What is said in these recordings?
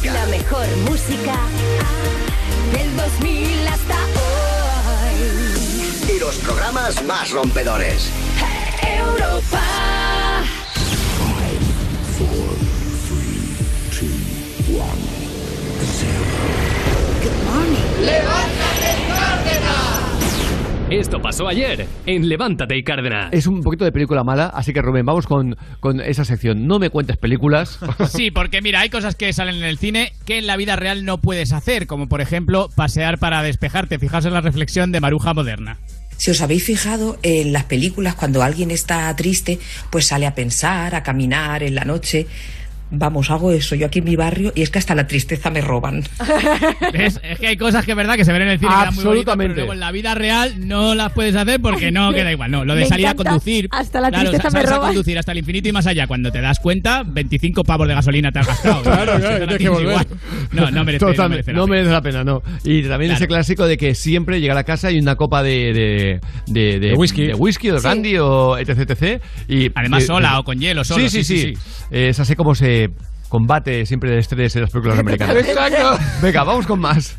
música. La mejor música del 2000 hasta hoy. Y los programas más rompedores. Europa. Esto pasó ayer en Levántate y Cárdenas. Es un poquito de película mala, así que Rubén, vamos con, con esa sección. No me cuentes películas. Sí, porque mira, hay cosas que salen en el cine que en la vida real no puedes hacer, como por ejemplo pasear para despejarte. Fijaos en la reflexión de Maruja Moderna. Si os habéis fijado en las películas, cuando alguien está triste, pues sale a pensar, a caminar en la noche. Vamos, hago eso yo aquí en mi barrio y es que hasta la tristeza me roban. ¿Ves? Es que hay cosas que es verdad que se ven en el cine que eran muy bonitas, Absolutamente. pero luego en la vida real no las puedes hacer porque no queda igual. No, lo de Me salir a conducir. hasta la claro, tristeza me sales a roba. conducir hasta el infinito y más allá. Cuando te das cuenta, 25 pavos de gasolina te has gastado. Claro, Si claro, tienes que volver. igual. No, no merece, no Totalmente, merece la no merece la pena, no. Y también ese Claro. clásico de que siempre llegar a casa y una copa de, de, de, De whisky. de whisky o de Sí. brandy o etc, etc. Y, Además, sola o con hielo, solo, Sí, sí, sí, sí. sí, Eh, es así como se combate siempre el estrés en las películas americanas. Exacto. Venga, vamos con más.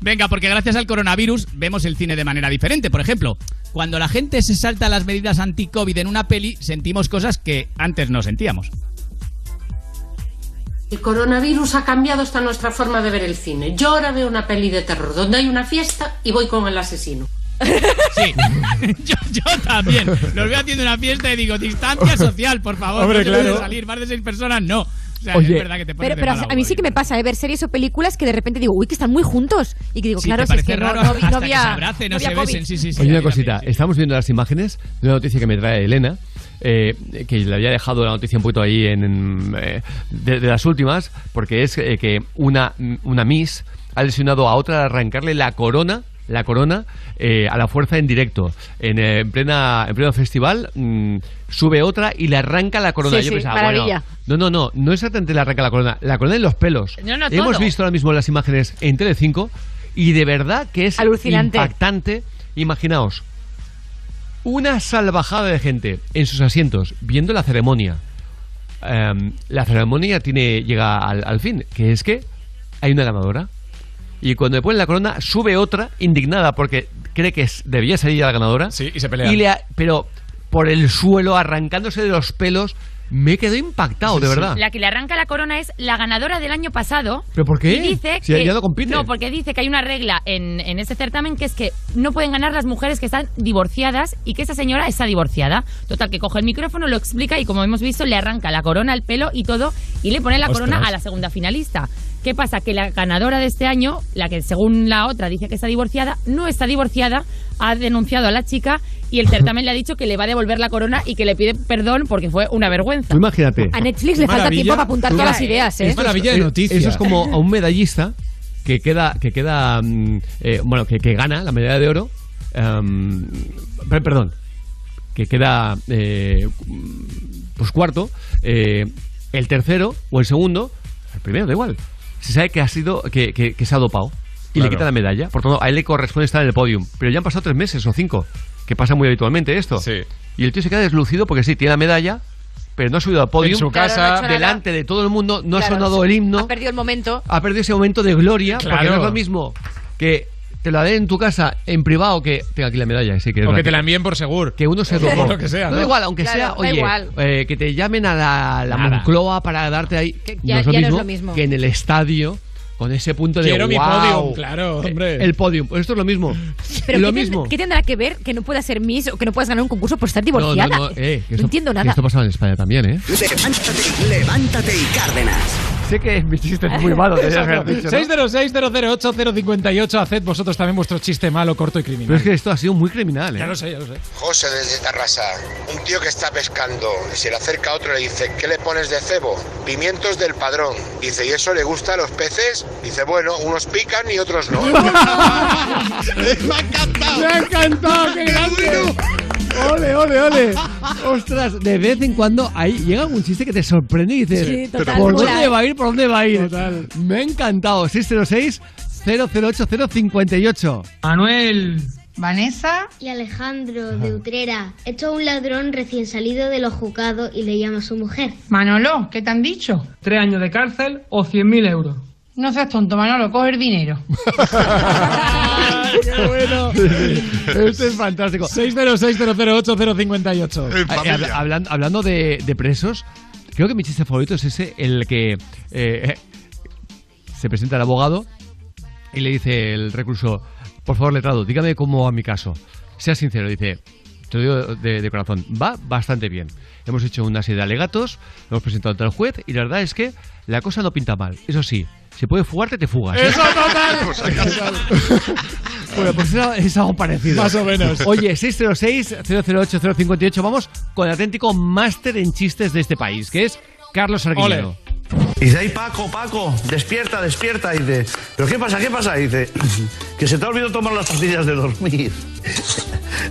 Venga, porque gracias al coronavirus vemos el cine de manera diferente. Por ejemplo, cuando la gente se salta las medidas anti-COVID en una peli, sentimos cosas que antes no sentíamos. El coronavirus ha cambiado hasta nuestra forma de ver el cine. Yo ahora veo una peli de terror donde hay una fiesta y voy con el asesino. Sí, yo, yo también. Los veo haciendo una fiesta y digo, distancia social, por favor. Hombre, no se puede claro. salir, más de seis personas, no. O sea, Oye. es verdad que te pones Pero, de pero mala a mí sí que me pasa, ¿eh? ver series o películas que de repente digo, uy, que están muy juntos. Y que digo, Sí, claro, si es que no, raro no, no hasta que había. se abracen, no había se COVID. besen, sí, sí, sí. Oye, una cosita. Estamos viendo las imágenes de una noticia que me trae Elena, eh, que le había dejado la noticia un poquito ahí en, en, eh, de, de las últimas, porque es eh, que una, una Miss ha lesionado a otra al arrancarle la corona la corona eh, a la fuerza en directo en, eh, en plena en pleno festival mm, sube otra y le arranca la corona Sí, yo sí, pensaba maravilla. bueno, no no no no exactamente le arranca la corona la corona en los pelos No, no, hemos todo. visto ahora mismo las imágenes en Telecinco y de verdad que es Alucinante. impactante imaginaos una salvajada de gente en sus asientos viendo la ceremonia. Em, la ceremonia tiene llega al, al fin, que es que hay una ganadora. Y cuando le ponen la corona, sube otra indignada porque cree que debía salir la ganadora. Sí, y se pelean. Y le ha- pero por el suelo, arrancándose de los pelos, me quedé impactado, de verdad. La que le arranca la corona es la ganadora del año pasado. ¿Pero por qué? Y dice Si que, ya no compite. No, porque dice que hay una regla en, en este certamen que es que no pueden ganar las mujeres que están divorciadas y que esa señora está divorciada. Total, que coge el micrófono, lo explica y como hemos visto, le arranca la corona, el pelo y todo y le pone la corona a la segunda finalista. ¿Qué pasa? Que la ganadora de este año, la que según la otra dice que está divorciada, no está divorciada, ha denunciado a la chica y el certamen le ha dicho que le va a devolver la corona y que le pide perdón porque fue una vergüenza. Imagínate. A Netflix le falta tiempo para apuntar todas las ideas, ¿eh? Esto eh, Eso es como a un medallista que queda, que queda, mm, eh, bueno, que, que gana la medalla de oro. em, per- perdón, que queda, eh, pues cuarto. eh, el tercero o el segundo, el primero, da igual. Se sabe que ha sido, que, que- que se ha dopado y le quita la medalla. Por tanto, a él le corresponde estar en el podium. Pero ya han pasado tres meses o cinco, que pasa muy habitualmente esto. Y el tío se queda deslucido porque sí, tiene la medalla, pero no ha subido al podium. En su Claro, casa. no delante de todo el mundo, no ha sonado el himno, Ha perdido el momento. ha perdido ese momento de gloria, porque Claro. no es lo mismo que te la den en tu casa en privado que tenga aquí la medalla. Sí, que O que te la envíen por seguro. Que uno se dopó. lo que sea, No ¿no? da igual, aunque Claro, sea, oye, igual. eh, que te llamen a la, la. Moncloa para darte ahí. ya- no, es lo ya no es lo mismo. que en el estadio con ese punto de Quiero mi "Guau". podium, claro, hombre. El podium, pues esto es lo mismo. Pero lo ¿qué, ten- mismo. ¿qué tendrá que ver que no puedas ser Miss o que no puedas ganar un concurso por estar No, divorciada? no, no, eh, que No esto- entiendo que nada. Esto pasaba en España también, ¿eh? Levántate, levántate y Cárdenas. Sé que mi chiste es muy malo, te haber dicho, ¿no? 606-008-058. Haced vosotros también vuestro chiste malo, corto y criminal. Pero es que esto ha sido muy criminal, ¿eh? Ya lo sé, ya lo sé. José desde Tarrasa, un tío que está pescando y se le acerca a otro y le dice, ¿qué le pones de cebo? Pimientos del padrón. Dice, ¿y eso le gusta a los peces? Dice, bueno, unos pican y otros no. ¡Me ha encantado! ¡Me ha encantado! ¡Qué grande! ¡Ole, ole, ole! Ostras, de vez en cuando ahí llega un chiste que te sorprende y dices, Sí, total, ¿por dónde va a ir? ¿Por dónde va a ir? Me ha encantado. 606 008 058. Manuel. Vanessa. Y Alejandro de Utrera. Esto es un ladrón recién salido de los juzgados y le llama a su mujer. Manolo, ¿qué te han dicho? Tres años de cárcel o 100.000 euros. No seas tonto, Manolo, coge el dinero. ¡Qué bueno! Este es fantástico. 606008058. Eh, hab- hablan- hablando de, de presos, creo que mi chiste favorito es ese, el que eh, se presenta el abogado y le dice el recluso, por favor, letrado, dígame cómo a mi caso. Sea sincero, dice, te lo digo de, de corazón, va bastante bien. Hemos hecho una serie de alegatos, lo hemos presentado ante el juez y la verdad es que la cosa no pinta mal. Eso sí, si puedes fugarte, te fugas. ¡Eso total! Bueno, pues es, es algo parecido. Más o menos. Oye, 606-008-058, vamos con el auténtico máster en chistes de este país, que es Carlos Arguillero. Y dice, ay Paco, Paco, despierta, despierta. Y dice, ¿pero qué pasa, qué pasa? Y dice, que se te ha olvidado tomar las pastillas de dormir.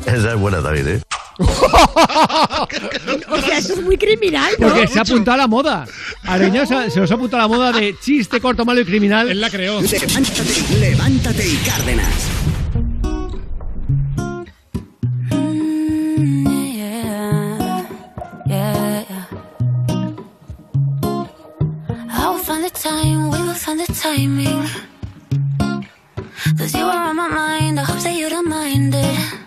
Esa es buena también, ¿eh? O sea, eso es muy criminal, ¿no? Porque se ha apuntado a la moda. Areño se, se nos ha apuntado a la moda de chiste corto, malo y criminal. Él la creó. Levántate, levántate y Cárdenas. The time, we will find the timing. Cause you are on my mind, I hope that you don't mind it.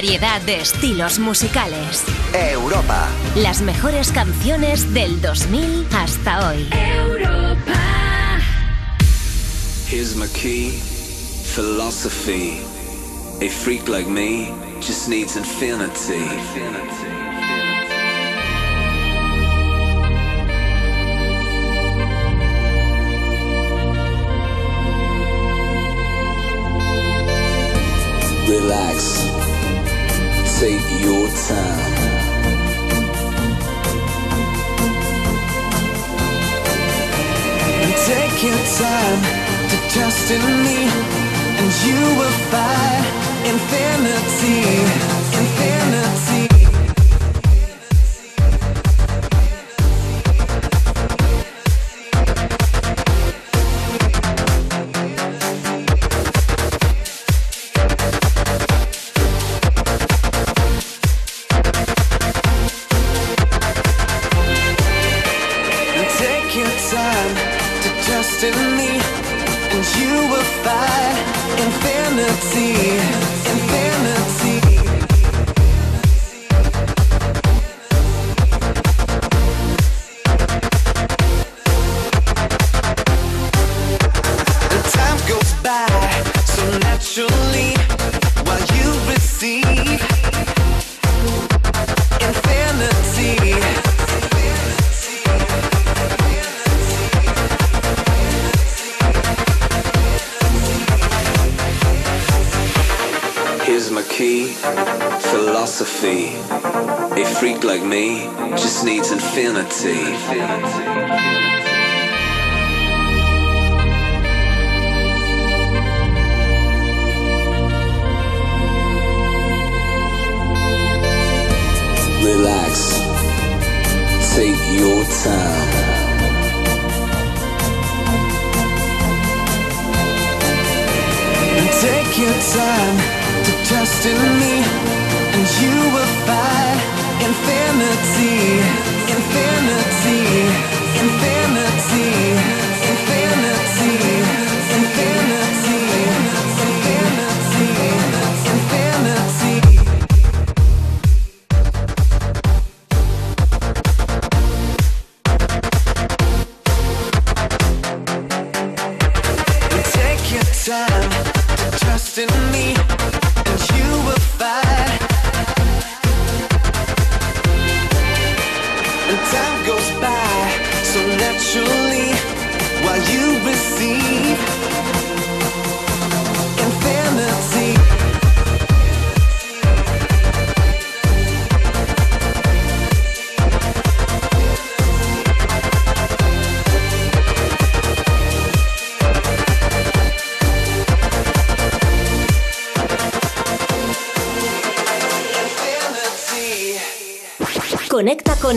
variedad de estilos musicales. Europa. Las mejores canciones del 2000 hasta hoy. Here's my key, philosophy. A freak like me just needs infinity. Relax. Take your time. And take your time to trust in me, and you will find infinity, infinity.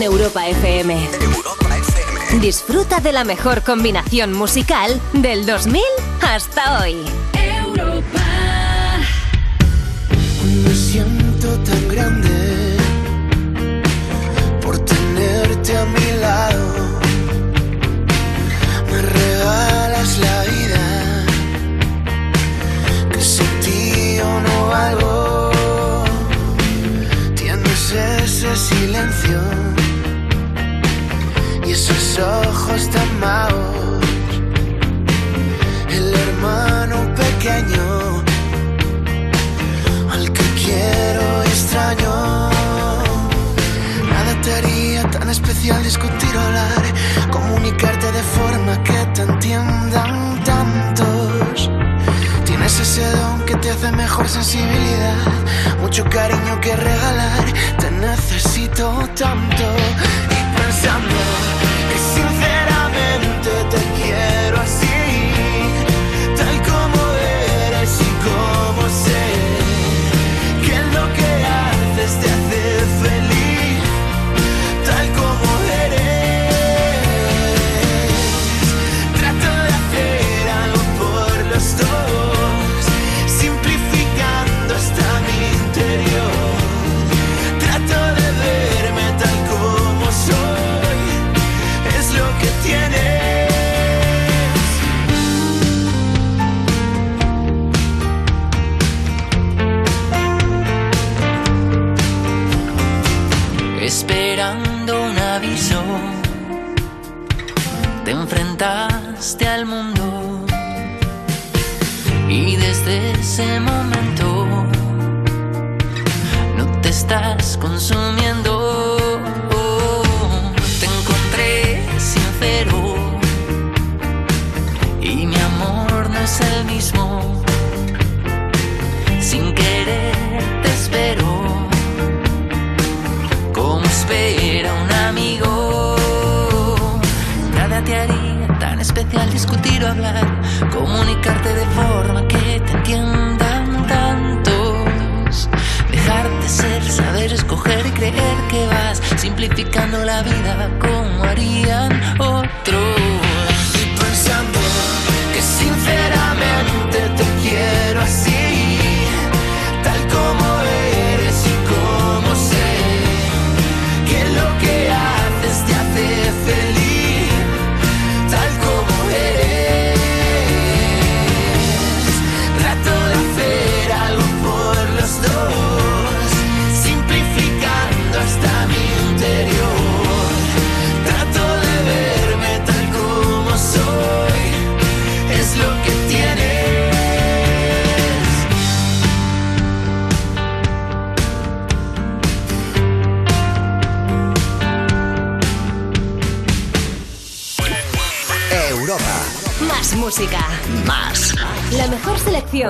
Europa FM. Disfruta de la mejor combinación musical del 2000 hasta hoy.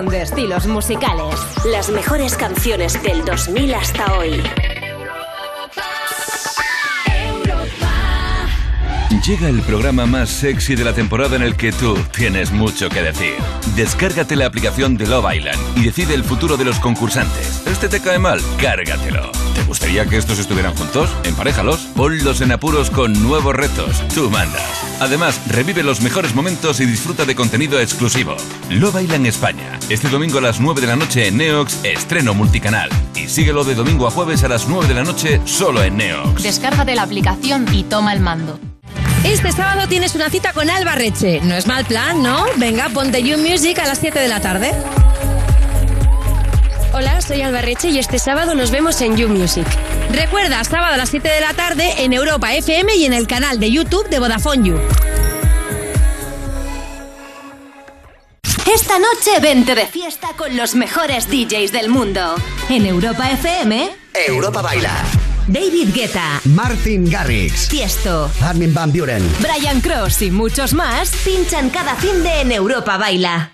De estilos musicales. Las mejores canciones del 2000 hasta hoy. Llega el programa más sexy de la temporada en el que tú tienes mucho que decir. Descárgate la aplicación de Love Island y decide el futuro de los concursantes. ¿Este te cae mal? Cárgatelo. ¿Te gustaría que estos estuvieran juntos? Emparéjalos. Ponlos en apuros con nuevos retos. Tú mandas. Además, revive los mejores momentos y disfruta de contenido exclusivo. Love Island España. Este domingo a las 9 de la noche en Neox, estreno multicanal. Y síguelo de domingo a jueves a las 9 de la noche solo en Neox. Descárgate la aplicación y toma el mando. Este sábado tienes una cita con Alba Reche. No es mal plan, ¿no? Venga, ponte You Music a las 7 de la tarde. Hola, soy Alba Reche y este sábado nos vemos en You Music. Recuerda, sábado a las 7 de la tarde en Europa FM y en el canal de YouTube de Vodafone You. Esta noche vente de fiesta con los mejores DJs del mundo. En Europa FM, Europa Baila. David Guetta, Martin Garrix. Tiesto, Armin Van Buren. Brian Cross y muchos más pinchan cada fin de en Europa Baila.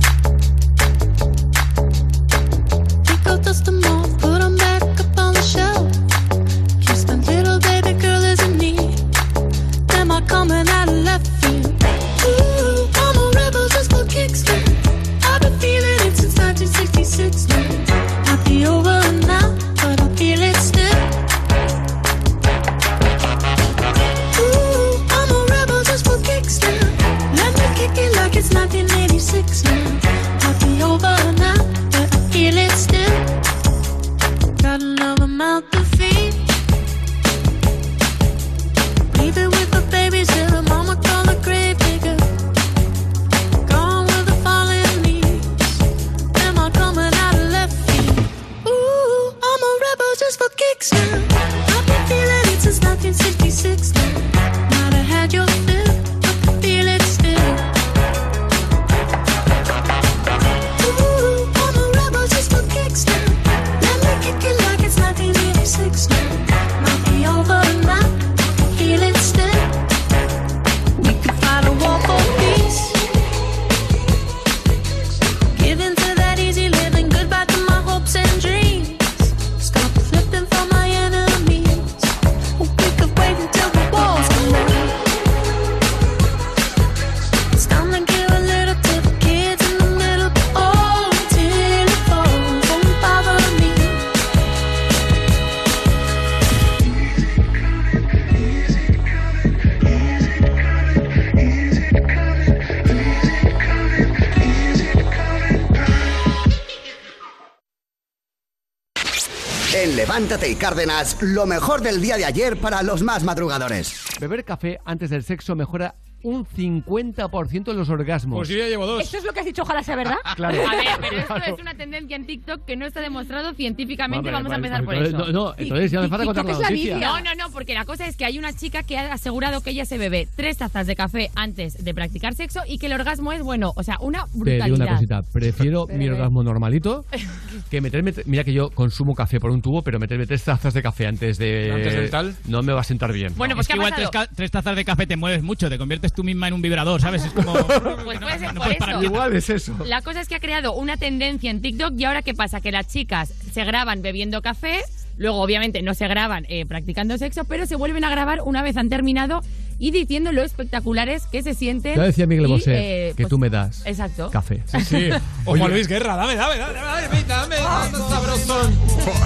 Levántate Cárdenas, lo mejor del día de ayer para los más madrugadores. Beber café antes del sexo mejora un 50% los orgasmos. Pues yo ya llevo dos. ¿Esto es lo que has dicho? Ojalá sea verdad. Claro. A ver, pero esto Claro. es una tendencia en TikTok que no está demostrado científicamente. Vale, Vamos a vale, empezar por eso. no, no, entonces ya me falta contar la noticia. No, no, no, porque la cosa es que hay una chica que ha asegurado que ella se bebe tres tazas de café antes de practicar sexo y que el orgasmo es bueno. O sea, una Te brutalidad. digo una cosita, prefiero mi orgasmo normalito que meterme. Mira que yo consumo café por un tubo, pero meterme tres tazas de café antes de. ¿Antes del tal? No me va a sentar bien. Bueno, Es pues que ¿qué ha igual tres, tres tazas de café te mueves mucho, te conviertes tú misma en un vibrador, ¿sabes? Es como. Pues puede ser por eso. Igual es eso. La cosa es que ha creado una tendencia en TikTok y ahora qué pasa, que las chicas se graban bebiendo café, luego obviamente no se graban eh, practicando sexo, pero se vuelven a grabar una vez han terminado y diciendo lo espectaculares que se sienten. Ya decía Miguel y, Bosé eh, que pues, tú me das Exacto. café. Sí, sí. O Juan Luis Guerra, dame, dame, dame, dame, dame, dame, sabrosón.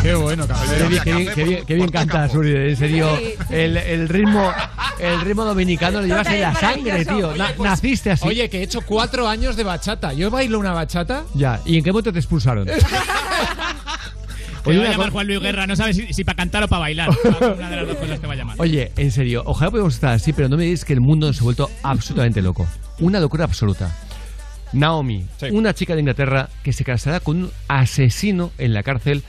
Qué bueno, café. Qué bien, qué bien, qué bien, qué bien canta Suri, en serio. El, el ritmo, el ritmo dominicano lo llevas en la sangre, tío. Na- naciste así. Oye, que he hecho cuatro años de bachata. Yo bailo una bachata. Ya, ¿y en qué momento te expulsaron? Te Oye, va a llamar Juan Luis Guerra, no sabes si, si para cantar o para bailar. Una de las dos cosas te va a llamar. Oye, en serio, ojalá podamos estar así, pero no me digáis que el mundo se ha vuelto absolutamente loco. Una locura absoluta. Naomi, una chica de Inglaterra que se casará con un asesino en la cárcel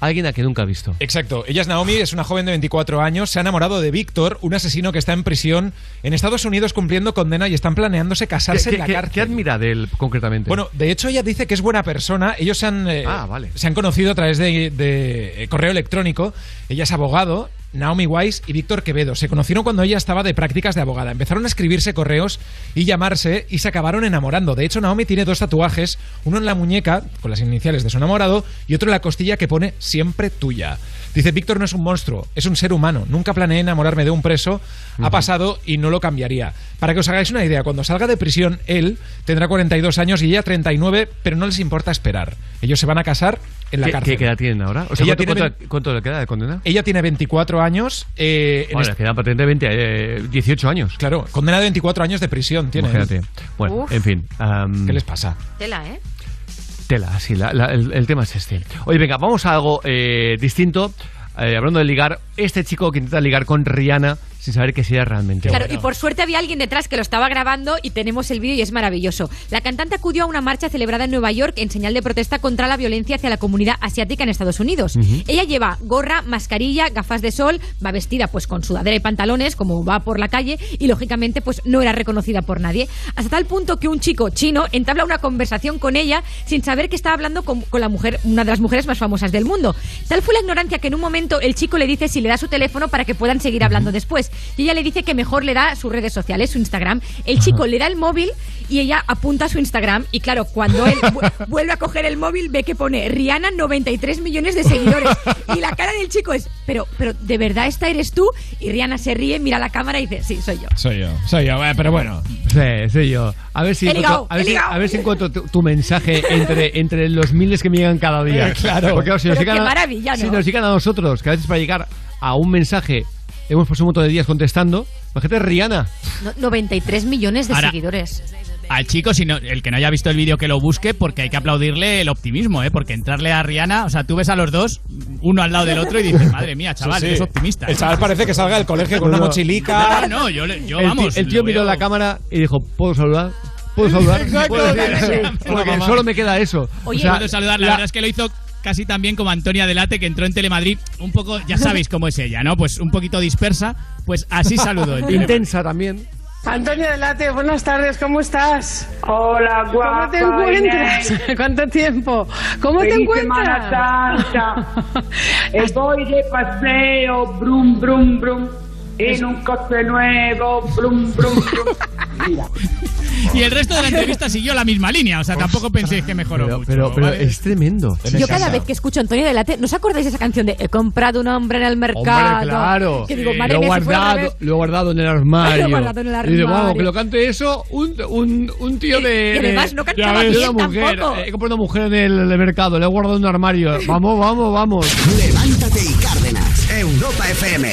alguien a que nunca ha visto. Exacto. Ella es Naomi, es una joven de 24 años. Se ha enamorado de Víctor, un asesino que está en prisión en Estados Unidos cumpliendo condena y están planeándose casarse ¿Qué, en la qué- cárcel. qué admira de él concretamente? Bueno, de hecho ella dice que es buena persona. Ellos se han, eh, Ah, vale. se han conocido a través de, de, eh, correo electrónico. Ella es abogado, Naomi Weiss y Víctor Quevedo. Se conocieron cuando ella estaba de prácticas de abogada. Empezaron a escribirse correos y llamarse y se acabaron enamorando. De hecho, Naomi tiene dos tatuajes, uno en la muñeca, con las iniciales de su enamorado, y otro en la costilla que pone siempre tuya. Dice, Víctor no es un monstruo, es un ser humano. Nunca planeé enamorarme de un preso. Ha pasado y no lo cambiaría. Para que os hagáis una idea, cuando salga de prisión, él tendrá 42 años y ella 39, pero no les importa esperar. Ellos se van a casar en la ¿Qué, cárcel. qué edad tienen ahora? O sea, Ella ¿cuánto, tiene cuánto- cuánto le queda de condena? Ella tiene 24 años. Eh, en Bueno, le quedan patente 20, eh, 18 años. Claro, condena de 24 años de prisión tiene. Imagínate. Bueno, Uf. en fin. am, ¿Qué les pasa? Tela, ¿eh? Tela, sí, la- la- el, tema es este. Oye, venga, vamos a algo eh, distinto. Eh, hablando de ligar, este chico que intenta ligar con Rihanna sin saber que sea realmente. Claro, y por suerte había alguien detrás que lo estaba grabando y tenemos el vídeo y es maravilloso. La cantante acudió a una marcha celebrada en Nueva York en señal de protesta contra la violencia hacia la comunidad asiática en Estados Unidos. Ella lleva gorra, mascarilla, gafas de sol, va vestida pues con sudadera y pantalones como va por la calle y lógicamente pues no era reconocida por nadie. Hasta tal punto que un chico chino entabla una conversación con ella sin saber que estaba hablando con, con la mujer, una de las mujeres más famosas del mundo. Tal fue la ignorancia que en un momento el chico le dice si le da su teléfono para que puedan seguir hablando después. Y ella le dice que mejor le da sus redes sociales, su Instagram. El chico le da el móvil y ella apunta a su Instagram. Y claro, cuando él vu- vuelve a coger el móvil, ve que pone Rihanna 93 millones de seguidores. Y la cara del chico es, pero, pero ¿de verdad esta eres tú? Y Rihanna se ríe, mira la cámara y dice, sí, soy yo. Soy yo, soy yo, eh, pero bueno. Sí, soy yo. A ver si encuentro, a ver si, ligado. a ver si encuentro tu, tu mensaje entre, entre los miles que me llegan cada día. Eh, claro. Porque claro, si nos llegan qué a- maravilla, ¿no? Si nos llegan a nosotros, que a veces para llegar a un mensaje hemos pasado un montón de días contestando, imagínate Rihanna. No- 93 millones de Ahora- seguidores. Al chico, si no, el que no haya visto el vídeo, que lo busque, porque hay que aplaudirle el optimismo, ¿eh? Porque entrarle a Rihanna, o sea, tú ves a los dos, uno al lado del otro, y dices, madre mía, chaval, Sí, sí. eres optimista. El chaval parece que salga del colegio con No, una mochilica. No, no, yo, le- yo el, vamos. el tío miró veo- la cámara y dijo, ¿puedo saludar? ¿Puedo saludar? Exacto, ¿Puedo decir? Porque solo me queda eso. Oye, O sea, puedo saludar, la, la- verdad es que lo hizo casi tan bien como Antonia Delate, que entró en Telemadrid, un poco, ya sabéis cómo es ella, ¿no? Pues un poquito dispersa, pues así saludó. Intensa también. Antonio Delate, buenas tardes, ¿cómo estás? Hola, guapa. ¿Cómo te encuentras? Inés. ¿Cuánto tiempo? ¿Cómo te encuentras? Semana Santa. voy de paseo, brum, brum, brum. En un coche nuevo, brum, brum, brum. Mira. Y el resto de la entrevista siguió la misma línea, o sea, tampoco penséis que mejoró Pero, mucho. pero, pero ¿vale? es tremendo. Yo cada vez que escucho a Antonio Delate, ¿no os acordáis de esa canción de He comprado un hombre en el mercado? Hombre, claro. Que digo, Sí. madre lo, he mía, guardado, lo he guardado en el armario. Lo he guardado en el Y dice, vamos, armario. que lo cante eso un, un, un tío de. y además de- no cantaba de bien una mujer. tampoco. He comprado una mujer en el, mercado, le he guardado en un armario. Vamos, vamos, vamos. Levántate y Cárdenas. Europa FM.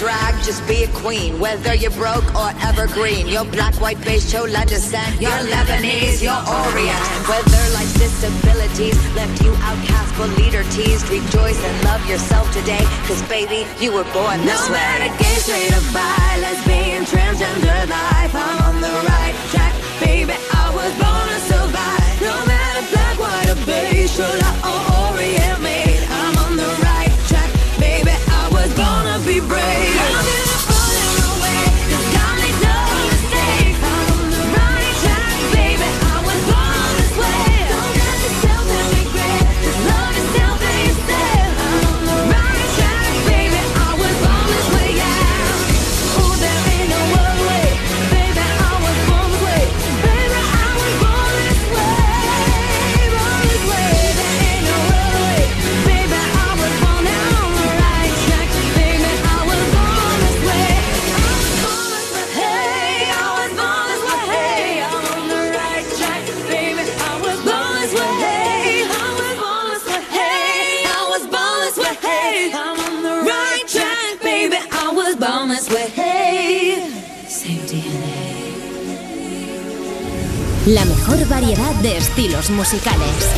drag, just be a queen. Whether you're broke or evergreen, your black, white, beige, chola descent, you're Lebanese, you're Orient. Whether life's disabilities left you outcast but leader teased, rejoice and love yourself today. Cause baby, you were born this No way. matter gay, straight or bi, lesbian, transgender life, I'm on the right track, baby. I was born to survive. No matter black, white, or beige, chola or Orient made, break. La mejor variedad de estilos musicales.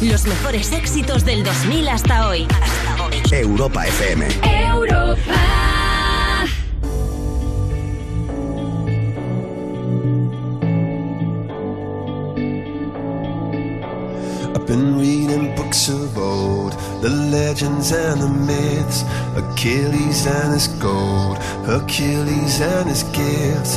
Los mejores éxitos del 2000 hasta hoy. Hasta hoy. Europa FM. Europa. I've been reading books of old, the legends and the myths, Achilles and his gold, Hercules and his gifts,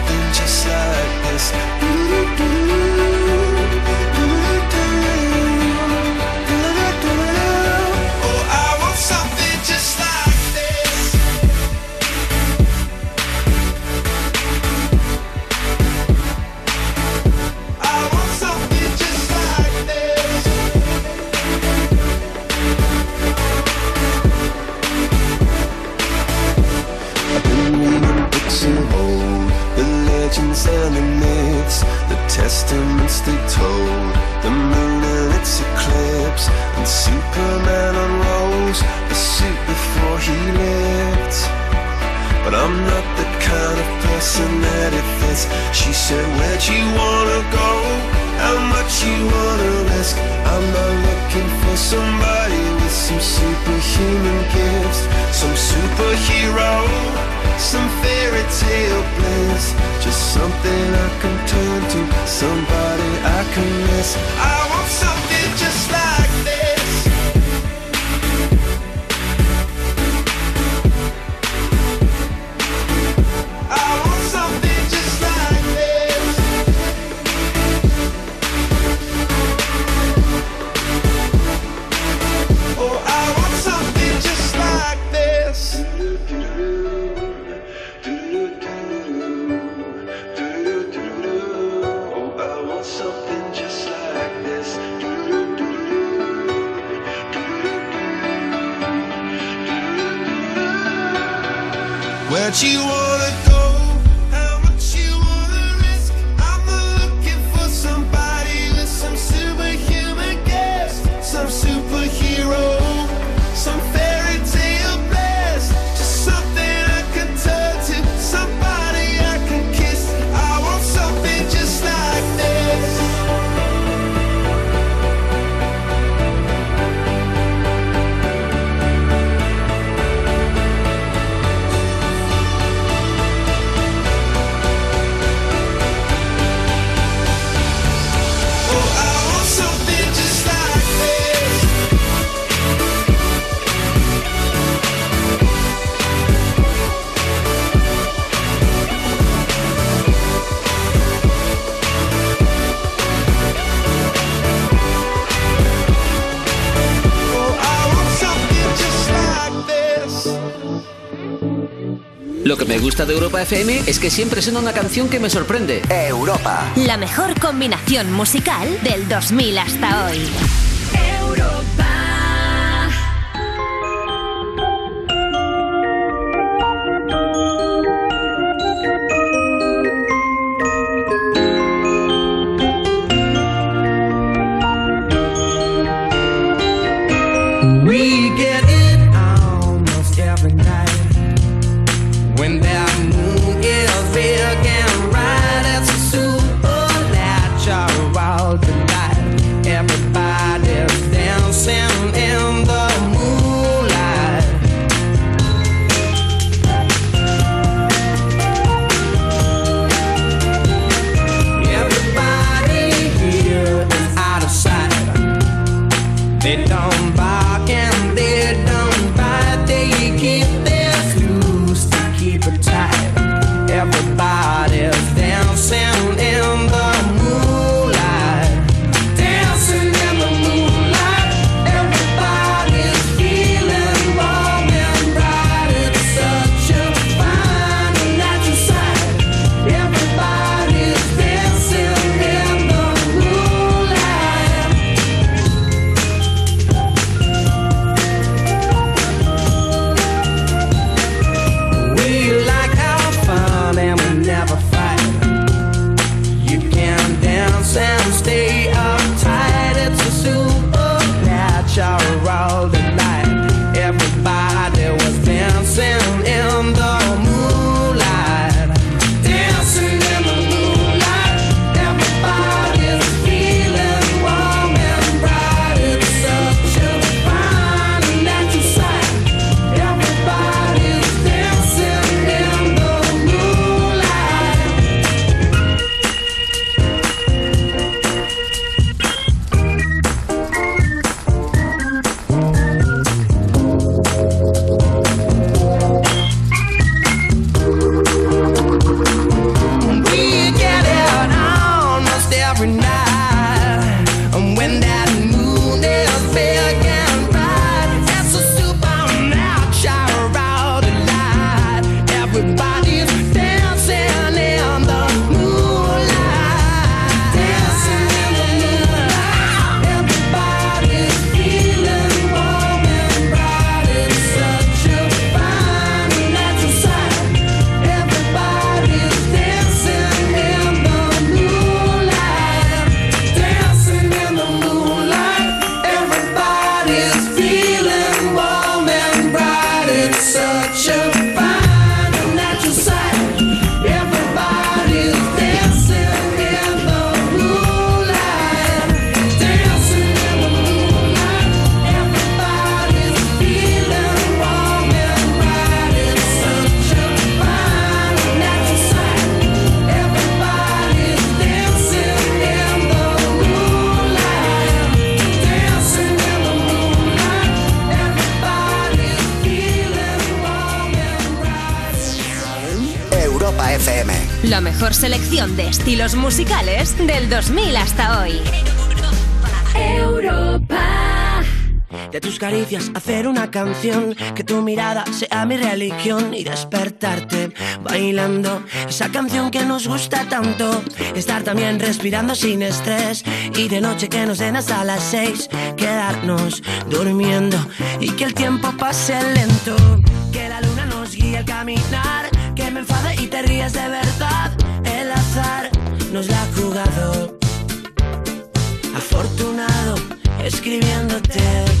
you wanna risk? I'm not looking for somebody with some superhuman gifts, some superhero, some fairy tale bliss. Just something I can turn to, somebody I can miss. I gusta de Europa FM es que siempre suena una canción que me sorprende. Europa. La mejor combinación musical del 2000 hasta hoy. estilos musicales del 2000 hasta hoy. Europa. De tus caricias hacer una canción, que tu mirada sea mi religión y despertarte bailando esa canción que nos gusta tanto. Estar también respirando sin estrés y de noche que nos den hasta las seis, quedarnos durmiendo y que el tiempo pase lento, que la luna nos guíe al caminar, que me enfade y te ríes de verdad nos la ha jugado. Afortunado escribiéndote.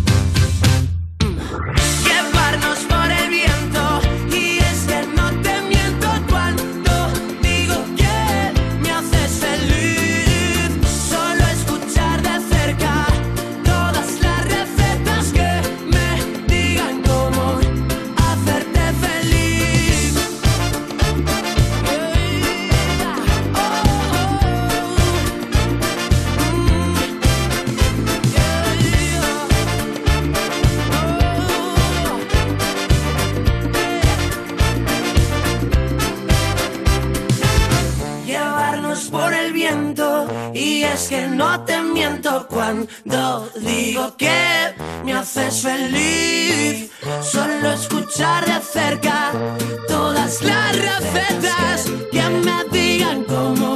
Me haces feliz. Solo escuchar de cerca todas las recetas que me digan cómo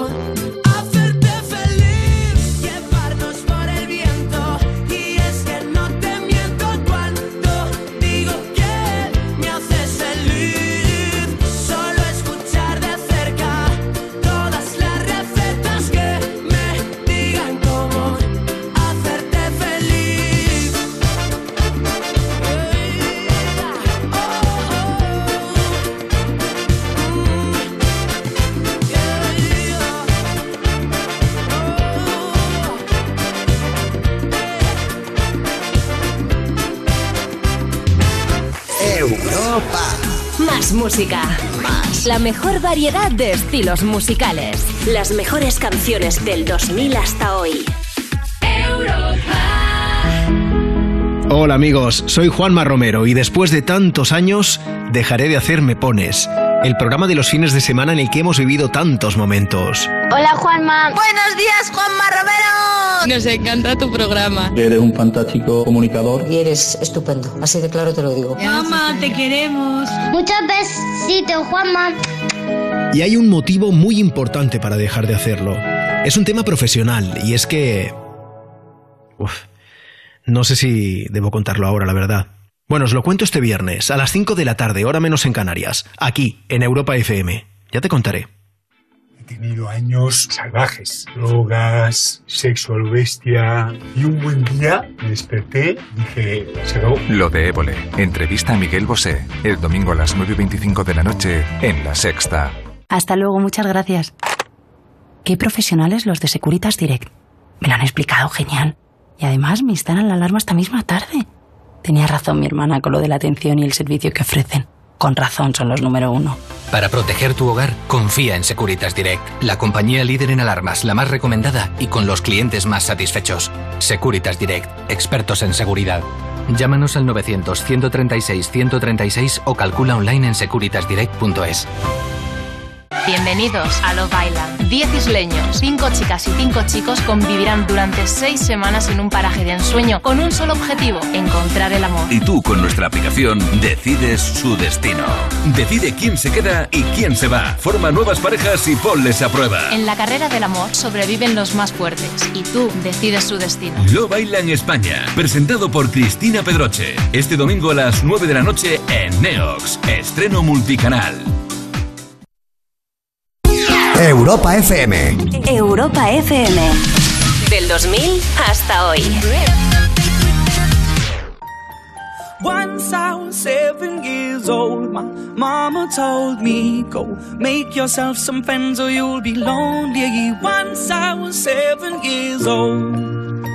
música. Más. La mejor variedad de estilos musicales. Las mejores canciones del 2000 hasta hoy. Hola amigos, soy Juanma Romero y después de tantos años dejaré de hacer Me Pones, el programa de los fines de semana en el que hemos vivido tantos momentos. Hola Juanma. Buenos días Juanma Romero. Nos encanta tu programa. Eres un fantástico comunicador. Y eres estupendo, así de claro te lo digo. Mamá, te queremos. Muchos besitos Juanma. Y hay un motivo muy importante para dejar de hacerlo. Es un tema profesional y es que... Uf, no sé si debo contarlo ahora, la verdad. Bueno, os lo cuento este viernes, a las 5 de la tarde, hora menos en Canarias, aquí, en Europa FM. Ya te contaré. He tenido años salvajes, drogas, sexo a lo bestia. Y un buen día me desperté, dije, se acabó. Lo de Évole. Entrevista a Miguel Bosé. El domingo a las 9.25 de la noche en La Sexta. Hasta luego, muchas gracias. Qué profesionales los de Securitas Direct. Me lo han explicado genial. Y además me instalan la alarma esta misma tarde. Tenía razón mi hermana con lo de la atención y el servicio que ofrecen. Con razón son los número uno. Para proteger tu hogar, confía en Securitas Direct, la compañía líder en alarmas, la más recomendada y con los clientes más satisfechos. Securitas Direct, expertos en seguridad. Llámanos al 900-136-136 o calcula online en securitasdirect.es. Bienvenidos a Love Island. 10 isleños, 5 chicas y 5 chicos convivirán durante 6 semanas en un paraje de ensueño con un solo objetivo, encontrar el amor. Y tú con nuestra aplicación decides su destino. Decide quién se queda y quién se va. Forma nuevas parejas y ponles a prueba. En la carrera del amor sobreviven los más fuertes y tú decides su destino. Love Island España, presentado por Cristina Pedroche. Este domingo a las 9 de la noche en Neox. Estreno multicanal. Europa FM. Europa FM. Del 2000 hasta hoy. Once I was seven years old, my mama told me, Go make yourself some friends or you'll be lonely. Once I was seven years old.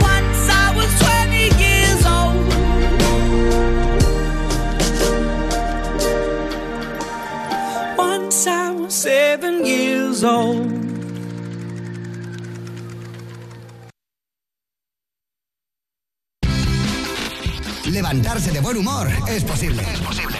Seven years old. Levantarse de buen humor es posible. Es posible.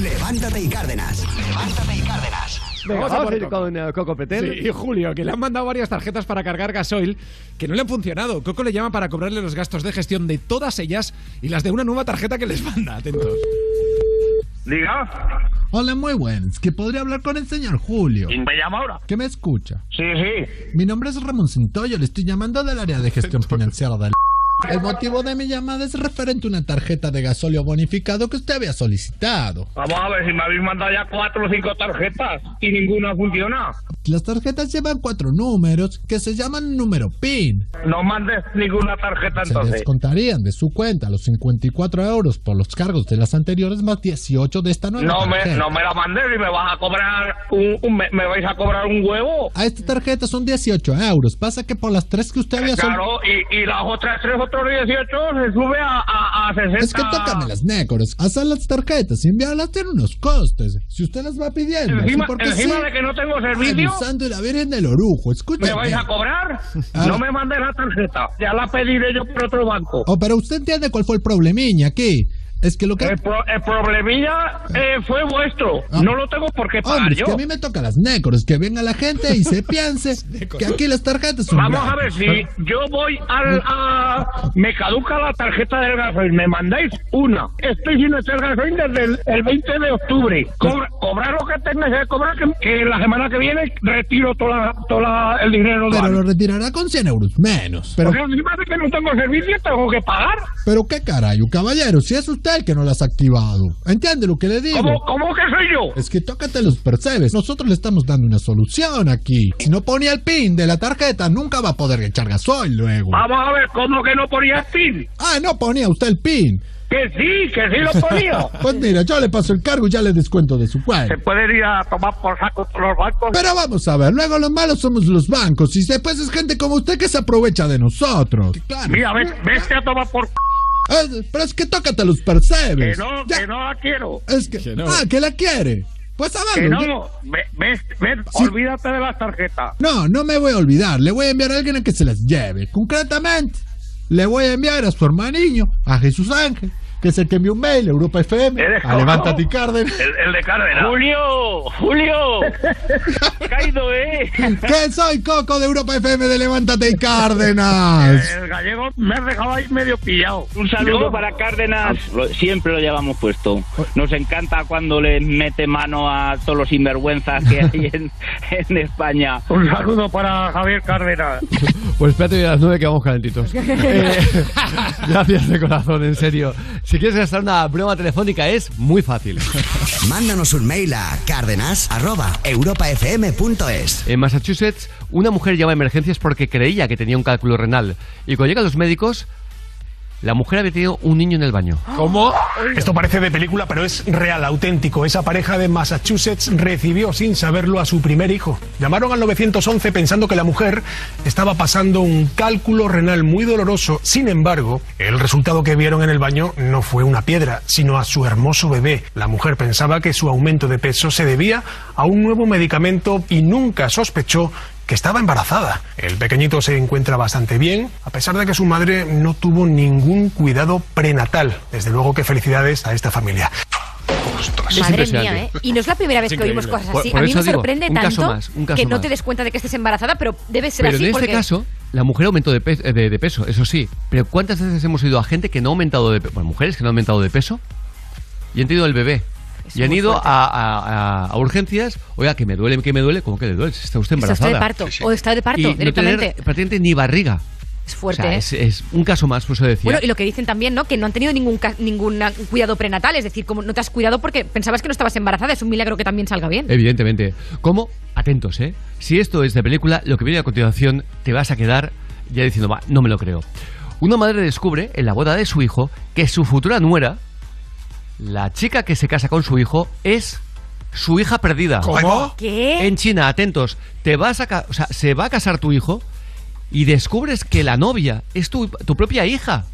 Levántate y Cárdenas. Levántate y Cárdenas. Venga, vamos a ir con eh, Coco Petel. Sí, y Julio, que le han mandado varias tarjetas para cargar gasoil que no le han funcionado. Coco le llama para cobrarle los gastos de gestión de todas ellas y las de una nueva tarjeta que les manda. Atentos. Diga. Hola, muy buenas. ¿Que podría hablar con el señor Julio? ¿Quién me llama ahora? ¿Que me escucha? Sí, sí. Mi nombre es Ramón Cintoyo, le estoy llamando del área de gestión financiera del... El motivo de mi llamada es referente a una tarjeta de gasóleo bonificado que usted había solicitado. Vamos a ver si me habéis mandado ya cuatro o cinco tarjetas y ninguna funciona. Las tarjetas llevan cuatro números que se llaman número PIN. No mandes ninguna tarjeta Se entonces. descontarían de su cuenta los 54 euros por los cargos de las anteriores más 18 de esta nueva No me, tarjeta. no me la mandes y me vas a cobrar un, un- me, me vais a cobrar un huevo. A esta tarjeta son 18 euros. Pasa que por las tres que usted había solicitado... Claro, y, y las otras tres, otros 18 se sube a, a, a 60. Es que tócame las nécoras. Hacer las tarjetas y enviarlas tiene unos costes. Si usted las va pidiendo. Encima, porque encima sí. de que no tengo servicio, y la Virgen del Orujo, escúchame. ¿me vais a cobrar? Ah. No me mandes la tarjeta. Ya la pediré yo por otro banco. Oh, pero usted entiende cuál fue el problemiña aquí. Es que lo que... El, pro- el problemilla eh, fue vuestro. No lo tengo por qué pagar Hombre, es yo. que a mí me toca las nécoras, que venga la gente y se piense que aquí las tarjetas son Vamos a ver, si yo voy al, a... Me caduca la tarjeta del gasoil, me mandáis una. Estoy sin echar gasoil desde el, el 20 de octubre. Cobra- cobrar lo que tengáis que cobrar, que, que la semana que viene retiro toda, toda el dinero. Pero lo retirará con 100 euros menos. Pero, Porque encima de que no tengo servicio, tengo que pagar. pero qué carajo, caballero, si es usted el que no las ha activado. ¿Entiende lo que le digo? ¿Cómo, cómo que soy yo? Es que tócate los percebes. Nosotros le estamos dando una solución aquí. Si no ponía el pin de la tarjeta, nunca va a poder echar gasoil luego. Vamos a ver, ¿cómo que no ponía el PIN? Ah, no ponía usted el pin. Que sí, que sí lo ponía. Pues mira, yo le paso el cargo y ya le descuento de su Se cuenta. pueden ir a tomar por saco los bancos. Pero vamos a ver, luego los malos somos los bancos y después es gente como usted que se aprovecha de nosotros. Claro. Mira, ves, vete a tomar por Es- pero es que tócate los percebes. Que no, que no la quiero. Es que, ah, que la quiere. Pues a Que verlo. no, ve- ves, ves, olvídate de las tarjetas. No, no me voy a olvidar. Le voy a enviar a alguien a que se las lleve. Concretamente, le voy a enviar a su hermaniño, a Jesús Ángel, que es el que envió un mail a Europa FM, a Levántate y Cárdenas. El, de Cárdenas. Julio, Julio, caído, ¿eh? Que soy Coco de Europa FM de Levántate y Cárdenas. El gallego me has dejado ahí medio pillado. Un saludo para Cárdenas. Lo- siempre lo llevamos puesto. Nos encanta cuando le mete mano a todos los sinvergüenzas que hay en, en España. Un saludo para Javier Cárdenas. Pues espérate a las 9 que vamos calentitos. Eh, gracias de corazón, en serio. Si quieres gastar una broma telefónica es muy fácil. Mándanos un mail a cárdenas.europafm.es. En Massachusetts, una mujer llama a emergencias porque creía que tenía un cálculo renal. Y cuando llegan los médicos, la mujer había tenido un niño en el baño. ¿Cómo? Esto parece de película, pero es real, auténtico. Esa pareja de Massachusetts recibió sin saberlo a su primer hijo. Llamaron al 911 pensando que la mujer estaba pasando un cálculo renal muy doloroso. Sin embargo, el resultado que vieron en el baño no fue una piedra, sino a su hermoso bebé. La mujer pensaba que su aumento de peso se debía a un nuevo medicamento y nunca sospechó que estaba embarazada. El pequeñito se encuentra bastante bien, a pesar de que su madre no tuvo ningún cuidado prenatal. Desde luego que felicidades a esta familia. Madre mía, ¿eh? Y no es la primera vez Es que oímos cosas así. por a mí me digo, sorprende un caso tanto más, un caso que no te des cuenta de que estés embarazada, pero debe ser Pero así en porque... este caso, la mujer aumentó de, pe- de- de peso, eso sí. Pero ¿cuántas veces hemos ido a gente que no ha aumentado de peso? Bueno, mujeres que no han aumentado de peso y han tenido el bebé. Y han ido a, a- a- a urgencias. Oiga, que me duele, que me duele. ¿Cómo que le duele? Si Está usted Está embarazada. usted de parto. O está de parto, y no directamente. tener prácticamente ni barriga. Es O fuerte, sea, ¿eh? es, es un caso más, por eso decía. Bueno, y lo que dicen también, ¿no? Que no han tenido ningún, ca- ningún cuidado prenatal. Es decir, como no te has cuidado porque pensabas que no estabas embarazada. Es un milagro que también salga bien. Evidentemente. ¿Cómo? Atentos, ¿eh? Si esto es de película, lo que viene a continuación te vas a quedar ya diciendo, va, no me lo creo. Una madre descubre en la boda de su hijo que su futura nuera, la chica que se casa con su hijo, es su hija perdida. ¿Cómo? ¿Qué? En China, atentos. Te vas a ca- o sea, se va a casar tu hijo y descubres que la novia es tu, tu propia hija.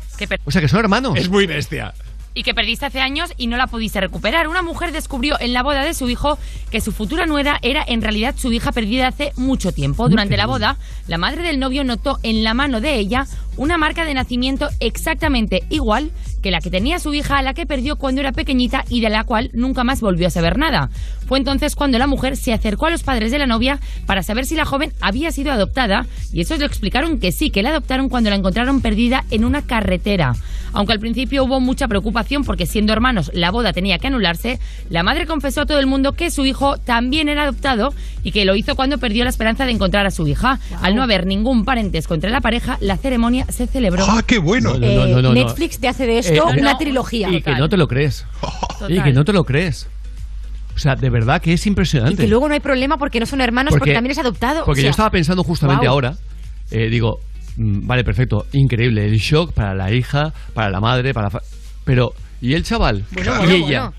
O sea, que son hermanos. Es muy bestia. y que perdiste hace años y no la pudiste recuperar. Una mujer descubrió en la boda de su hijo que su futura nuera era en realidad su hija perdida hace mucho tiempo. Durante la boda, la madre del novio notó en la mano de ella una marca de nacimiento exactamente igual que la que tenía su hija a la que perdió cuando era pequeñita y de la cual nunca más volvió a saber nada. Fue entonces cuando la mujer se acercó a los padres de la novia para saber si la joven había sido adoptada y esos le explicaron que sí, que la adoptaron cuando la encontraron perdida en una carretera. Aunque al principio hubo mucha preocupación porque siendo hermanos la boda tenía que anularse, la madre confesó a todo el mundo que su hijo también era adoptado y que lo hizo cuando perdió la esperanza de encontrar a su hija. Al no haber ningún parentesco entre la pareja, la ceremonia se celebró. ¡Ah, qué bueno! No, no, no, no, no. Netflix te hace de esto Eh, una no, trilogía. Y que no te lo crees. Y que no te lo crees. O sea, de verdad que es Y impresionante. que luego no hay problema porque no son hermanos, porque, también es adoptado. Porque O sea, yo estaba pensando justamente ahora, eh, digo, mm, vale, perfecto, increíble, el shock para la hija, para la madre, para la fa- Pero, ¿y el chaval? Bueno, y bueno, ella, bueno.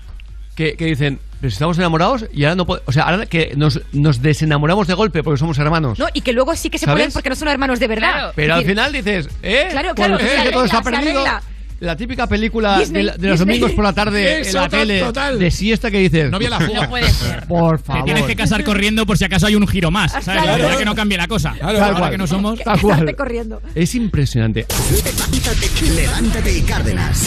Que, que dicen, pero si estamos enamorados y ahora no podemos... O sea, ahora que nos, nos desenamoramos de golpe porque somos hermanos. No, y que luego sí que se ¿Sabes? pueden porque no son hermanos de verdad. Pero Es al decir, final dices, ¿eh? Claro, claro, Pues, eh, que todo está perdido. La típica película Disney, de, la- de los Disney. domingos por la tarde en Eso, la to- tele total. de siesta que dices. No había la fuga. No puede ser. Por Te favor. tienes que casar corriendo por si acaso hay un giro más, ¿sabes? Claro. Para que no cambie la cosa. Tal Ahora cual. que no somos. Tal cual. Corriendo. Es impresionante. Levántate y Cárdenas.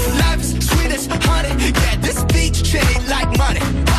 this beach chain like money.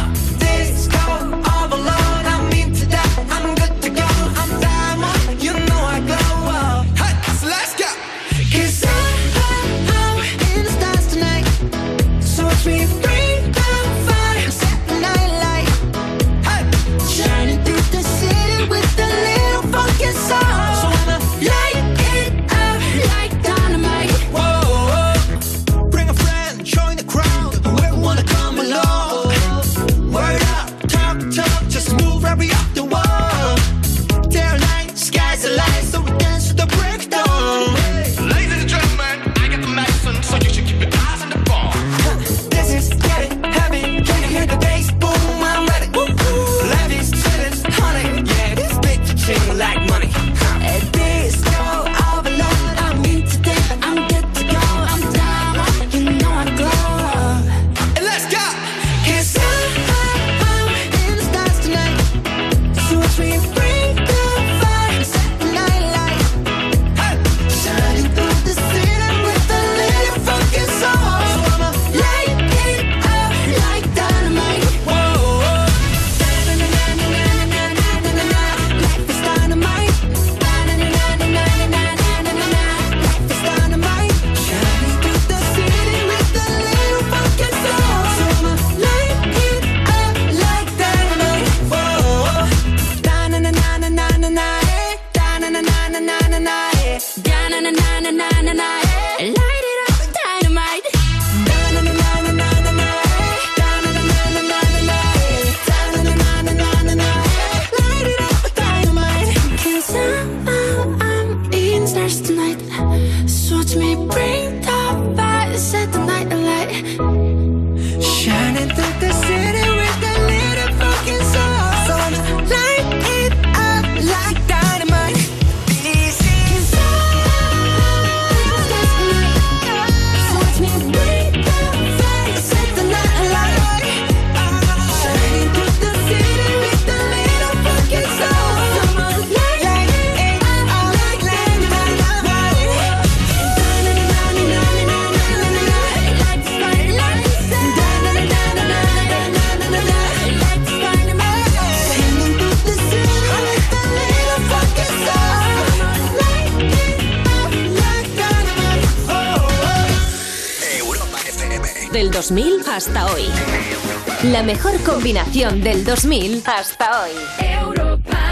2000 hasta hoy. La mejor combinación del 2000 hasta hoy. Europa.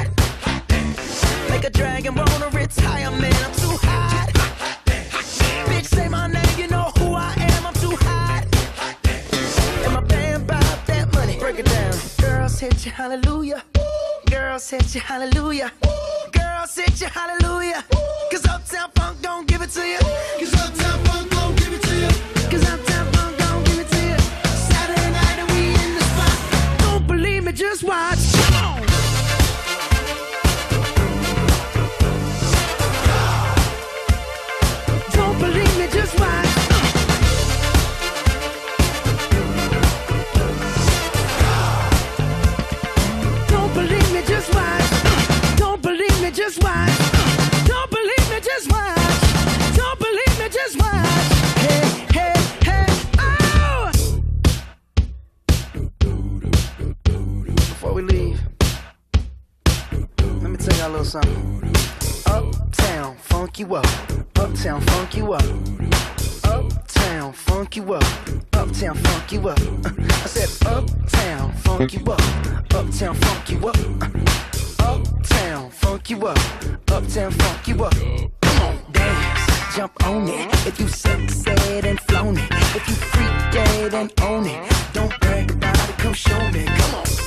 Make a dragon wanna retire, man. I'm too hot. Bitch, say my name, you know who I am. I'm too hot. And my band bought that money. Break it down. Girls hit you, hallelujah. Girls hit you, hallelujah. Girls hit you, hallelujah. Cause Uptown Funk don't give it to you. Cause Uptown Funk tell y'all a little something. Uptown, funk you up. Uptown, funk you up. Uptown, funk you up. Uptown, funk you up. I said, Uptown, funk you up. Uptown, funk you up. Uptown, funk you up. Uptown, funk you up. Come on, dance, jump on it. If you sexed and flown it. If you freaked dead and own it. Don't brag about it, come show me. Come on,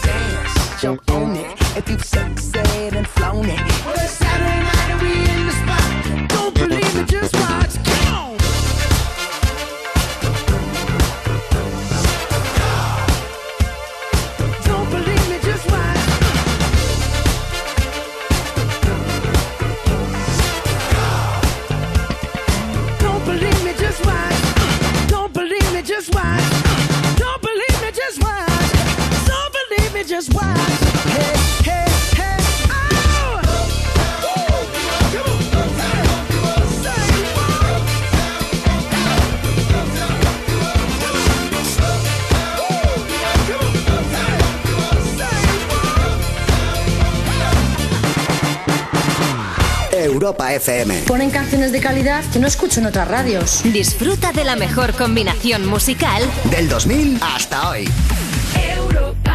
jump on it. If you sexed and flown it. Well, it's Saturday night and we in the spot. Don't believe it, just watch. Just watch. Hey, hey, hey! Europa FM. Ponen canciones de calidad que no escucho en otras radios. Disfruta de la mejor combinación musical Del 2000 hasta hoy. Europa.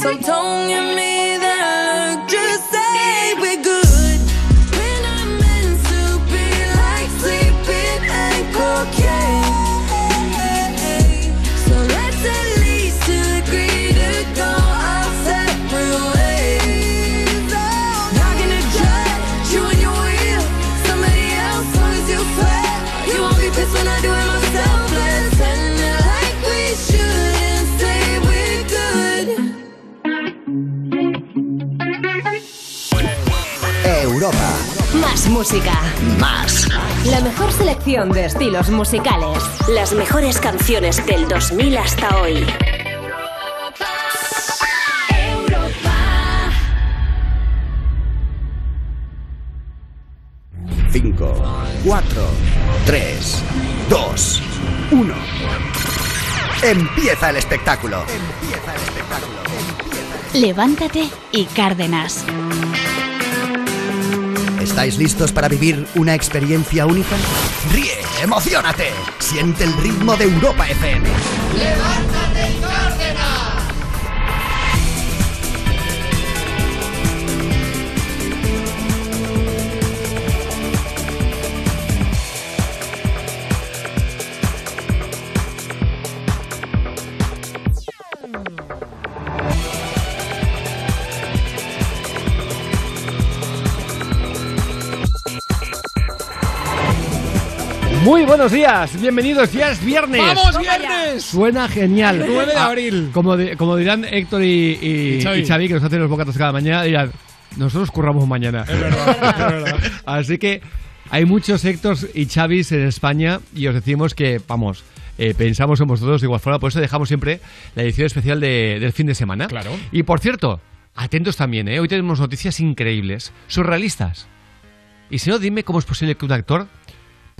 So don't give me música. Más. La mejor selección de estilos musicales. Las mejores canciones del 2000 hasta hoy. 5, 4, 3, 2, 1. Empieza el espectáculo. Empieza el espectáculo. Levántate y Cárdenas. ¿Estáis listos para vivir una experiencia única? Ríe, emocionate, siente el ritmo de Europa FM. ¡Levántate y Muy buenos días, bienvenidos, ya es viernes. ¡Vamos, viernes! Suena genial. 9 de Ah, abril. como, di- como dirán Héctor y, y- Y Xavi. y Xavi, que nos hacen los bocatos cada mañana, dirán, nosotros curramos mañana. Es verdad, es verdad. Así que hay muchos Héctors y Xavis en España y os decimos que, vamos, eh, pensamos en vosotros de igual forma, por eso dejamos siempre la edición especial de- del fin de semana. Claro. Y por cierto, atentos también, ¿eh? hoy tenemos noticias increíbles, surrealistas. Y si no, dime cómo es posible que un actor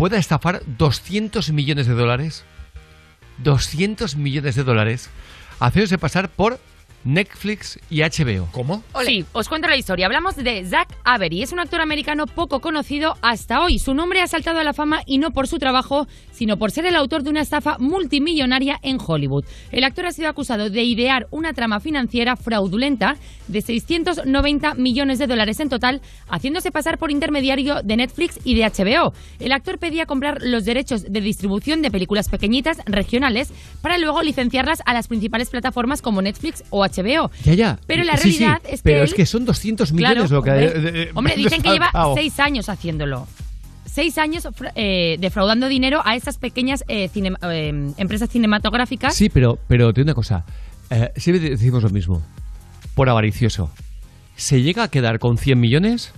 pueda estafar 200 millones de dólares. 200 millones de dólares haciéndose pasar por Netflix y HBO. ¿Cómo? Sí, os cuento la historia. Hablamos de Zach Avery. Es un actor americano poco conocido hasta hoy. Su nombre ha saltado a la fama y no por su trabajo, sino por ser el autor de una estafa multimillonaria en Hollywood. El actor ha sido acusado de idear una trama financiera fraudulenta de 690 millones de dólares en total, haciéndose pasar por intermediario de Netflix y de HBO. El actor pedía comprar los derechos de distribución de películas pequeñitas regionales para luego licenciarlas a las principales plataformas como Netflix o HBO. Ya, ya. Pero la Sí, sí, realidad es que Pero él- es que son 200 millones Claro, lo que... hombre, eh, eh, hombre, dicen que lleva desfalcado. seis años haciéndolo. Seis años eh, defraudando dinero a estas pequeñas eh, cine- eh, empresas cinematográficas. Sí, pero, pero te digo una cosa. Siempre decimos lo mismo. Por avaricioso. Se llega a quedar con 100 millones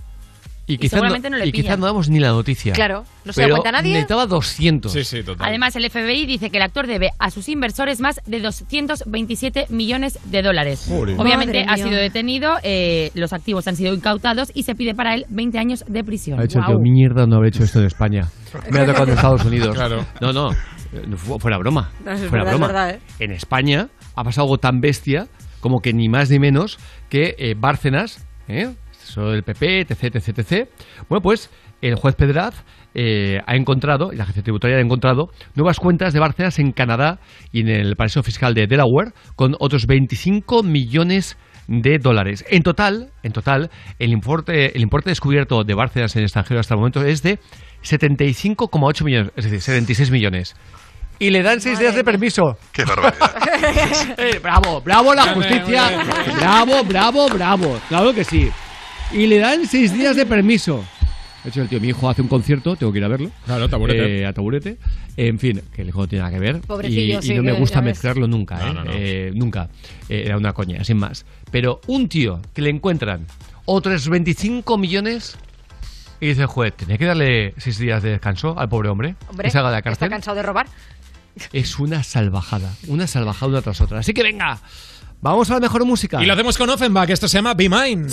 y, quizás seguramente no le y quizá pillan. no damos ni la noticia. Claro, no se da Pero cuenta nadie. necesitaba 200. Sí, sí, total. Además, el FBI dice que el actor debe a sus inversores más de 227 millones de dólares. Obviamente Madre ha mía. sido detenido, eh, los activos han sido incautados y se pide para él 20 años de prisión. Ha hecho tío, mierda no haber hecho esto en España. Me ha tocado en Estados Unidos. Claro. No, no, no fu- fuera broma. No, fuera verdad, es broma. verdad, ¿eh? En España ha pasado algo tan bestia como que ni más ni menos que eh, Bárcenas, ¿eh? Eso del PP, etc, etc, etc. Bueno, pues el juez Pedraz eh, ha encontrado, y la agencia tributaria ha encontrado, nuevas cuentas de Bárcenas en Canadá y en el paraíso fiscal de Delaware con otros 25 millones de dólares. En total, en total, el importe, el importe descubierto de Bárcenas en el extranjero hasta el momento es de 75,8 millones, es decir, 76 millones. Y le dan seis días de permiso. Qué barbaridad. Eh, bravo, bravo la justicia. Bravo, bravo, bravo. Claro que sí. Y le dan seis días de permiso. De hecho, el tío, mi hijo hace un concierto, tengo que ir a verlo. Claro, taburete. Eh, a taburete. En fin, que el hijo no tiene nada que ver. Pobrecillo, y, y sí, no me gusta mezclarlo nunca, ¿eh? No, no, no. Eh, nunca. Eh, era una coña, sin más. Pero un tío que le encuentran otros 25 millones y dice juez, tenía que darle seis días de descanso al pobre hombre. Hombre, que salga de la está cárcel. cansado de robar. Es una salvajada. Una salvajada una tras otra. Así que venga, vamos a la mejor música. Y lo hacemos con Offenbach, esto se llama Be Mine.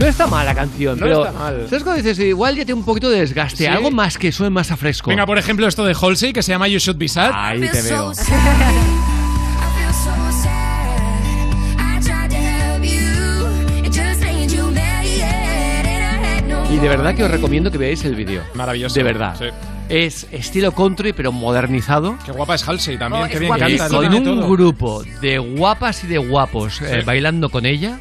No está mal la canción, No pero está mal. ¿sabes cuando dices igual ya tiene un poquito de desgaste? Sí. Algo más que suene más a fresco. Venga, por ejemplo, esto de Halsey que se llama You Should Be Sad. Ahí te veo. Y de verdad que os recomiendo que veáis el vídeo. Maravilloso. De verdad. Sí. Es estilo country, pero modernizado. Qué guapa es Halsey también, Oh, qué es bien canta. con un todo. grupo de guapas y de guapos eh, bailando con ella,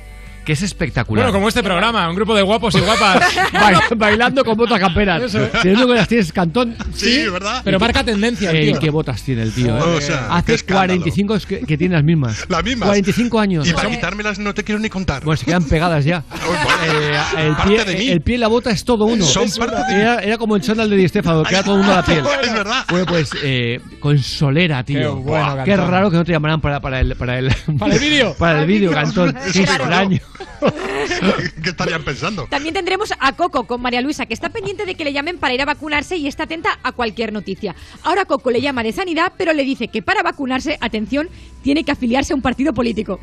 que es espectacular. Bueno, como este programa, un grupo de guapos y guapas. Ba- bailando con botas camperas. Eso. Si no que las tienes cantón. Sí, ¿verdad? Pero marca tendencia, el tío. ¿Qué botas tiene el tío? eh? O sea, qué Hace escándalo. 45 es que, que tiene las mismas. Las mismas. 45 años. Y para quitármelas no te quiero ni contar. Pues se quedan pegadas ya. Eh, el, Parte pie, de mí. el pie y la bota es todo uno. Son parte de mí. era, era como el chándal de Di Stéfano, que era todo uno a la piel. Es verdad. Bueno, pues eh, con solera, tío. Qué bueno, Buah, qué raro que no te llamaran para, para el para el ¿Para el vídeo? para el vídeo, Cantón. Qué extraño. ¿Qué estarían pensando? También tendremos a Coco con María Luisa, que está pendiente de que le llamen para ir a vacunarse y está atenta a cualquier noticia. Ahora Coco le llama de sanidad, pero le dice que para vacunarse, atención, tiene que afiliarse a un partido político.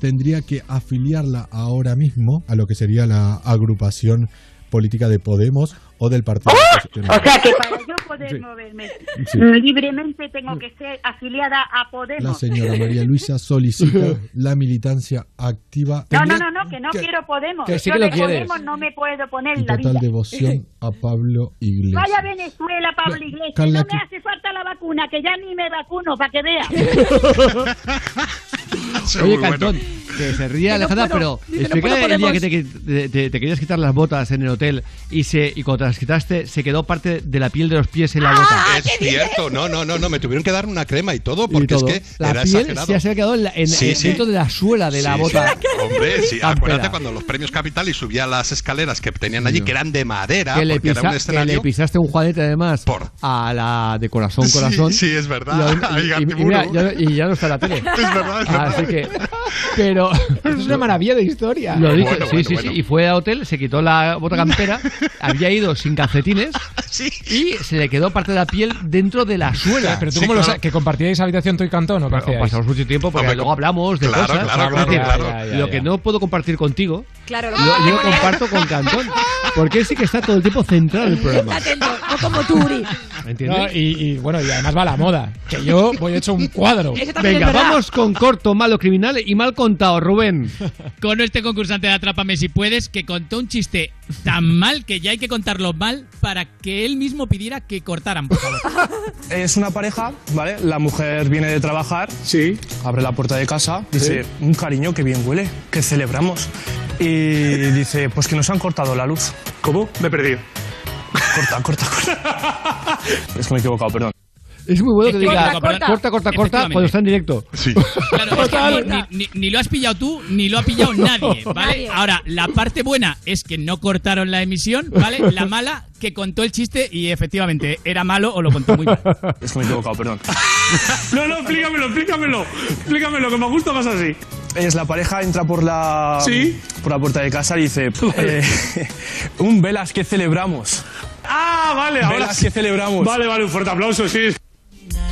Tendría que afiliarla ahora mismo a lo que sería la agrupación política de Podemos o del Partido Oposición. O sea que para yo poder Sí. moverme Sí. libremente tengo que ser afiliada a Podemos. La señora María Luisa solicita la militancia activa. No, no, no, no, que no que- quiero Podemos. que sí yo que lo de quieres. Podemos no me puedo poner y la total vida. devoción a Pablo Iglesias. Vaya a Venezuela, Pablo Iglesias. Carla, no que- me hace falta la vacuna, que ya ni me vacuno, para que vea. Oye, Cantón, que se ría no Alejandra, pero explica el día que te, te- te- te querías quitar las botas en el hotel y se y cuando te las quitaste se quedó parte de la piel de los pies en la bota. Es cierto, no, no, no, no, me tuvieron que dar una crema y todo porque Y todo. es que la era piel exagerado. se ha quedado en la- en- Sí, en- sí. dentro de la suela de la Sí, bota. sí. Hombre, sí, acuérdate cuando los premios Capital y subía las escaleras que tenían allí, que eran de madera, que le, porque era un que escenario. le pisaste un juanete además a la de corazón corazón sí, es verdad. y, ya, no está la tele Es verdad, es verdad. Pero Es una maravilla de historia. lo dije Bueno, sí bueno, sí bueno. sí y fue al hotel se quitó la bota campera había ido sin calcetines y se le quedó parte de la piel dentro de la suela Pero tú cómo lo sabes, que compartíais habitación tú y Cantón o qué Bueno, hacíais? pasamos mucho tiempo porque Hombre, luego hablamos de claro, cosas claro, claro, decir, claro. Ya, ya, lo que no puedo compartir contigo Claro, lo, yo lo comparto con Cantón porque él sí que está todo el tiempo centrado en el programa Está atento, no como tú, Uri. ¿me entiendes? No, y, y, bueno, y además va a la moda. Que yo voy hecho un cuadro. Venga, vamos con corto, malo, criminal y mal contado, Rubén. Con este concursante de Atrápame si puedes, que contó un chiste tan mal que ya hay que contarlo mal para que él mismo pidiera que cortaran, por favor. Es una pareja, ¿vale? La mujer viene de trabajar. Sí. Abre la puerta de casa. Dice, un cariño, que bien huele. Que celebramos. Y dice, pues que nos han cortado la luz. ¿Cómo? Me he perdido. Corta, corta, corta. es que me he equivocado, perdón. Es muy bueno que diga Corta, corta. corta, corta, cuando está en directo. Sí. Claro, es que ni, ni- ni- ni lo has pillado tú, ni lo ha pillado nadie, ¿vale? Nadie. Ahora, la parte buena es que no cortaron la emisión, ¿vale? La mala, que contó el chiste y efectivamente era malo o lo contó muy mal. Es que me he equivocado, perdón. No, no, explícamelo, explícamelo. Explícamelo, que me gusta más así. Es la pareja, entra por la, Sí. por la puerta de casa y dice, eh, un velas que celebramos. Ah, vale, ahora Velas sí. que celebramos. Vale, vale, un fuerte aplauso, sí.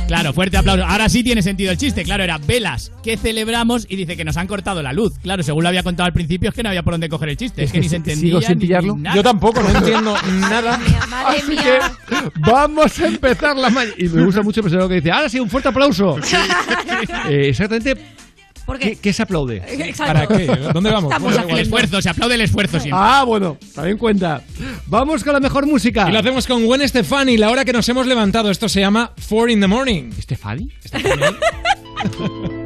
Claro, fuerte aplauso. Ahora sí tiene sentido el chiste. Claro, era velas que celebramos y dice que nos han cortado la luz. Claro, según lo había contado al principio, es que no había por dónde coger el chiste. Es que ni se entendía. Sigo sin ni pillarlo. nada. Yo tampoco, no entiendo nada. Madre Así mía. que vamos a empezar la mañana. Y me gusta mucho pensar lo que dice. Ahora sí, un fuerte aplauso. Eh, exactamente porque... ¿Qué, ¿Qué, se aplaude? Eh, ¿Para qué? ¿Dónde vamos? Estamos bueno, el esfuerzo, se aplaude el esfuerzo siempre. Ah, bueno, también cuenta. Vamos con la mejor música. Y lo hacemos con Gwen Stefani, la hora que nos hemos levantado. Esto se llama Four in the Morning. ¿Stefani? ¿Stefani?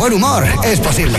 buen humor es posible.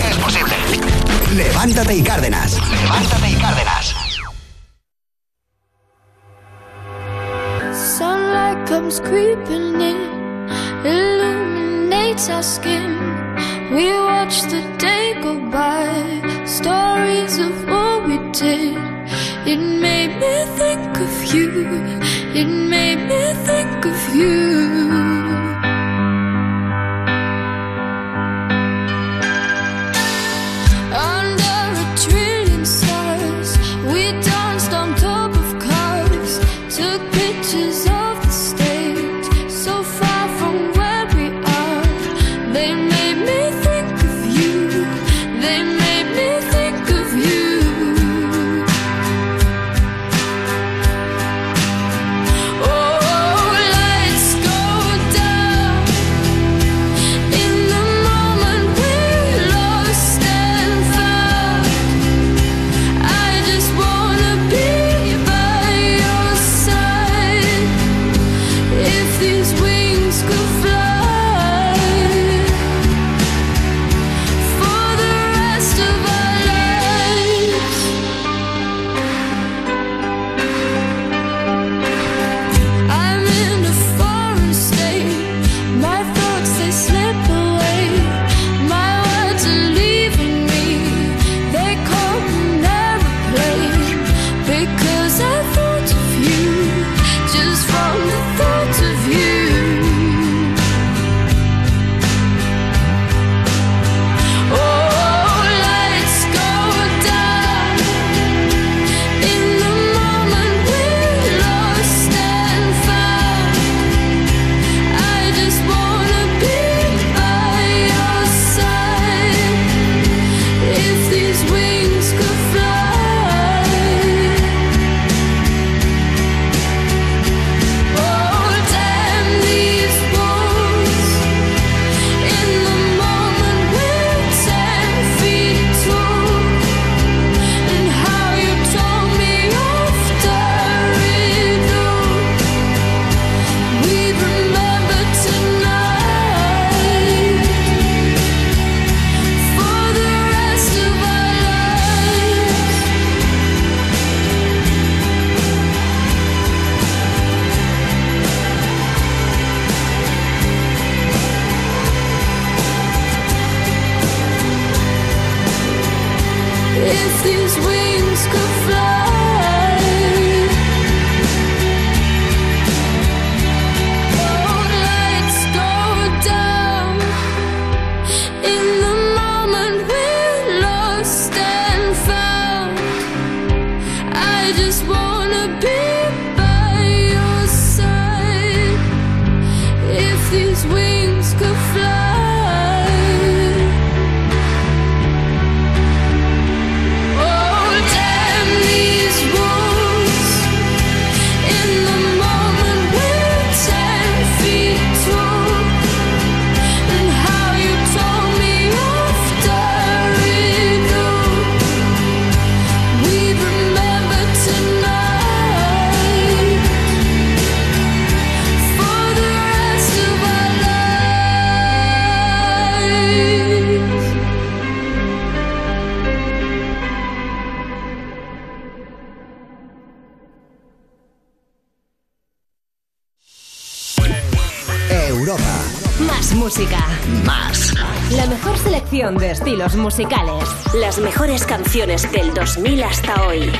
De estilos musicales. Las mejores canciones del 2000 hasta hoy.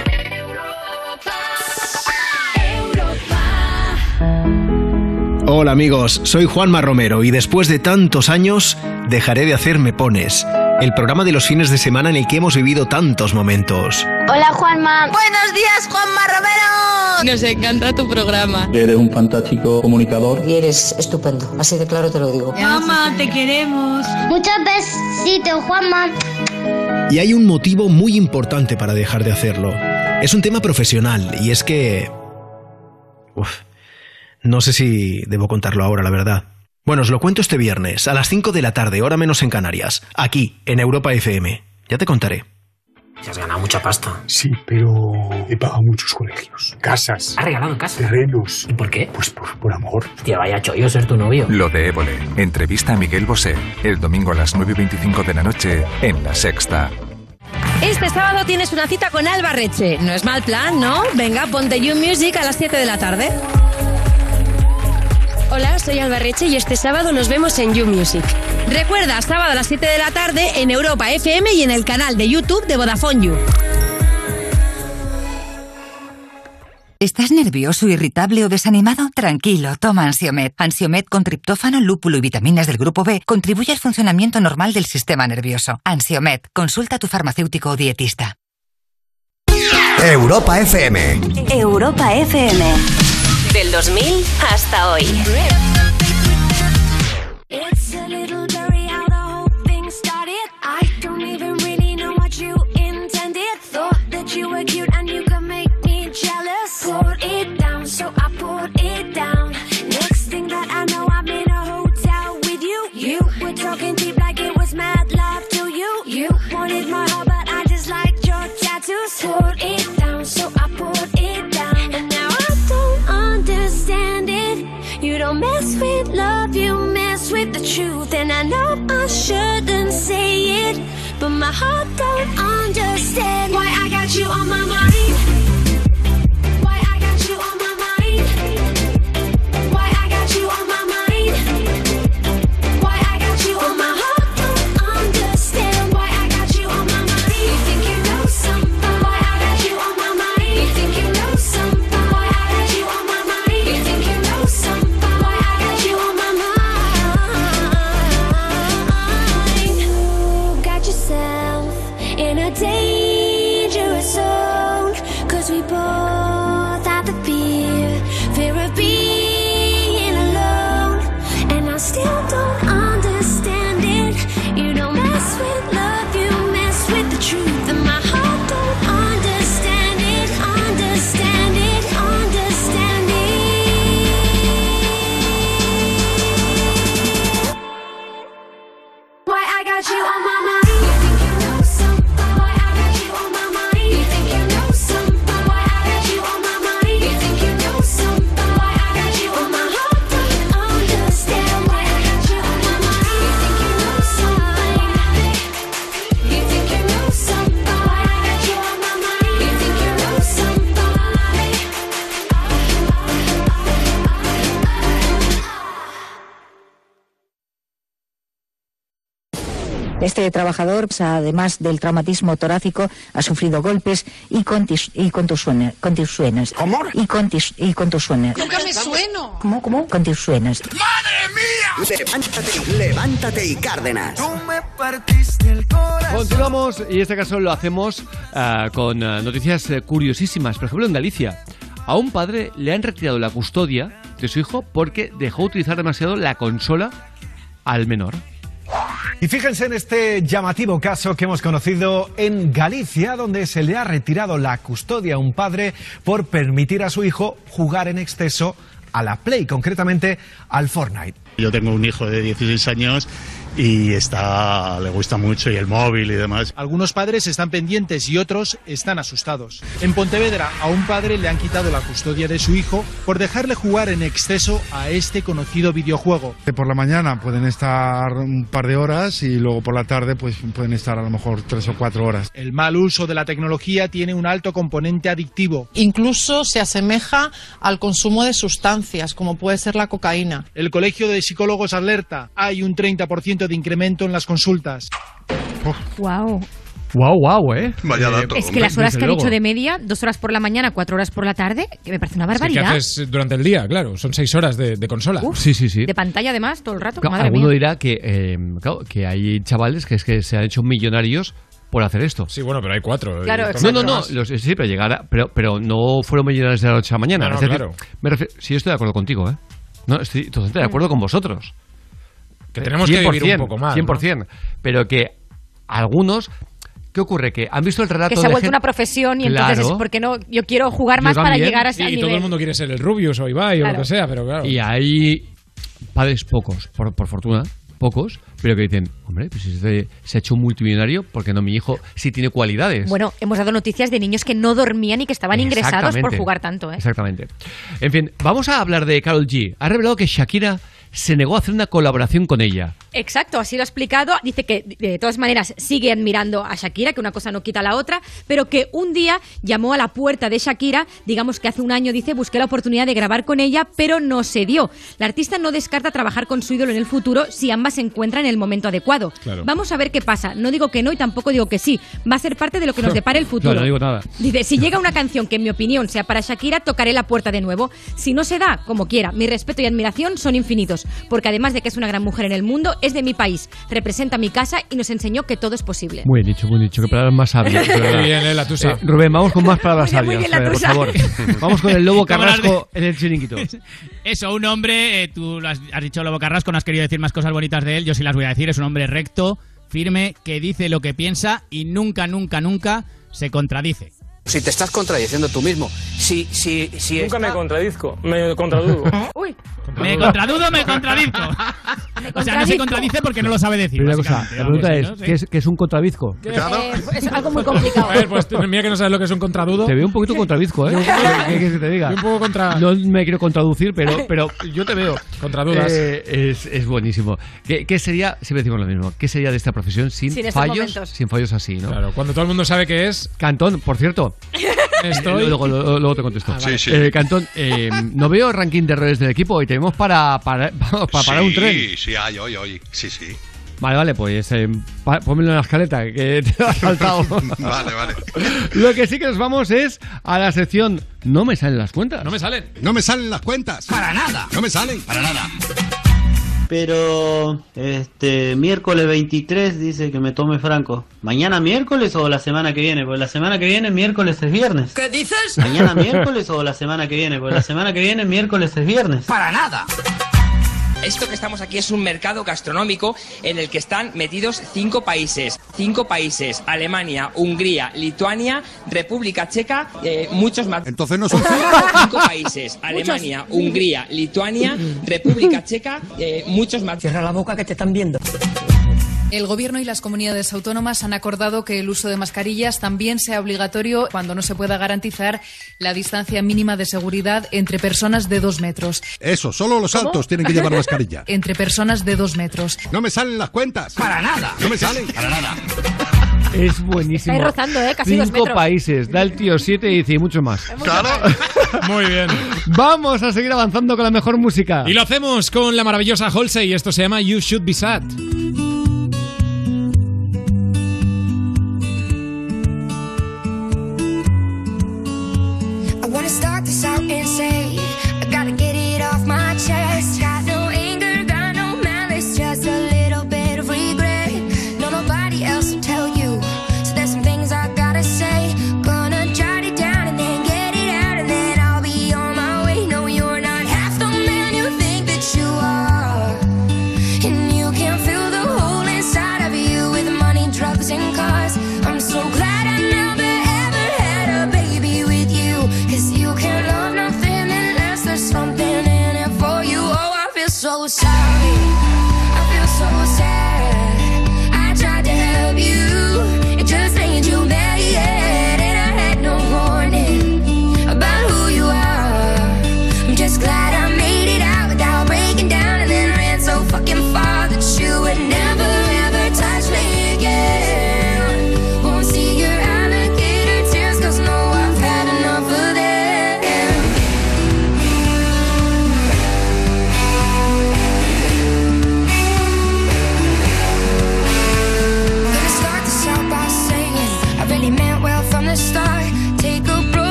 Hola amigos, soy Juanma Romero y después de tantos años dejaré de hacer Me Pones, el programa de los fines de semana en el que hemos vivido tantos momentos. Hola Juanma. Buenos días Juanma Romero. Nos encanta tu programa. Eres un fantástico comunicador. Y eres estupendo, así de claro te lo digo. Mamá, te queremos. Muchas besitos Juanma. Y hay un motivo muy importante para dejar de hacerlo. Es un tema profesional y es que... Uf, no sé si debo contarlo ahora, la verdad. Bueno, os lo cuento este viernes, a las 5 de la tarde, hora menos en Canarias, aquí, en Europa FM. Ya te contaré. Te has ganado mucha pasta. Sí, pero he pagado muchos colegios, casas, ¿Has regalado casas? terrenos. ¿Y por qué? Pues por, por amor. Hostia, vaya chollo ser tu novio. Lo de Évole. Entrevista a Miguel Bosé. El domingo a las 9 y 25 de la noche en La Sexta. Este sábado tienes una cita con Alba Reche. No es mal plan, ¿no? Venga, ponte You Music a las 7 de la tarde. Hola, soy Alba Reche y este sábado nos vemos en You Music. Recuerda, sábado a las 7 de la tarde en Europa FM y en el canal de YouTube de Vodafone You. ¿Estás nervioso, irritable o desanimado? Tranquilo, toma Ansiomed. Ansiomed con triptófano, lúpulo y vitaminas del grupo B contribuye al funcionamiento normal del sistema nervioso. Ansiomed, consulta a tu farmacéutico o dietista. Europa FM. Europa FM. Del 2000 hasta hoy. It down, so I poured it down. Don't mess with love, you mess with the truth. And I know I shouldn't say it, but my heart don't understand why I got you on my mind. Why I got you on my mind. Why I got you on my mind. Este trabajador, pues, además del traumatismo torácico, ha sufrido golpes y, contis- y contusiones. contusiones. ¿Cómo? Y, contis- y contusiones. Nunca me sueno. ¿Cómo? ¿Cómo? Contusiones. ¡Madre mía! Levántate, levántate y Cárdenas. Tú me partiste el corazón. Continuamos y en este caso lo hacemos ah, con ah, noticias eh, curiosísimas. Por ejemplo, en Galicia, a un padre le han retirado la custodia de su hijo porque dejó utilizar demasiado la consola al menor. Y fíjense en este llamativo caso que hemos conocido en Galicia, donde se le ha retirado la custodia a un padre por permitir a su hijo jugar en exceso a la Play, concretamente al Fortnite. Yo tengo un hijo de 16 años y está, le gusta mucho y el móvil y demás. Algunos padres están pendientes y otros están asustados. En Pontevedra a un padre le han quitado la custodia de su hijo por dejarle jugar en exceso a este conocido videojuego. Por la mañana pueden estar un par de horas y luego por la tarde pues pueden estar a lo mejor tres o cuatro horas. El mal uso de la tecnología tiene un alto componente adictivo. Incluso se asemeja al consumo de sustancias, como puede ser la cocaína. El Colegio de Psicólogos alerta, hay un 30% de incremento en las consultas. Wow. Wow, wow, ¿eh? Vaya Eh, dato. Es que las horas desde que han dicho de media, dos horas por la mañana, cuatro horas por la tarde, que me parece una Es que, ¿Qué barbaridad. haces durante el día? Claro, son seis horas de, de consola. Sí, sí, sí. De pantalla además, todo el rato. Claro, Madre alguno mía. dirá que, eh, claro, que hay chavales que es que se han hecho millonarios por hacer esto. Sí, bueno, pero hay cuatro. Claro. No, no, no, los- sí, pero llegar a- pero, pero no fueron millonarios de la noche a la mañana. No, no, Es decir, claro. me refiero- sí, yo estoy de acuerdo contigo, ¿eh? No, estoy totalmente de acuerdo con vosotros. Que tenemos que vivir un 100%, poco más. 100%. Pero que algunos, ¿qué ocurre? Que han visto el relato Que se ha vuelto gente- una profesión y entonces Claro. es porque no, yo quiero jugar más para llegar a ese y nivel. todo el mundo quiere ser el Rubius o Ibai o Claro. lo que sea, pero claro. Y hay padres pocos, por, por fortuna, pocos, pero que dicen, hombre, pues si este se ha hecho un multimillonario, ¿por qué no mi hijo sí tiene cualidades? Bueno, hemos dado noticias de niños que no dormían y que estaban ingresados por jugar tanto, ¿eh? Exactamente. En fin, vamos a hablar de Carol G. Ha revelado que Shakira se negó a hacer una colaboración con ella. Exacto, así lo ha explicado. Dice que de todas maneras sigue admirando a Shakira, que una cosa no quita la otra, pero que un día llamó a la puerta de Shakira, digamos que hace un año, dice, busqué la oportunidad de grabar con ella, pero no se dio. La artista no descarta trabajar con su ídolo en el futuro si ambas se encuentran en el momento adecuado. Claro. Vamos a ver qué pasa. No digo que no y tampoco digo que sí. Va a ser parte de lo que nos depara el futuro. No, no digo nada. Dice, si llega una canción que en mi opinión sea para Shakira, tocaré la puerta de nuevo. Si no se da, como quiera, mi respeto y admiración son infinitos, porque además de que es una gran mujer en el mundo, es de mi país, representa mi casa y nos enseñó que todo es posible. Muy bien dicho, muy bien dicho. Qué palabras más sabias. Muy bien, eh, la tusa. Eh, Rubén, vamos con más palabras Muy bien, muy sabias. bien, la Fede, por favor. Vamos con el lobo carrasco en el chiringuito. Eso, un hombre, eh, tú lo has, has dicho Lobo Carrasco, no has querido decir más cosas bonitas de él, yo sí las voy a decir, es un hombre recto, firme, que dice lo que piensa y nunca, nunca, nunca se contradice. Si te estás contradiciendo tú mismo. Si, si, si Nunca me contradizco, me contradudo. Uy, Me contradudo, me contradizco. O sea, no se contradice porque no lo sabe decir. Primera cosa, la pregunta ¿sí, es. ¿qué es, qué es un contradizco? eh, es algo muy complicado. A ver, pues mira que no sabes lo que es un contradudo. Te veo un poquito contradizco, ¿eh? ¿Qué qué quieres que te diga? Un poco contra- No me quiero contraducir, pero, pero yo te veo. Contradudas. Eh, es, es buenísimo. ¿Qué, qué sería, siempre decimos lo mismo, qué sería de esta profesión sin, Sin fallos? momentos. Sin fallos así, ¿no? Claro, cuando todo el mundo sabe que es. Cantón, por cierto. Estoy. Luego, luego- luego te contesto. Ah, vale. Sí, sí. Eh, Cantón, eh, no veo ranking de errores del equipo y tenemos para, para, para parar un Sí, tren. Sí, hay, hoy, hoy. Sí, sí. Vale, vale, pues eh, pónmelo en la escaleta, que te ha saltado. Vale, vale. Lo que sí que nos vamos es a la sección No me salen las cuentas. No me salen. No me salen las cuentas. Para nada. No me salen. Para nada. Pero este miércoles 23 dice que me tome Franco. ¿Mañana miércoles o la semana que viene? Porque la semana que viene miércoles es viernes. ¿Qué dices? ¿Mañana miércoles o la semana que viene? Porque la semana que viene miércoles es viernes. Para nada. Esto que estamos aquí es un mercado gastronómico en el que están metidos cinco países. Cinco países. Alemania, Hungría, Lituania, República Checa, eh, muchos más. Entonces no son Cinco países. Alemania, Hungría, Lituania, República Checa, eh, muchos más. Cierra la boca que te están viendo. El Gobierno y las comunidades autónomas han acordado que el uso de mascarillas también sea obligatorio cuando no se pueda garantizar la distancia mínima de seguridad entre personas de dos metros. Eso, solo los altos tienen que llevar mascarilla. Entre personas de dos metros. No me salen las cuentas. Para nada. No me salen. Para nada. Es buenísimo. Estáis rozando, ¿eh? Casi dos Cinco metros. países, da el tío siete y dice y mucho más. Muy bien. Vamos a seguir avanzando con la mejor música. Y lo hacemos con la maravillosa Halsey y esto se llama You Should Be Sad.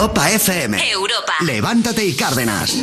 Europa FM. Europa. Levántate y Cárdenas.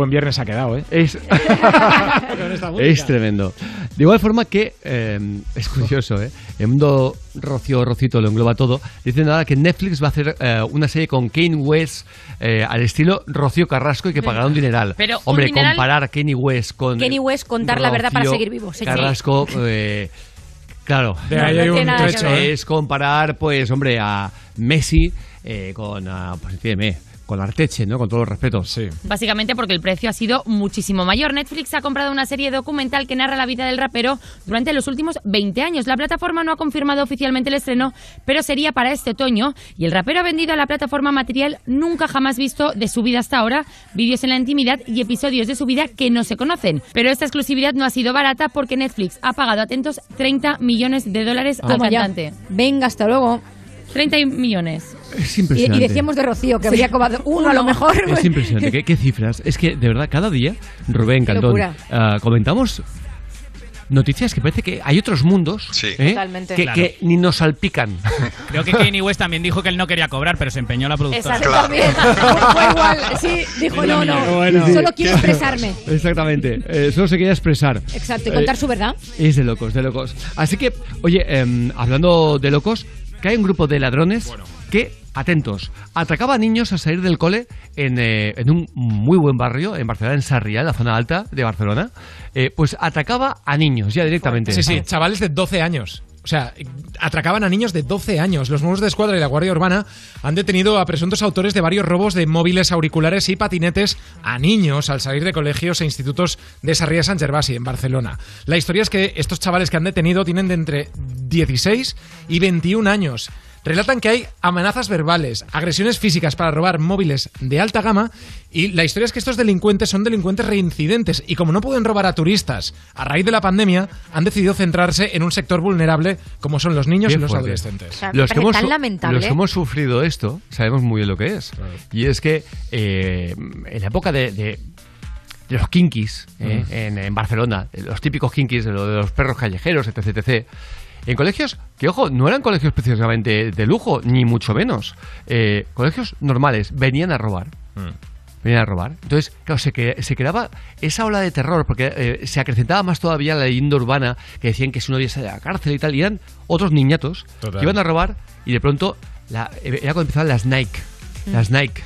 Buen viernes ha quedado, ¿eh? Es, tremendo. De igual forma que eh, es curioso, ¿eh? El mundo Rocío Rocito lo engloba todo. Dicen ahora que Netflix va a hacer eh, una serie con Kane West eh, al estilo Rocío Carrasco y que pagará un dineral. Pero un Hombre, dineral- comparar a Kanye West con. Kenny West contar la verdad para Rocío seguir vivo. Carrasco, eh, claro. De ahí hay un tiene nada que trecho, ver. ¿eh? Es comparar, pues, hombre, a Messi eh, con, ah, pues, entiéndeme, con Arteche, ¿no? Con todos los respetos. Sí. Básicamente porque el precio ha sido muchísimo mayor. Netflix ha comprado una serie documental que narra la vida del rapero durante los últimos 20 años. La plataforma no ha confirmado oficialmente el estreno, pero sería para este otoño. Y el rapero ha vendido a la plataforma material nunca jamás visto de su vida hasta ahora, vídeos en la intimidad y episodios de su vida que no se conocen. Pero esta exclusividad no ha sido barata porque Netflix ha pagado, atentos, 30 millones de dólares al Toma ya. cantante. Venga, hasta luego. 30 millones. Es Y, impresionante. y decíamos de Rocío que habría cobrado uno a lo mejor. Es impresionante. ¿Qué, qué cifras? Es que, de verdad, cada día, Rubén Cantón, ah, comentamos noticias que parece que hay otros mundos ¿eh? Totalmente. que, Claro. que ni nos salpican. Creo que Kanye West también dijo que él no quería cobrar, pero se empeñó la productora. Exacto, también. Fue igual. Sí, dijo no, no. Bueno. Solo quiero expresarme. Exactamente. Eh, solo se quería expresar. Exacto, y contar Eh, su verdad. Es de locos, de locos. Así que, oye, em, hablando de locos, que hay un grupo de ladrones que, atentos, atracaba a niños a salir del cole en, eh, en un muy buen barrio, en Barcelona, en Sarriá, en la zona alta de Barcelona. Eh, pues atracaba a niños ya directamente. Sí, sí, chavales de 12 años. O sea, atracaban a niños de 12 años. Los nuevos de escuadra y la Guardia Urbana han detenido a presuntos autores de varios robos de móviles, auriculares y patinetes a niños al salir de colegios e institutos de Sarriá San Gervasi, en Barcelona. La historia es que estos chavales que han detenido tienen de entre 16 y 21 años. Relatan que hay amenazas verbales, agresiones físicas para robar móviles de alta gama y la historia es que estos delincuentes son delincuentes reincidentes y como no pueden robar a turistas a raíz de la pandemia, han decidido centrarse en un sector vulnerable como son los niños y los fuerte. adolescentes. Los que, hemos, tan su- lamentable. los que hemos sufrido esto sabemos muy bien lo que es. Y es que eh, en la época de, de- de los kinkis eh, Mm. en, en Barcelona, los típicos kinkis, de, lo de los perros callejeros, etc, etc. En colegios que, ojo, no eran colegios precisamente de lujo, ni mucho menos. Eh, colegios normales, venían a robar. Venían a robar. Entonces, claro, se, cre- se creaba esa ola de terror, porque eh, se acrecentaba más todavía la leyenda urbana, que decían que si uno día sale de la cárcel y tal, y eran otros niñatos Total. que iban a robar, y de pronto la- era cuando empezaban las Nike. Las Nike.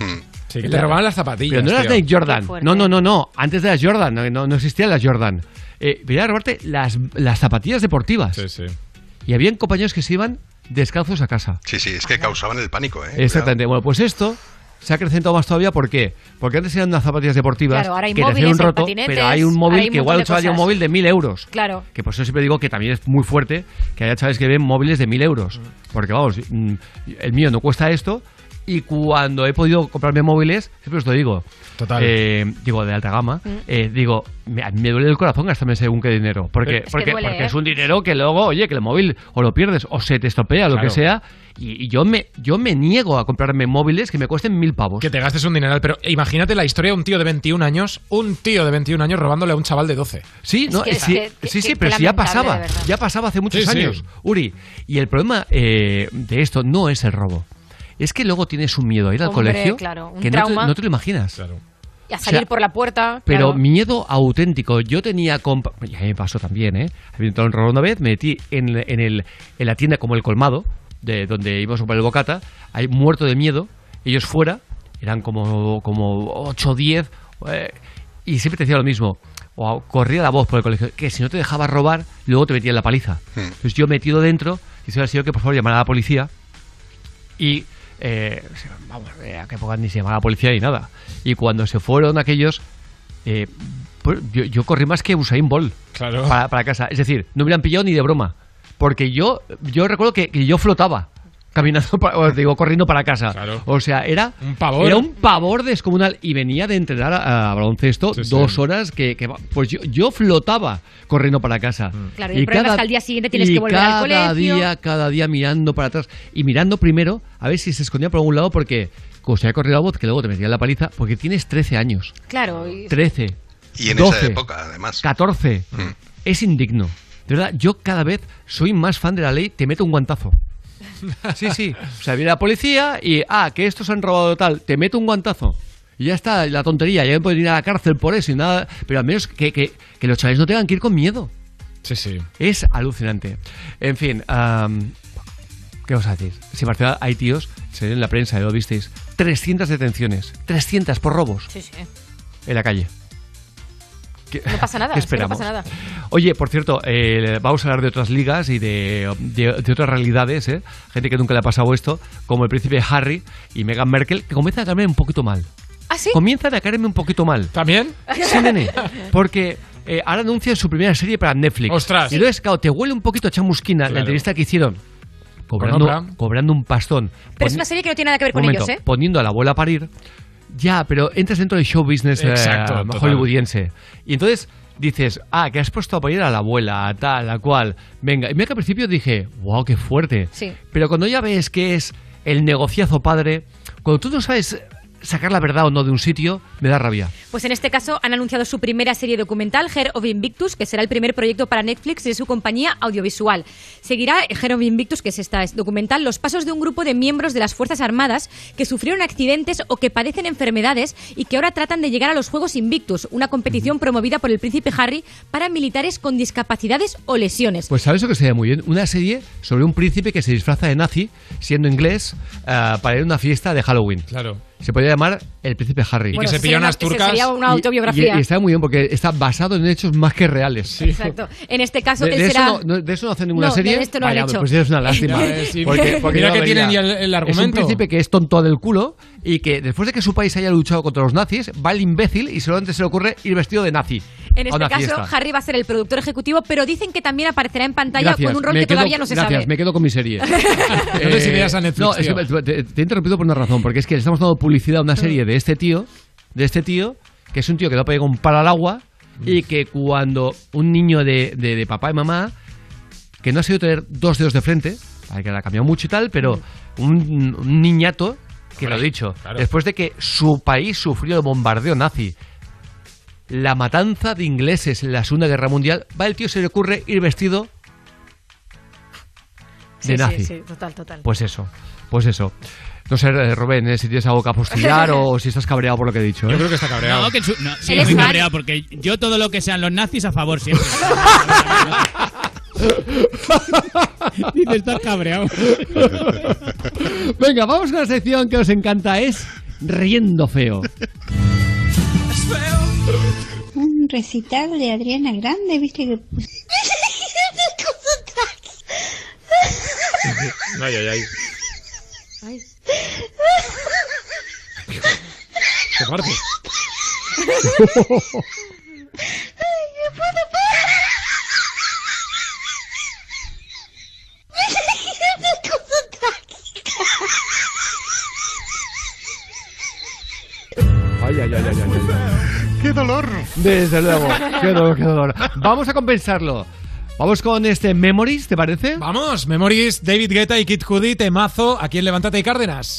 Sí, que te robaban las zapatillas. Pero no las. Nike Jordan. No, no, no, no. Antes de las Jordan. No, no, no existían las Jordan. Eh, venían a robarte las, las zapatillas deportivas. Sí, sí. Y habían compañeros que se iban descalzos a casa. Sí, sí, es que causaban el pánico, ¿eh? Exactamente. Bueno, pues esto se ha acrecentado más todavía. ¿Por qué? Porque antes eran unas zapatillas deportivas Claro, ahora hay que móviles, un roto, pero hay un móvil ahora hay un que igual un chaval lleva un móvil de mil euros. Claro. Que por eso siempre digo que también es muy fuerte que haya chavales que ven móviles de mil euros. Porque vamos, mm, el mío no cuesta esto. Y cuando he podido comprarme móviles, siempre os lo digo. Total. eh, digo, de alta gama. Mm. eh, digo, me, a mí me duele el corazón gastarme según qué dinero. Porque, Es que porque, duele, porque ¿eh? es un dinero que luego, oye, que el móvil o lo pierdes o se te estropea, lo Claro. que sea. Y, y yo, me, yo me niego a comprarme móviles que me cuesten mil pavos. Que te gastes un dineral, pero imagínate la historia de un tío de 21 años, un tío de 21 años robándole a un chaval de 12. Sí, no, que- eh, sí, que- sí, que- sí, que pero si ya pasaba, ya pasaba hace muchos Sí, sí. años, Uri. Y el problema eh, de esto no es el robo, es que luego tienes un miedo a ir al Hombre, colegio claro, un que no te, trauma. no te lo imaginas. Y a salir O sea, por la puerta. Pero claro. miedo auténtico. Yo tenía compa y a mí me pasó también, ¿eh? Había entrado un robo una vez, me metí en, en, el, en la tienda como el colmado, de donde íbamos a comprar el bocata, ahí muerto de miedo, ellos fuera, eran como, como 8 o 10, eh, y siempre te decía lo mismo. O corría la voz por el colegio, que si no te dejabas robar, luego te metían la paliza. Entonces yo metido dentro, y se sido que por favor llamara a la policía, y eh, vamos, eh, a qué época ni se llamaba la policía ni nada. Y cuando se fueron aquellos, eh, pues, yo, yo corrí más que Usain Bolt Claro. para, para casa. Es decir, no me hubieran pillado ni de broma. Porque yo, yo recuerdo que, que yo flotaba. Caminando, para- os digo, corriendo para casa. O sea, era Un pavor. Era un pavor descomunal. Y venía de entrenar a, a baloncesto Sí, sí. dos horas que, que- Pues yo, yo flotaba corriendo para casa. Claro, y el problema es que al día siguiente tienes que volver al cada día, cada día mirando para atrás. Y mirando primero a ver si se escondía por algún lado porque... Como se había corrido la voz, que luego te metían la paliza, porque tienes 13 años. Claro. y- 13. Y en 12, esa época, además. 14. Es indigno. De verdad, yo cada vez soy más fan de la ley, te meto un guantazo. Sí, sí. O sea, viene la policía y, ah, que estos han robado tal, te meto un guantazo. Y ya está, la tontería, ya me pueden ir a la cárcel por eso y nada. Pero al menos que, que, que los chavales no tengan que ir con miedo. Sí, sí. Es alucinante. En fin, am, ¿qué os a decir? Si en Barcelona hay tíos, se ve en la prensa, ya lo visteis, 300 detenciones, 300 por robos Sí, sí. en la calle. ¿Qué- No pasa nada, ¿Qué es que no esperamos? pasa nada. Oye, por cierto, eh, vamos a hablar de otras ligas y de, de- de otras realidades, ¿eh? Gente que nunca le ha pasado esto, como el príncipe Harry y Meghan Merkel, que comienzan a caerme un poquito mal. ¿Ah, sí? Comienzan a caerme un poquito mal. ¿También? Sí, nene. Porque eh, ahora anuncian su primera serie para Netflix. Ostras. Y entonces, claro, te huele un poquito a chamusquina la Claro. entrevista que hicieron. Cobrando, cobrando un pastón. Pero es una serie que no tiene nada que ver con momento, ellos, ¿eh? poniendo a la abuela a parir. Ya, pero entras dentro del show business eh, Exacto, hollywoodiense. Y entonces dices, ah, que has puesto a parir a la abuela, a tal, a cual. Venga, y mira que al principio dije, wow, qué fuerte. Sí. Pero cuando ya ves que es el negociazo padre, cuando tú no sabes sacar la verdad o no de un sitio, me da rabia. Pues en este caso han anunciado su primera serie documental, Her of Invictus, que será el primer proyecto para Netflix de su compañía audiovisual. Seguirá Her of Invictus, que es esta es documental, los pasos de un grupo de miembros de las Fuerzas Armadas que sufrieron accidentes o que padecen enfermedades y que ahora tratan de llegar a los Juegos Invictus, una competición promovida por el príncipe Harry para militares con discapacidades o lesiones. Pues sabes lo que sería muy bien, una serie sobre un príncipe que se disfraza de nazi, siendo inglés, ah, para ir a una fiesta de Halloween. Claro. Se podría llamar El Príncipe Harry. Bueno, sería una- Sería una autobiografía. Y, y está muy bien porque está basado en hechos más que reales. Exacto. En este caso, De, él de será... eso no, no- de eso no hacen ninguna No, de serie. esto no han Vaya, hecho. Pues es una lástima. Sí. Porque, porque Mira no que tienen ya el- el Es un argumento. príncipe que es tonto del culo y que después de que su país haya luchado contra los nazis, va el imbécil y solamente se le ocurre ir vestido de nazi. En este caso, fiesta. Harry va a ser el productor ejecutivo, pero dicen que también aparecerá en pantalla Gracias, con un rol que quedo- todavía no se gracias, sabe. me quedo con mi serie. No a Netflix, No, es que te, te he interrumpido por una razón, porque es que le estamos dando publicidad una serie de este tío, de este tío, que es un tío que no pega un palo al agua y que cuando un niño de, de- de papá y mamá, que no ha sido tener dos dedos de frente, que la ha cambiado mucho y tal, pero un, un niñato, que lo he dicho, claro. después de que su país sufrió el bombardeo nazi, la matanza de ingleses en la Segunda Guerra Mundial, va el tío se le ocurre ir vestido de Sí, nazi. sí, sí, total, total. Pues eso, pues eso. No sé, eh, Rubén, eh, si tienes algo que apostillar o si estás cabreado por lo que he dicho. Yo ¿eh? creo que está cabreado. No, que en su- no, sí, muy fan. cabreado porque yo todo lo que sean los nazis a favor siempre. Dice, estás cabreado. Venga, vamos con la sección que os encanta, es Riendo Feo. Un recital de Adriana Grande, viste que... Ay, ay, ay. Qué fuerte. Ay, ay, ay, ay, ay, ay. ¡Qué dolor! Desde luego, qué dolor, qué dolor. Vamos a compensarlo. Vamos con este Memories, ¿te parece? Vamos, Memories, David Guetta y Kid Cudi, temazo, aquí en Levántate y Cárdenas.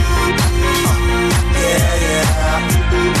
Yeah, yeah. Hey,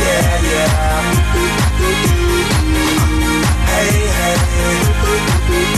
Yeah, yeah. Hey, hey.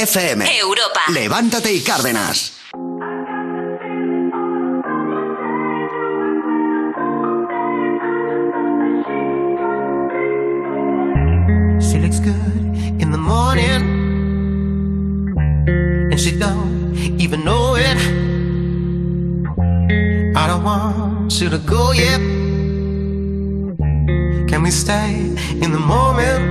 FM. Europa. Levántate y Cárdenas. She looks good in the morning, and she don't even know it. I don't want you to go yet. Can we stay in the moment?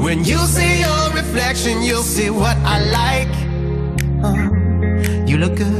When you see your reflection, you'll see what I like. Uh, you look good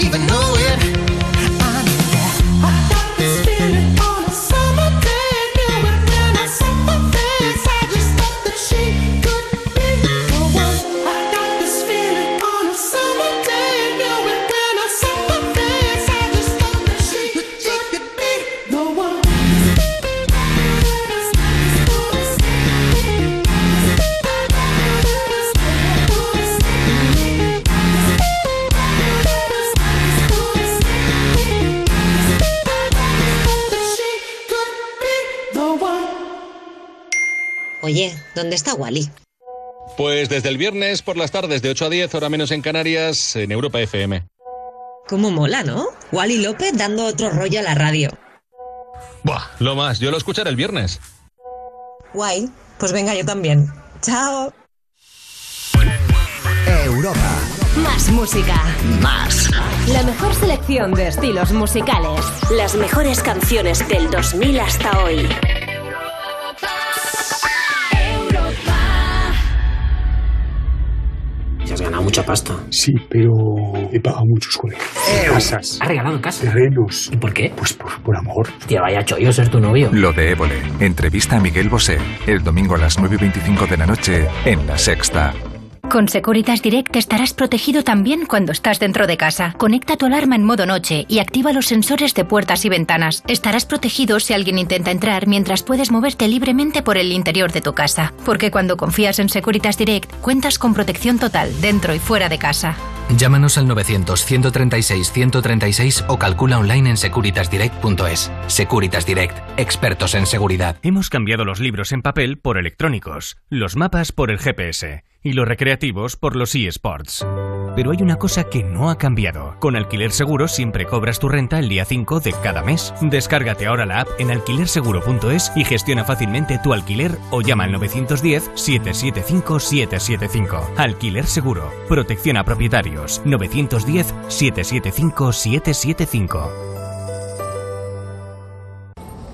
even know it. Oye, ¿dónde está Wally? Pues desde el viernes por las tardes de 8 a 10, hora menos en Canarias, en Europa FM. Cómo mola, ¿no? Wally López dando otro rollo a la radio. Buah, lo más, yo lo escucharé el viernes. Guay, pues venga yo también. Chao. Europa. Más música. Más. La mejor selección de estilos musicales. Las mejores canciones del 2000 hasta hoy. Has ganado mucha pasta. Sí, pero he pagado muchos colegios. Casas. ¿Has regalado casas? Terrenos. ¿Y por qué? Pues por, por amor. Hostia, vaya chollo ser tu novio. Lo de Évole. Entrevista a Miguel Bosé. El domingo a las 9 y 25 de la noche en La Sexta. Con Securitas Direct estarás protegido también cuando estás dentro de casa. Conecta tu alarma en modo noche y activa los sensores de puertas y ventanas. Estarás protegido si alguien intenta entrar mientras puedes moverte libremente por el interior de tu casa. Porque cuando confías en Securitas Direct, cuentas con protección total dentro y fuera de casa. Llámanos al 900-136-136 o calcula online en securitasdirect.es. Securitas Direct, expertos en seguridad. Hemos cambiado los libros en papel por electrónicos, los mapas por el GPS y los recreativos por los eSports. Pero hay una cosa que no ha cambiado. Con Alquiler Seguro siempre cobras tu renta el día 5 de cada mes. Descárgate ahora la app en alquilerseguro.es y gestiona fácilmente tu alquiler o llama al 910-775-775. Alquiler Seguro. Protección a propietarios. 910-775-775.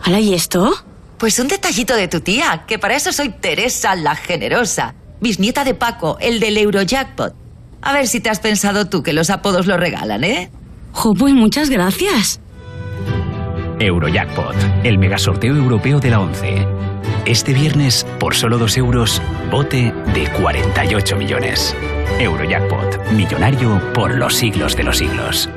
¿Hala y esto? Pues un detallito de tu tía, que para eso soy Teresa la Generosa, bisnieta de Paco, el del Eurojackpot. A ver si te has pensado tú que los apodos lo regalan, ¿eh? Jo, pues muchas gracias. Eurojackpot, el megasorteo europeo de la 11. Este viernes, por solo 2 euros, bote de 48 millones. Eurojackpot, millonario por los siglos de los siglos.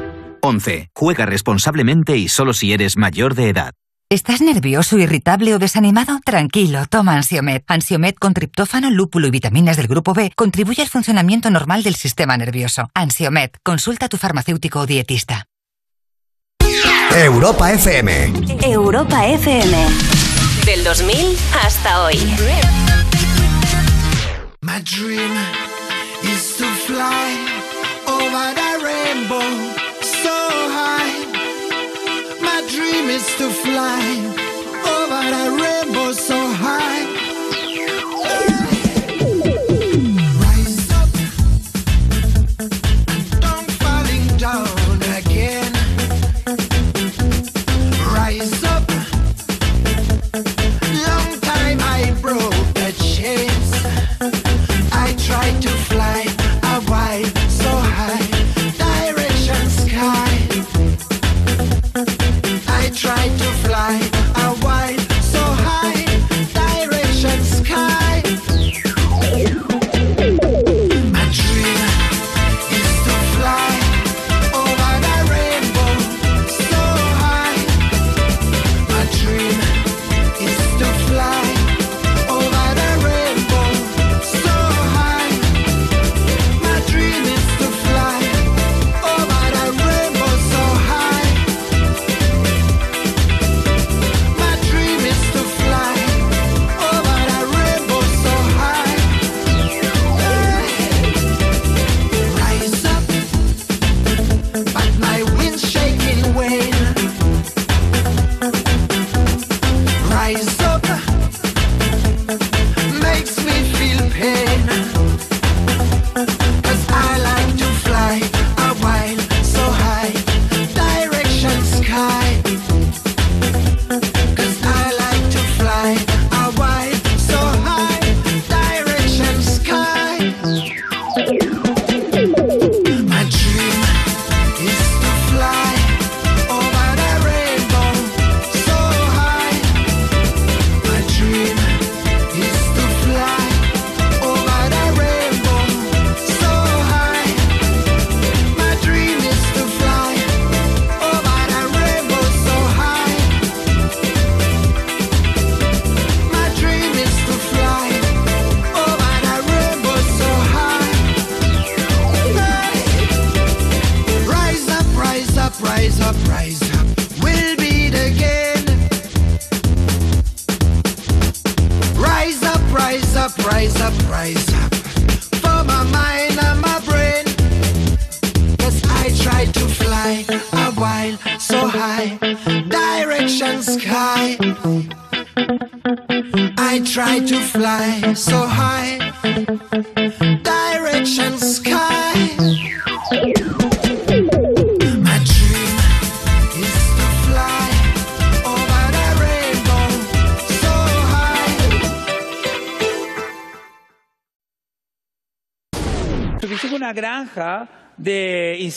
11. Juega responsablemente y solo si eres mayor de edad. ¿Estás nervioso, irritable o desanimado? Tranquilo, toma Ansiomed. Ansiomed con triptófano, lúpulo y vitaminas del grupo B contribuye al funcionamiento normal del sistema nervioso. Ansiomed, consulta a tu farmacéutico o dietista. Europa FM. Europa FM. Del 2000 hasta hoy. My dream is to fly over the rainbow dream is to fly over the rainbow so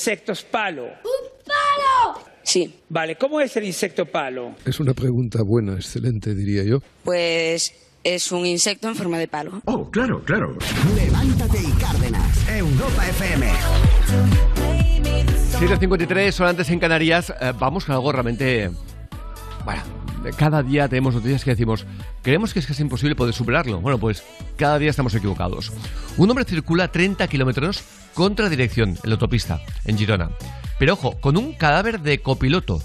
insectos palo. ¡Un palo! Sí. Vale, ¿cómo es el insecto palo? Es una pregunta buena, excelente, diría yo. Pues es un insecto en forma de palo. Oh, claro, claro. Levántate y Cárdenas. Europa FM. 7.53, horas antes en Canarias. Eh, vamos con algo realmente... Bueno, cada día tenemos noticias que decimos, creemos que es casi imposible poder superarlo. Bueno, pues cada día estamos equivocados. Un hombre circula 30 kilómetros contra dirección en la autopista, en Girona. Pero ojo, con un cadáver de copiloto.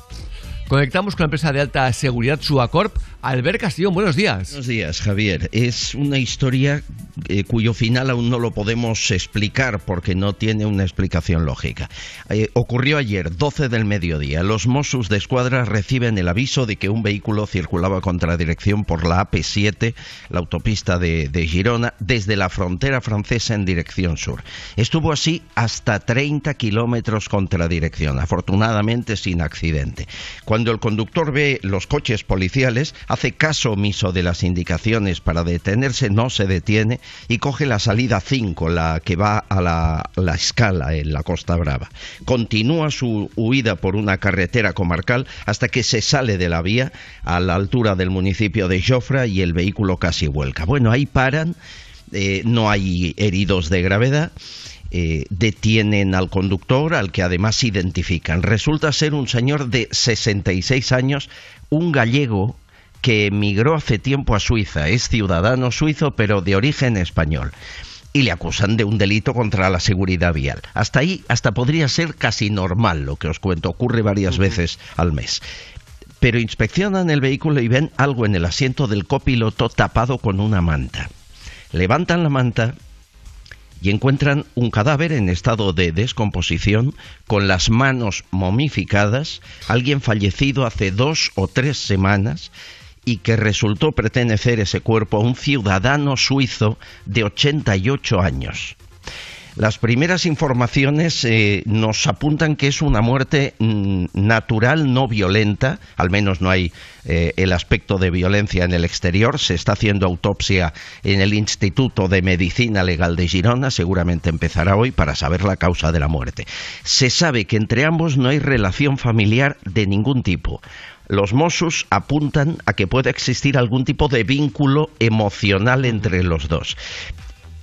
Conectamos con la empresa de alta seguridad Suacorp. Albert Castillo, buenos días. Buenos días, Javier. Es una historia eh, cuyo final aún no lo podemos explicar porque no tiene una explicación lógica. Eh, ocurrió ayer, 12 del mediodía. Los Mossos de Escuadra reciben el aviso de que un vehículo circulaba contra dirección por la AP7, la autopista de, Girona, desde la frontera francesa en dirección sur. Estuvo así hasta 30 kilómetros contra dirección, afortunadamente sin accidente. Cuando el conductor ve los coches policiales, hace caso omiso de las indicaciones para detenerse, no se detiene y coge la salida 5, la que va a la, la escala en la Costa Brava. Continúa su huida por una carretera comarcal hasta que se sale de la vía a la altura del municipio de Jofra y el vehículo casi vuelca. Bueno, ahí paran, eh, no hay heridos de gravedad. Eh, detienen al conductor, al que además identifican. Resulta ser un señor de 66 años, un gallego que emigró hace tiempo a Suiza. Es ciudadano suizo, pero de origen español. Y le acusan de un delito contra la seguridad vial. Hasta ahí, hasta podría ser casi normal lo que os cuento. Ocurre varias veces al mes. Pero inspeccionan el vehículo y ven algo en el asiento del copiloto tapado con una manta. Levantan la manta y encuentran un cadáver en estado de descomposición, con las manos momificadas, alguien fallecido hace dos o tres semanas y que resultó pertenecer ese cuerpo a un ciudadano suizo de 88 años. Las primeras informaciones eh, nos apuntan que es una muerte mm, natural, no violenta, al menos no hay eh, el aspecto de violencia en el exterior. Se está haciendo autopsia en el Instituto de Medicina Legal de Girona, seguramente empezará hoy para saber la causa de la muerte. Se sabe que entre ambos no hay relación familiar de ningún tipo los Mossos apuntan a que pueda existir algún tipo de vínculo emocional entre los dos.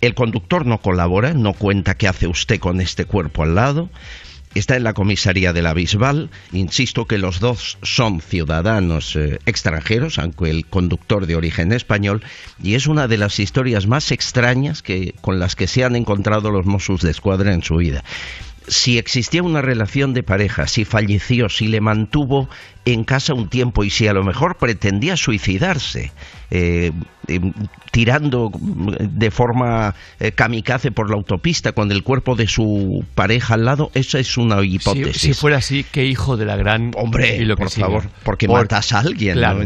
El conductor no colabora, no cuenta qué hace usted con este cuerpo al lado. Está en la comisaría de la Bisbal. Insisto que los dos son ciudadanos eh, extranjeros, aunque el conductor de origen español, y es una de las historias más extrañas que, con las que se han encontrado los Mossos de Escuadra en su vida si existía una relación de pareja, si falleció, si le mantuvo en casa un tiempo y si a lo mejor pretendía suicidarse, eh, eh, tirando de forma eh, kamikaze por la autopista con el cuerpo de su pareja al lado, esa es una hipótesis. Si, fuera así, qué hijo de la gran... Hombre, y lo que por sigue. favor, porque Por- matas a alguien. Claro,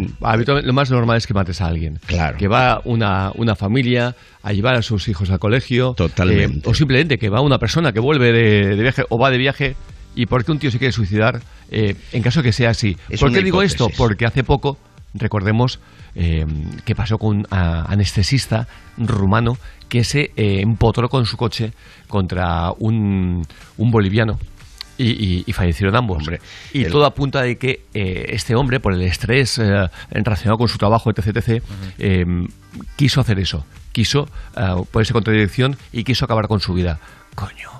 lo más normal es que mates a alguien. Claro. Que va una, una familia a llevar a sus hijos al colegio. Totalmente. eh, o simplemente que va una persona que vuelve de, de viaje o va de viaje. ¿Y por qué un tío se quiere suicidar? Eh, en caso que sea así. Es ¿Por qué digo esto? Porque hace poco, recordemos, eh, que pasó con un anestesista rumano que se eh, empotró con su coche contra un, un boliviano. Y, y- y fallecieron ambos. y el- todo apunta de que eh, este hombre, por el estrés eh, relacionado con su trabajo, etc., etc., quiso hacer eso. Quiso ponerse contra dirección y quiso acabar con su vida. Coño,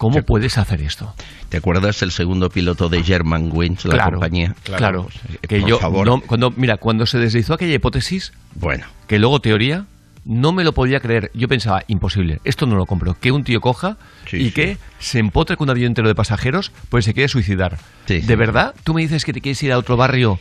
¿cómo puedes hacer esto? ¿Te acuerdas el segundo piloto de German Wings, la claro, compañía? Claro, Eh, que por yo, favor. no- cuando, mira, cuando se deslizó aquella hipótesis, Bueno, que luego teoría, no me lo podía creer. Yo pensaba, imposible, esto no lo compro. Que un tío coja y sí. que se empotre con un avión entero de pasajeros, pues se quiere suicidar. Sí, ¿De sí. verdad? ¿Tú me dices que te quieres ir a otro barrio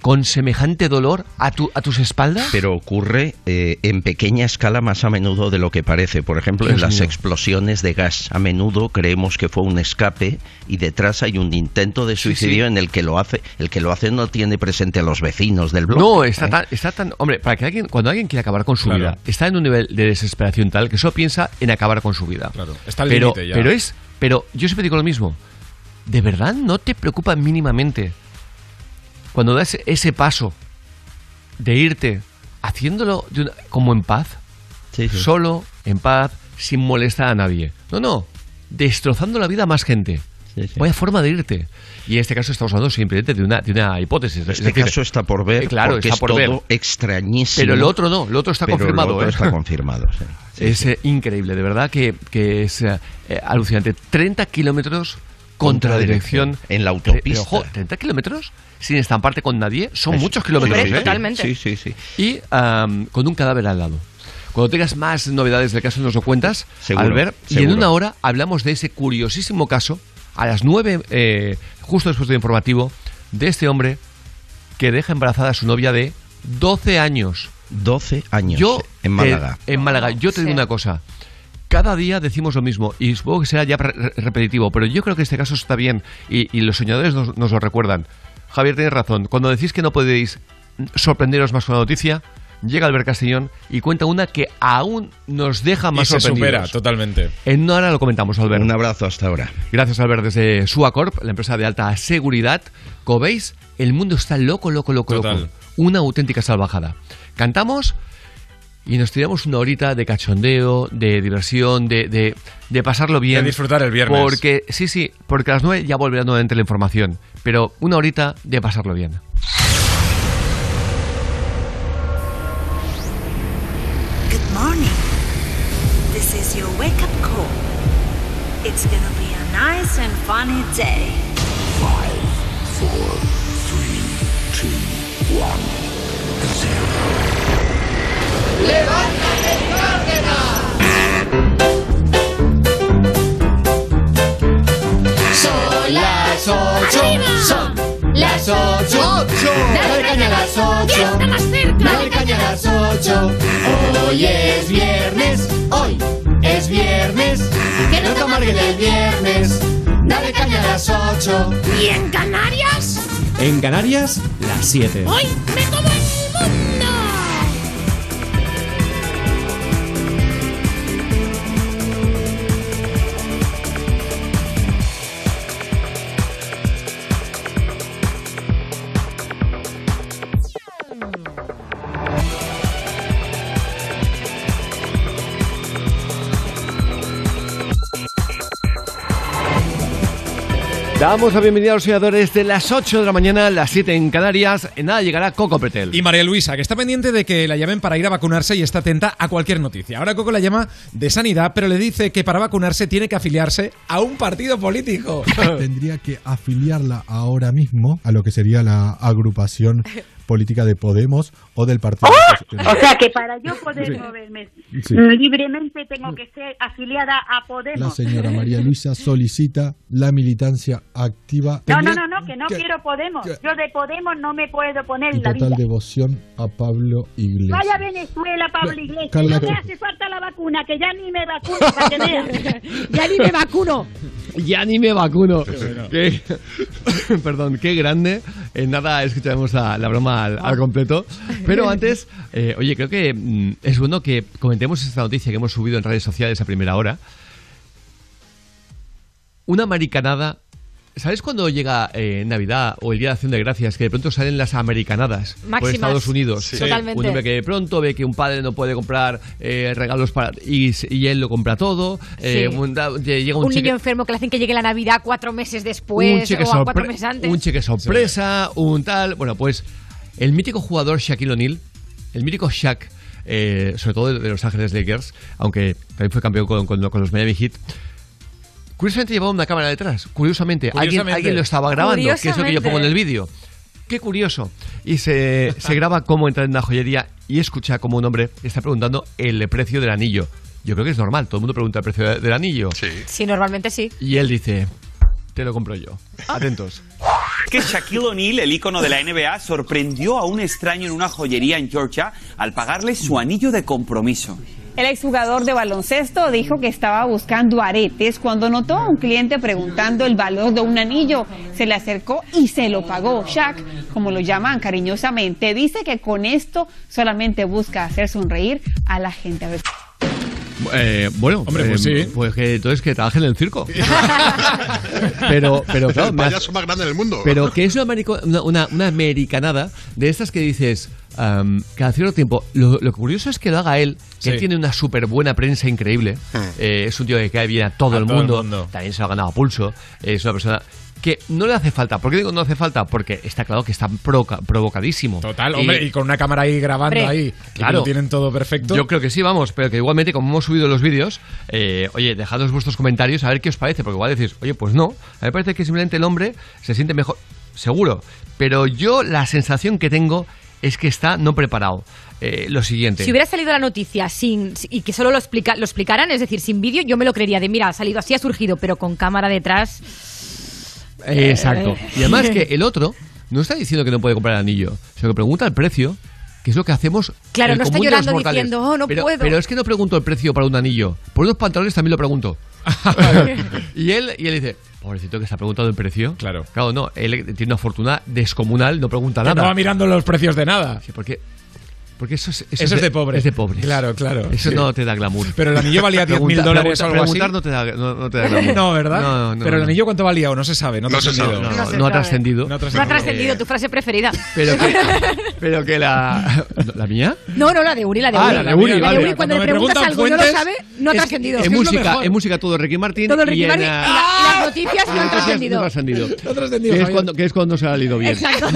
con semejante dolor a, tu, a tus espaldas? pero ocurre eh, en pequeña escala más a menudo de lo que parece. Por ejemplo, en las mío. explosiones de gas. A menudo creemos que fue un escape y detrás hay un intento de suicidio sí. en el que lo hace. El que lo hace no tiene presente a los vecinos del bloque. No, está ¿eh? tan, está tan. Hombre, para que alguien, cuando alguien quiere acabar con su Claro. vida, está en un nivel de desesperación tal que solo piensa en acabar con su vida. Claro, está al pero, ya. Pero es. Pero yo siempre digo lo mismo. ¿De verdad no te preocupa mínimamente cuando das ese paso de irte haciéndolo de una- como en paz? Solo, en paz, sin molestar a nadie. No, no, destrozando la vida a más gente. Vaya forma de irte. Y en este caso estamos hablando simplemente de una, de una hipótesis. Es Este decir, caso está por ver, claro, porque está es por todo ver. extrañísimo. Pero el otro no, el otro está Pero confirmado. El otro ¿eh? está confirmado, sí. Es sí. eh, increíble, de verdad que, que es eh, alucinante. 30 kilómetros contra la dirección. En la Pero, autopista. ojo, 30 kilómetros sin estamparte con nadie son Es- muchos kilómetros. ¿eh? totalmente. Sí, sí, sí. Y am, con un cadáver al lado. Cuando tengas más novedades del caso nos lo cuentas, Seguro, Albert. Y en una hora hablamos de ese curiosísimo caso, a las 9, eh, justo después del informativo, de este hombre que deja embarazada a su novia de 12 años. 12 años Yo, en eh, Málaga. en Málaga. Yo te digo una cosa. Cada día decimos lo mismo y supongo que será ya re- repetitivo, pero yo creo que este caso está bien y, y los soñadores nos, nos lo recuerdan. Javier, tienes razón. Cuando decís que no podéis sorprenderos más con la noticia, llega Albert Castellón y cuenta una que aún nos deja más y se sorprendidos. supera totalmente. En una hora lo comentamos, Albert. Un abrazo hasta ahora. Gracias, Albert, desde Suacorp, la empresa de alta seguridad. Como veis, el mundo está loco, loco, loco, Total. loco. Una auténtica salvajada. Cantamos y nos tiramos una horita de cachondeo, de diversión, de, de, de pasarlo bien. De disfrutar el viernes. Porque, sí, sí, porque a las nueve ya volverá nuevamente la información. Pero una horita de pasarlo bien. Good morning. This is your wake up call. It's gonna be a nice and funny day. ¡Levántate, Son las ocho, son las ocho. Dale caña a las ocho. Dale caña a las ocho. Hoy es viernes, hoy es viernes. Que no te amarguen el viernes. Dale caña a las ocho. ¿Y en Canarias? En Canarias, las 7. ¡Hoy me como Damos la bienvenida a los soñadores de las 8 de la mañana, las 7 en Canarias. En nada llegará Coco Pretel. Y María Luisa, que está pendiente de que la llamen para ir a vacunarse y está atenta a cualquier noticia. Ahora Coco la llama de sanidad, pero le dice que para vacunarse tiene que afiliarse a un partido político. Tendría que afiliarla ahora mismo a lo que sería la agrupación política de Podemos o del Partido O sea que para yo poder Sí. moverme Sí. libremente tengo que ser afiliada a La Podemos. señora María Luisa solicita la militancia activa No, no, no, no, que no quiero Podemos. Yo de Podemos no me puedo poner y la total vida. devoción a Pablo Iglesias. Vaya a Venezuela, Pablo Iglesias. Carla- No me hace falta la vacuna, que ya ni me vacuno, para que. Ya ni me vacuno. Ya ni me vacuno. Qué- Perdón, qué grande. En nada escucharemos la, la broma al, al completo. Pero antes, eh, oye, creo que mm, es bueno que comentemos esta noticia que hemos subido en redes sociales a primera hora. Una americanada. ¿Sabes cuando llega eh, Navidad o el Día de Acción de Gracias que de pronto salen las americanadas por Máximas. Estados Unidos? Sí. Totalmente. Un hombre que de pronto ve que un padre no puede comprar eh, regalos para y, y él lo compra todo. eh, Sí. un- da- llega un, Un cheque- niño enfermo que le hacen que llegue la Navidad cuatro meses después un cheque, o cuatro meses antes. un cheque sorpresa, un tal. Bueno, pues el mítico jugador Shaquille O'Neal, el mítico Shaq, eh, sobre todo de, de Los Ángeles Lakers, aunque también fue campeón con, con- con los Miami Heat. Curiosamente llevaba una cámara detrás. Curiosamente, Alguien, Curiosamente. alguien lo estaba grabando, que es lo que yo pongo en el vídeo. Qué curioso. Y se, se graba cómo entra en una joyería y escucha cómo un hombre está preguntando el precio del anillo. Yo creo que es normal, todo el mundo pregunta el precio de- del anillo. Sí, normalmente sí. Y él dice, te lo compro yo. Atentos. que Shaquille O'Neal, el ícono de la NBA, sorprendió a un extraño en una joyería en Georgia al pagarle su anillo de compromiso. El exjugador de baloncesto dijo que estaba buscando aretes cuando notó a un cliente preguntando el valor de un anillo. Se le acercó y se lo pagó. Shaq, como lo llaman cariñosamente, dice que con esto solamente busca hacer sonreír a la gente. A ver. Eh, bueno, Hombre, pues eh, sí. Pues que entonces que trabaje en el circo. pero, pero claro, el payaso más grande del mundo. Pero que es una, americo- una, una- una americanada de estas que dices, am, cada cierto tiempo, lo, lo curioso es que lo haga él, que Sí. él tiene una súper buena prensa increíble. Eh, es un tío que cae bien a todo, A el, todo el mundo. mundo. También se lo ha ganado a pulso. Es una persona que no le hace falta. ¿Por qué digo no hace falta? Porque está claro que está provoca- provocadísimo. Total, hombre, y con una cámara ahí grabando Hombre, ahí. que claro. lo tienen todo perfecto. Yo creo que sí, vamos, pero que igualmente, como hemos subido los vídeos, eh, oye, dejadnos vuestros comentarios a ver qué os parece, porque igual decís, oye, pues no, a mí me parece que simplemente el hombre se siente mejor, seguro, pero yo la sensación que tengo es que está no preparado. Eh, lo siguiente. Si hubiera salido la noticia sin y que solo lo, explica, lo explicaran, es decir, sin vídeo, yo me lo creería de, mira, ha salido así, ha surgido, pero con cámara detrás. Eh, Exacto. Y además que el otro no está diciendo que no puede comprar el anillo, sino que pregunta el precio, que es lo que hacemos. Claro, el no está llorando mortales. diciendo, "Oh, no pero, puedo". Pero es que no pregunto el precio para un anillo. Por unos pantalones también lo pregunto. y él y él dice, pobrecito que se ha preguntado el precio. Claro. Claro, no, él tiene una fortuna descomunal, no pregunta Que nada. no va mirando los precios de nada. Sí, porque porque eso es, Eso es de pobre. Es de pobres. Claro, claro. Eso Sí. no te da glamour. Pero el anillo valía 10.000 Pregunta- dólares o algo así. Preguntar no te da, no, no te da glamour. No, ¿verdad? No, no, Pero el anillo cuánto valía o no se sabe, no, No se trascendido. sabe, no, no, no ha trascendido. No ha No ha trascendido tu frase preferida. Pero que, pero que la. ¿La mía? No, no, la de Uri, la de Ah, Uri. la de Uri, vale. Uri, cuando, Cuando le preguntas algo y no lo fuentes, sabe, no ha es- trascendido. En música, en música todo Ricky Martin. Todo Ricky Martin y, ah, las noticias no han trascendido. No ha trascendido. Que es, cuando, que es cuando se ha leído bien. Exacto.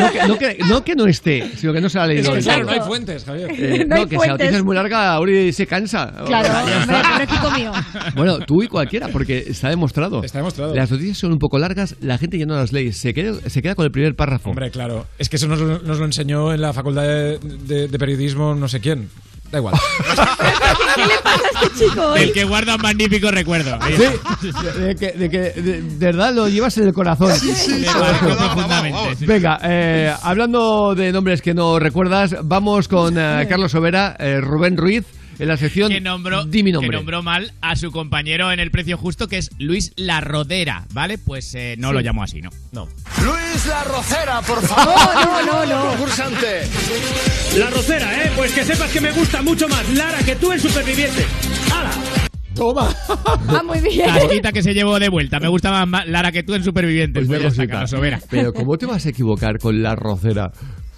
No que, no, esté, sino que no se ha leído bien. claro, no hay fuentes, Javier. Eh, No que si la noticia es muy larga, Uri se cansa. Claro, hombre, mío. Bueno, tú y cualquiera, porque está demostrado. Está demostrado. Las noticias son un poco largas, la gente ya no las lee, se queda, se queda con el primer párrafo. Hombre, claro. Es que eso nos, lo- nos lo enseñó en la facultad de, de- de periodismo no sé quién. Da igual. ¿Qué le pasa a este chico hoy? El que guarda un magnífico recuerdo. Sí, de que, de que de, de verdad lo llevas en el corazón. Sí. Venga, eh, hablando de nombres que no recuerdas, vamos con eh, Carlos Overa, eh, Rubén Ruiz, en la sección que nombró, Di mi que nombre. nombró mal a su compañero en el precio justo, que es Luis La Rodera, ¿vale? Pues eh, no lo llamó así, ¿no? No. Luis La Rocera, por favor. No, no, no, no. Concursante. La rocera, ¿eh? Pues que sepas que me gusta mucho más Lara que tú el superviviente. ¡Hala! Toma. Ah, muy bien. Casquita que se llevó de vuelta. Me gusta más Lara que tú en Supervivientes. Pues Pues ya está. Pero ¿cómo te vas a equivocar con la rocera?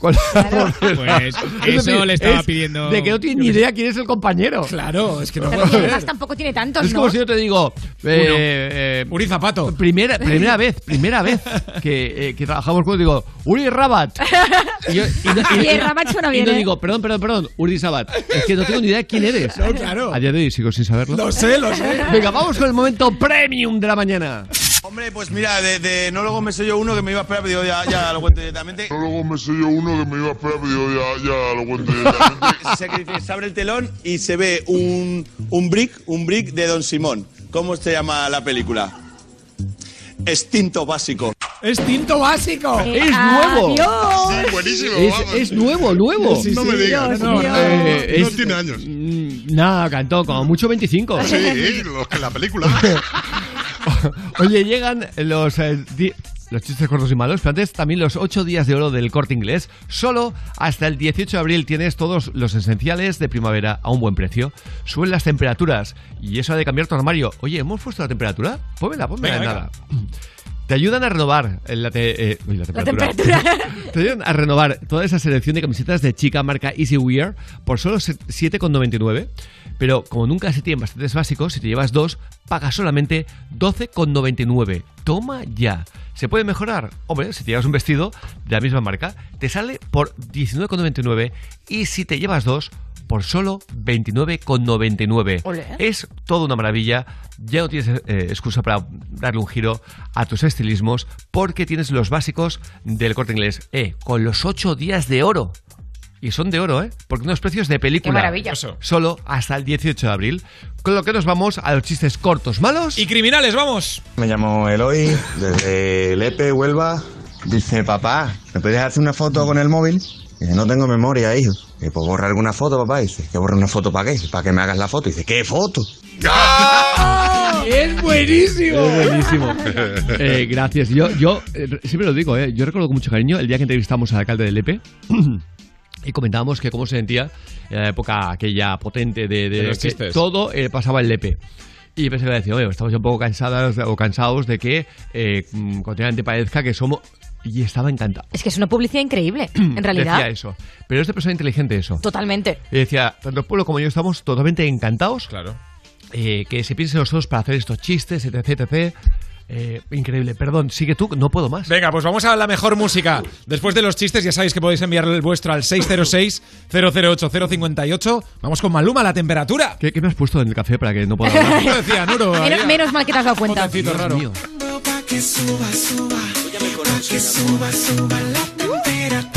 Con la. Pues Es eso le estaba es pidiendo- De que no tienes ni idea quién es el compañero. Claro, es que no Pero además tampoco tiene tantos, Es ¿no? como si yo te digo. eh, eh, Uri Zapato. Primera, primera vez, primera vez que, eh, que trabajamos juntos, digo, Uri Rabat. Y, yo- y y- Y el Rabat suena y bien, no ¿eh? digo, perdón, perdón, perdón, Uri Sabat. Es que no tengo ni idea de quién eres. No, claro. A día de hoy sigo sin saberlo. Lo sé, lo sé. Venga, vamos con el momento premium de la mañana. Hombre, pues mira, de, de no luego me sé yo uno que me iba a esperar, pero digo, ya, ya lo cuento directamente. No luego me sé yo uno que me iba a esperar, pero ya, ya lo cuento directamente. se, abre el telón y se ve un, un brick, un brick de Don Simón. ¿Cómo se llama la película? Extinto básico. Es tinto básico. Es nuevo. Adiós. buenísimo. Es, es nuevo, nuevo. Sí, sí, sí. digas, No, no, no. Eh, No es- tiene años. Mm, Nada, cantó como mucho 25. Sí, los que la película. Oye, llegan los, eh, los chistes cortos y malos, pero antes también los 8 días de oro del corte inglés. Solo hasta el 18 de abril tienes todos los esenciales de primavera a un buen precio. Suben las temperaturas y eso ha de cambiar tu armario. Oye, ¿hemos puesto la temperatura? Pónmela, pónmela Venga, en nada. Te ayudan a renovar eh, la, te- eh, uy, la La temperatura. Te ayudan a renovar toda esa selección de camisetas de chica marca Easy Wear por solo se- 7,99. Pero como nunca se tienen bastantes básicos, si te llevas dos, pagas solamente 12,99. Toma ya. ¿Se puede mejorar? Hombre, si te llevas un vestido de la misma marca, te sale por 19,99. Y si te llevas dos, por solo 29,99. Ole. Es toda una maravilla. Ya no tienes eh, excusa para darle un giro a tus estilismos porque tienes los básicos del corte inglés. Eh, con los 8 días de oro. Y son de oro, ¿eh? Porque unos precios de película. Qué maravilla. Solo hasta el 18 de abril. Con lo que nos vamos a los chistes cortos, malos. Y criminales, vamos. Me llamo Eloy, desde Lepe, Huelva. Dice, papá, ¿me puedes hacer una foto con el móvil? Dice, no tengo memoria, hijo. ¿Me puedo borrar alguna foto, papá? Dice, ¿que borrar una foto para qué? Para que me hagas la foto. Dice, ¿qué foto? Es buenísimo. Es buenísimo. Eh, gracias. Yo, yo eh, siempre lo digo, ¿eh? yo recuerdo con mucho cariño el día que entrevistamos al alcalde de Lepe. Y comentábamos que cómo se sentía en la época aquella potente de, de De los que chistes. todo eh, pasaba en Lepe. Y pensé que iba a decir, oye, estamos ya un poco cansadas o cansados de que eh, mm, continuamente parezca que somos y estaba encantado. Es que es una publicidad increíble, en realidad. Decía eso. Pero es de persona inteligente eso. Totalmente. Y decía, tanto el pueblo como yo estamos totalmente encantados. Claro. eh, que se piensen nosotros para hacer estos chistes, etc, etc. Eh, increíble. Perdón, sigue tú, no puedo más. Venga, pues vamos a la mejor música. Después de los chistes, ya sabéis que podéis enviar el vuestro al 606-008-058. Vamos con Maluma, la temperatura. ¿Qué, qué me has puesto en el café para que no pueda hablar? Lo decía Nuro. menos, menos mal que te has dado cuenta. Potecito raro. mío. Que suba, suba. Que suba, suba la temperatura.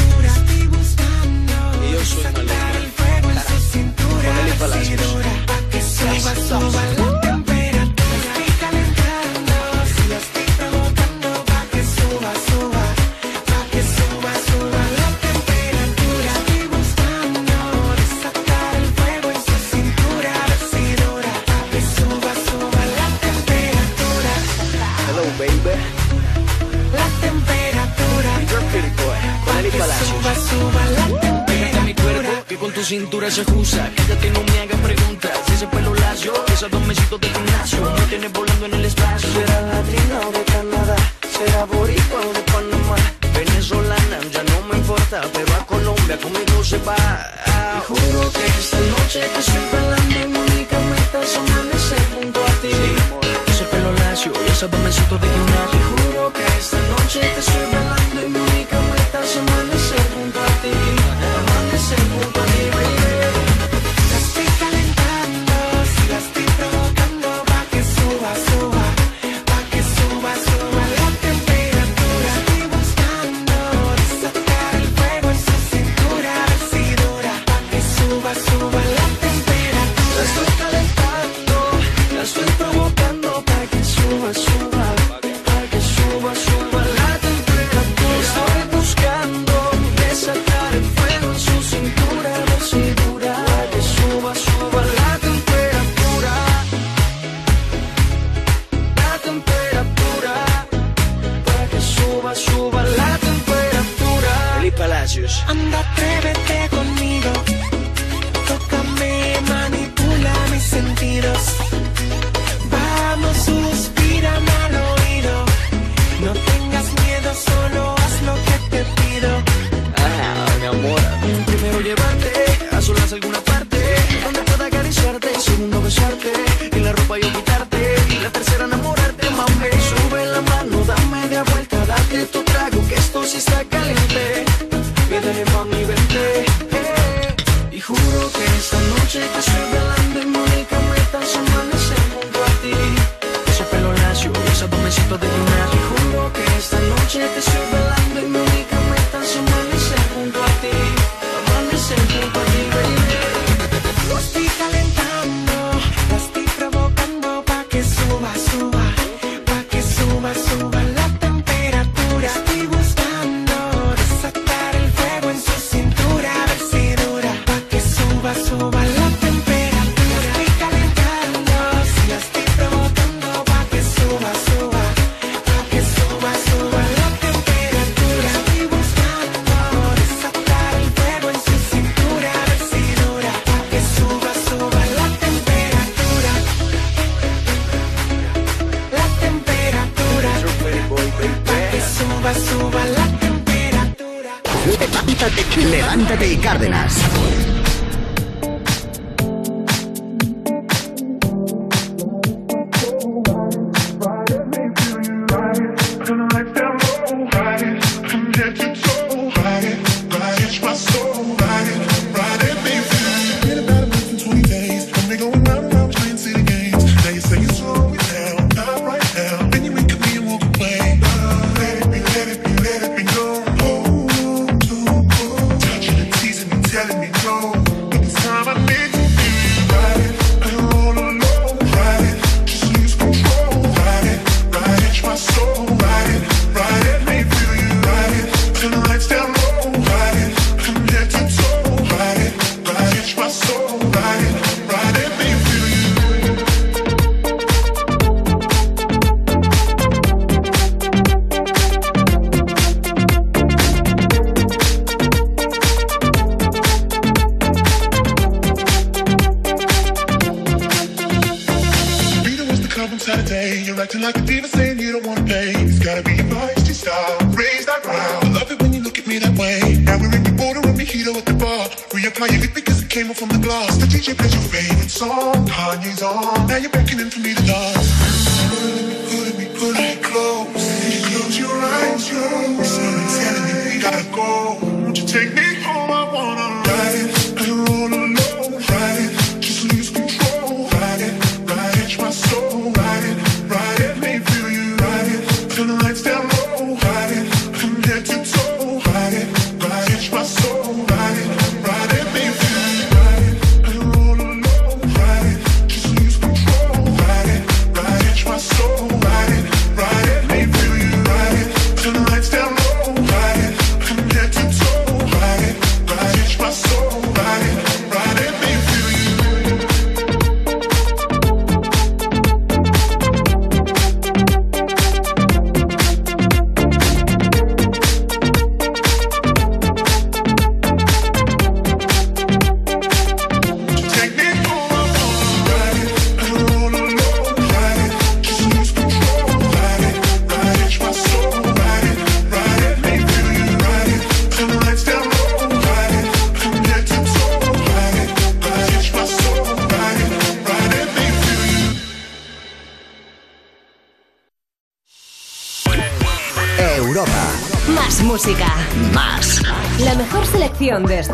Suba, suba la Pégate a mi cuerpo, que con tu cintura se ajusta. Quédate, no me hagas preguntas. Ese pelo lacio, esos dos mesitos de gimnasio. Me tienes volando en el espacio. Será latina o de Canadá. Será boricua o de Panamá. Venezolana, ya no me importa. Pero a Colombia conmigo se va. Te juro que esta noche te estoy bailando. Y mi única meta es amanecer junto a ti. Ese pelo lacio y esos dos mesitos de gimnasio. Te juro que esta noche te estoy bailando. Y mi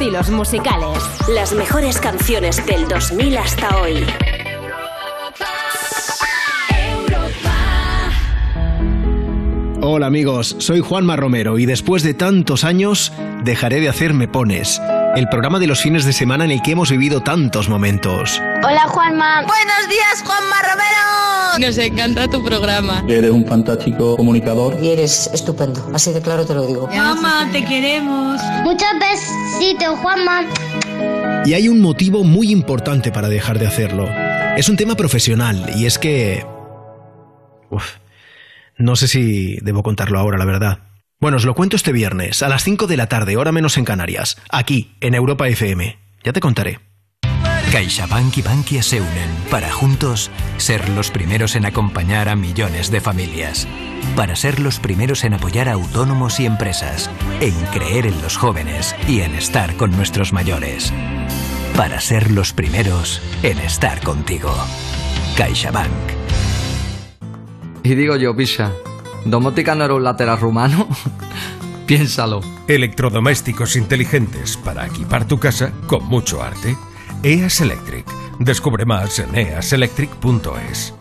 estilos musicales. Las mejores canciones del 2000 hasta hoy. Hola amigos, soy Juanma Romero y después de tantos años dejaré de hacer Me Pones, el programa de los fines de semana en el que hemos vivido tantos momentos. Hola Juanma. Buenos días Juanma Romero. Nos encanta tu programa. Eres un fantástico comunicador. Y eres estupendo, así de claro te lo digo. Mamá, te queremos. Muchos besitos Juanma. Y hay un motivo muy importante para dejar de hacerlo. Es un tema profesional y es que... Uf, no sé si debo contarlo ahora, la verdad. Bueno, os lo cuento este viernes, a las 5 de la tarde, hora menos en Canarias, aquí, en Europa FM. Ya te contaré. CaixaBank y Bankia se unen para juntos ser los primeros en acompañar a millones de familias. Para ser los primeros en apoyar a autónomos y empresas. En creer en los jóvenes y en estar con nuestros mayores. Para ser los primeros en estar contigo. CaixaBank. Y digo yo, Pisa, ¿domótica no era un lateral rumano? Piénsalo. Electrodomésticos inteligentes para equipar tu casa con mucho arte. EAS Electric. Descubre más en easelectric.es.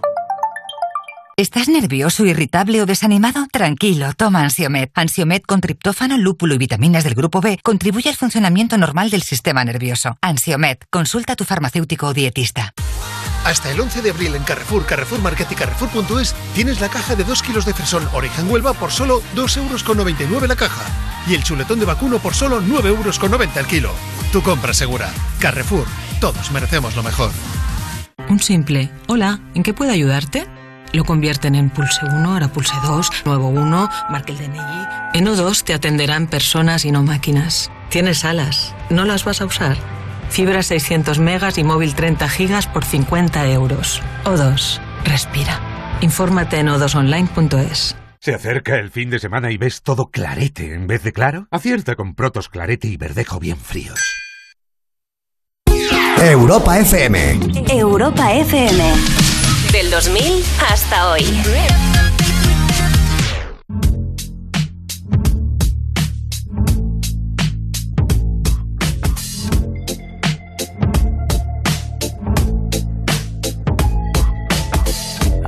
¿Estás nervioso, irritable o desanimado? Tranquilo, toma Ansiomed. Ansiomed con triptófano, lúpulo y vitaminas del grupo B contribuye al funcionamiento normal del sistema nervioso. Ansiomed, consulta a tu farmacéutico o dietista. Hasta el 11 de abril en Carrefour, Carrefour Market y Carrefour.es tienes la caja de 2 kilos de fresón Orejan Huelva por solo 2,99 euros la caja. Y el chuletón de vacuno por solo 9,90 euros el kilo. Tu compra segura. Carrefour. Todos merecemos lo mejor. Un simple Hola, ¿en qué puedo ayudarte? Lo convierten en pulse 1, ahora pulse 2, nuevo 1, marque el DNI. En O2 te atenderán personas y no máquinas. Tienes alas, ¿no las vas a usar? Fibra 600 megas y móvil 30 gigas por 50 euros. O2, respira. Infórmate en o2online.es. Se acerca el fin de semana y ves todo clarete en vez de claro. Acierta con Protos Clarete y Verdejo bien fríos. Europa FM. Europa FM. Del 2000 hasta hoy.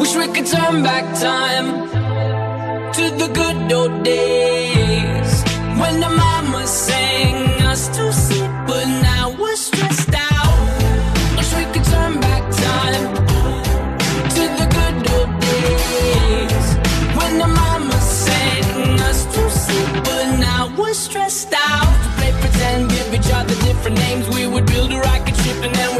Wish we could turn back time to the good old days when the mama sang us to sleep, but now we're stressed out. Wish we could turn back time to the good old days when the mama sang us to sleep, but now we're stressed out. To play pretend, give each other different names. We would build a rocket ship and then we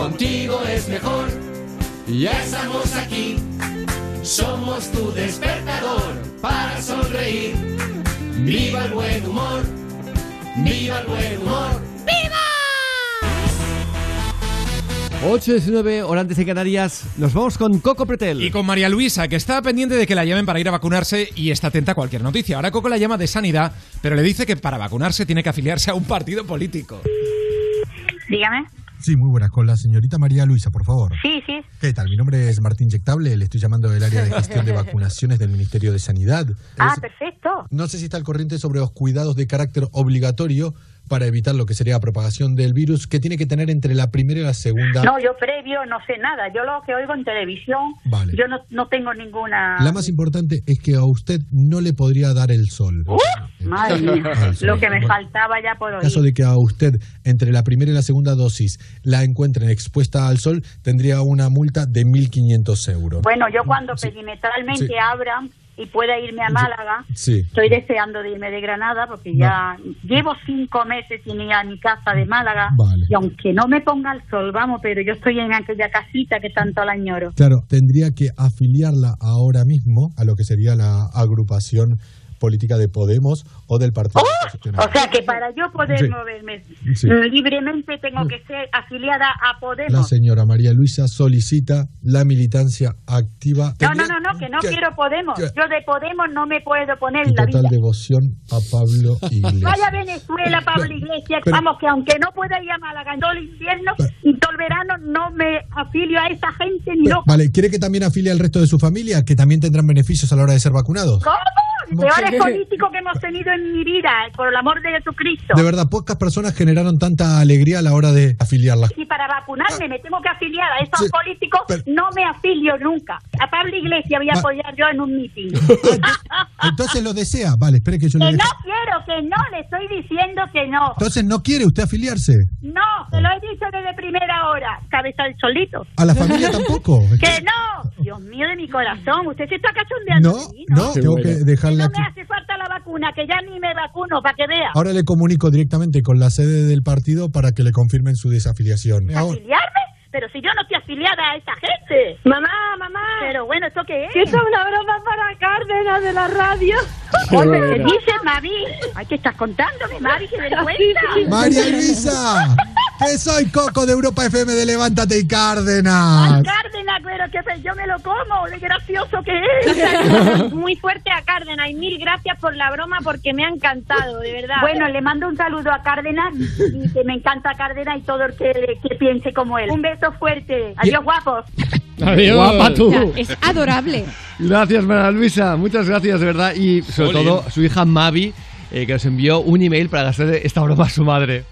contigo es mejor. Ya estamos aquí, somos tu despertador para sonreír. Viva el buen humor, viva el buen humor. ¡Viva! 8.19, hora antes de Canarias. Nos vamos con Coco Pretel. Y con María Luisa, que está pendiente de que la llamen para ir a vacunarse y está atenta a cualquier noticia. Ahora Coco la llama de sanidad, pero le dice que para vacunarse tiene que afiliarse a un partido político. Dígame. Sí, muy buenas. Con la señorita María Luisa, por favor. Sí, sí. ¿Qué tal? Mi nombre es Martín Inyectable, le estoy llamando del área de gestión de vacunaciones del Ministerio de Sanidad. Ah, Es- perfecto. no sé si está al corriente sobre los cuidados de carácter obligatorio para evitar lo que sería la propagación del virus que tiene que tener entre la primera y la segunda. No, yo previo no sé nada. Yo lo que oigo en televisión, Vale. yo no, no tengo ninguna... La más importante es que a usted no le podría dar el sol. ¡Uh! Madre mía, lo que me faltaba ya por En oír. caso de que a usted entre la primera y la segunda dosis la encuentren expuesta al sol, tendría una multa de 1.500 euros. Bueno, yo cuando perimetralmente Sí. abran y pueda irme a Málaga, Sí. estoy deseando de irme de Granada porque ya llevo cinco meses sin ir a mi casa de Málaga Vale. y aunque no me ponga el sol, vamos, pero yo estoy en aquella casita que tanto la añoro. Claro, tendría que afiliarla ahora mismo a lo que sería la agrupación política de Podemos o del Partido Oposicional. O sea que para yo poder Sí. moverme Sí. mm, libremente tengo que ser afiliada a La Podemos. señora María Luisa solicita la militancia activa. No, no, no, no, que no ¿Qué? quiero Podemos. ¿Qué? Yo de Podemos no me puedo poner en la total vida. devoción a Pablo Iglesias. Vaya Venezuela, Pablo Iglesias. pero- Vamos, que aunque no pueda ir a Málaga en todo el invierno y todo el verano, no me afilio a esa gente ni loco. Vale, ¿quiere que también afilie al resto de su familia, que también tendrán beneficios a la hora de ser vacunados? ¿Cómo? Peores políticos que hemos tenido en mi vida, por el amor de Jesucristo. De verdad, pocas personas generaron tanta alegría a la hora de afiliarlas. Si para vacunarme me tengo que afiliar a esos políticos, no me afilio nunca. A Pablo Iglesias voy a Va- apoyar yo en un meeting. Entonces lo desea. Vale, espere que yo le que deje. no quiero, que no, le estoy diciendo que no. Entonces no quiere usted afiliarse. No, se lo he dicho desde primera hora. Cabeza del solito. A la familia tampoco. Que no. Dios mío de mi corazón, usted se está cachondeando. No, no, tengo que dejarle No me hace falta la vacuna, que ya ni me vacuno, para que vea. Ahora le comunico directamente con la sede del partido para que le confirmen su desafiliación. ¿Afiliarme? Pero si yo no estoy afiliada a esa gente. Mamá, mamá. Pero bueno, ¿esto qué es? Esto es una broma para Cárdenas de la radio. Oye, ¿qué dices, Mavi? Ay, ¿qué estás contándome, Mavi? ¡Qué vergüenza! María Luisa, soy Coco de Europa FM de Levántate y Ay, Cárdenas. Cárdenas, pero que fe- yo me lo como, de gracioso que es. Muy fuerte a Cárdenas y mil gracias por la broma porque me ha encantado, de verdad. Bueno, le mando un saludo a Cárdenas y que me encanta Cárdenas y todo el que, que piense como él. Un beso fuerte. Adiós, guapos. Adiós. Guapa tú. Es adorable. Gracias, María Luisa. Muchas gracias, de verdad. Y sobre Jolín. todo su hija Mavi, eh, que nos envió un email para hacer esta broma a su madre.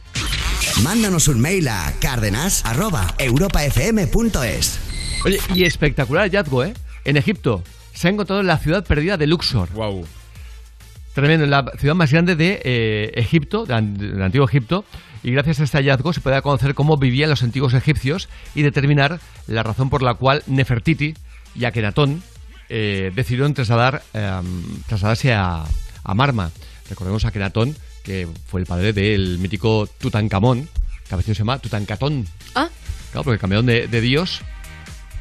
Mándanos un mail a cárdenas.europafm.es. Oye, y espectacular hallazgo, ¿eh? En Egipto se ha encontrado la ciudad perdida de Luxor. Wow. Tremendo, la ciudad más grande de eh, Egipto, de del antiguo Egipto, y gracias a este hallazgo se puede conocer cómo vivían los antiguos egipcios y determinar la razón por la cual Nefertiti y Akenatón eh, decidieron trasladar, eh, trasladarse a, a Marma. Recordemos a Akenatón, que fue el padre del mítico Tutankamón, que a veces se llama Tutankatón. Ah. Claro, porque cambiaron de, de dios.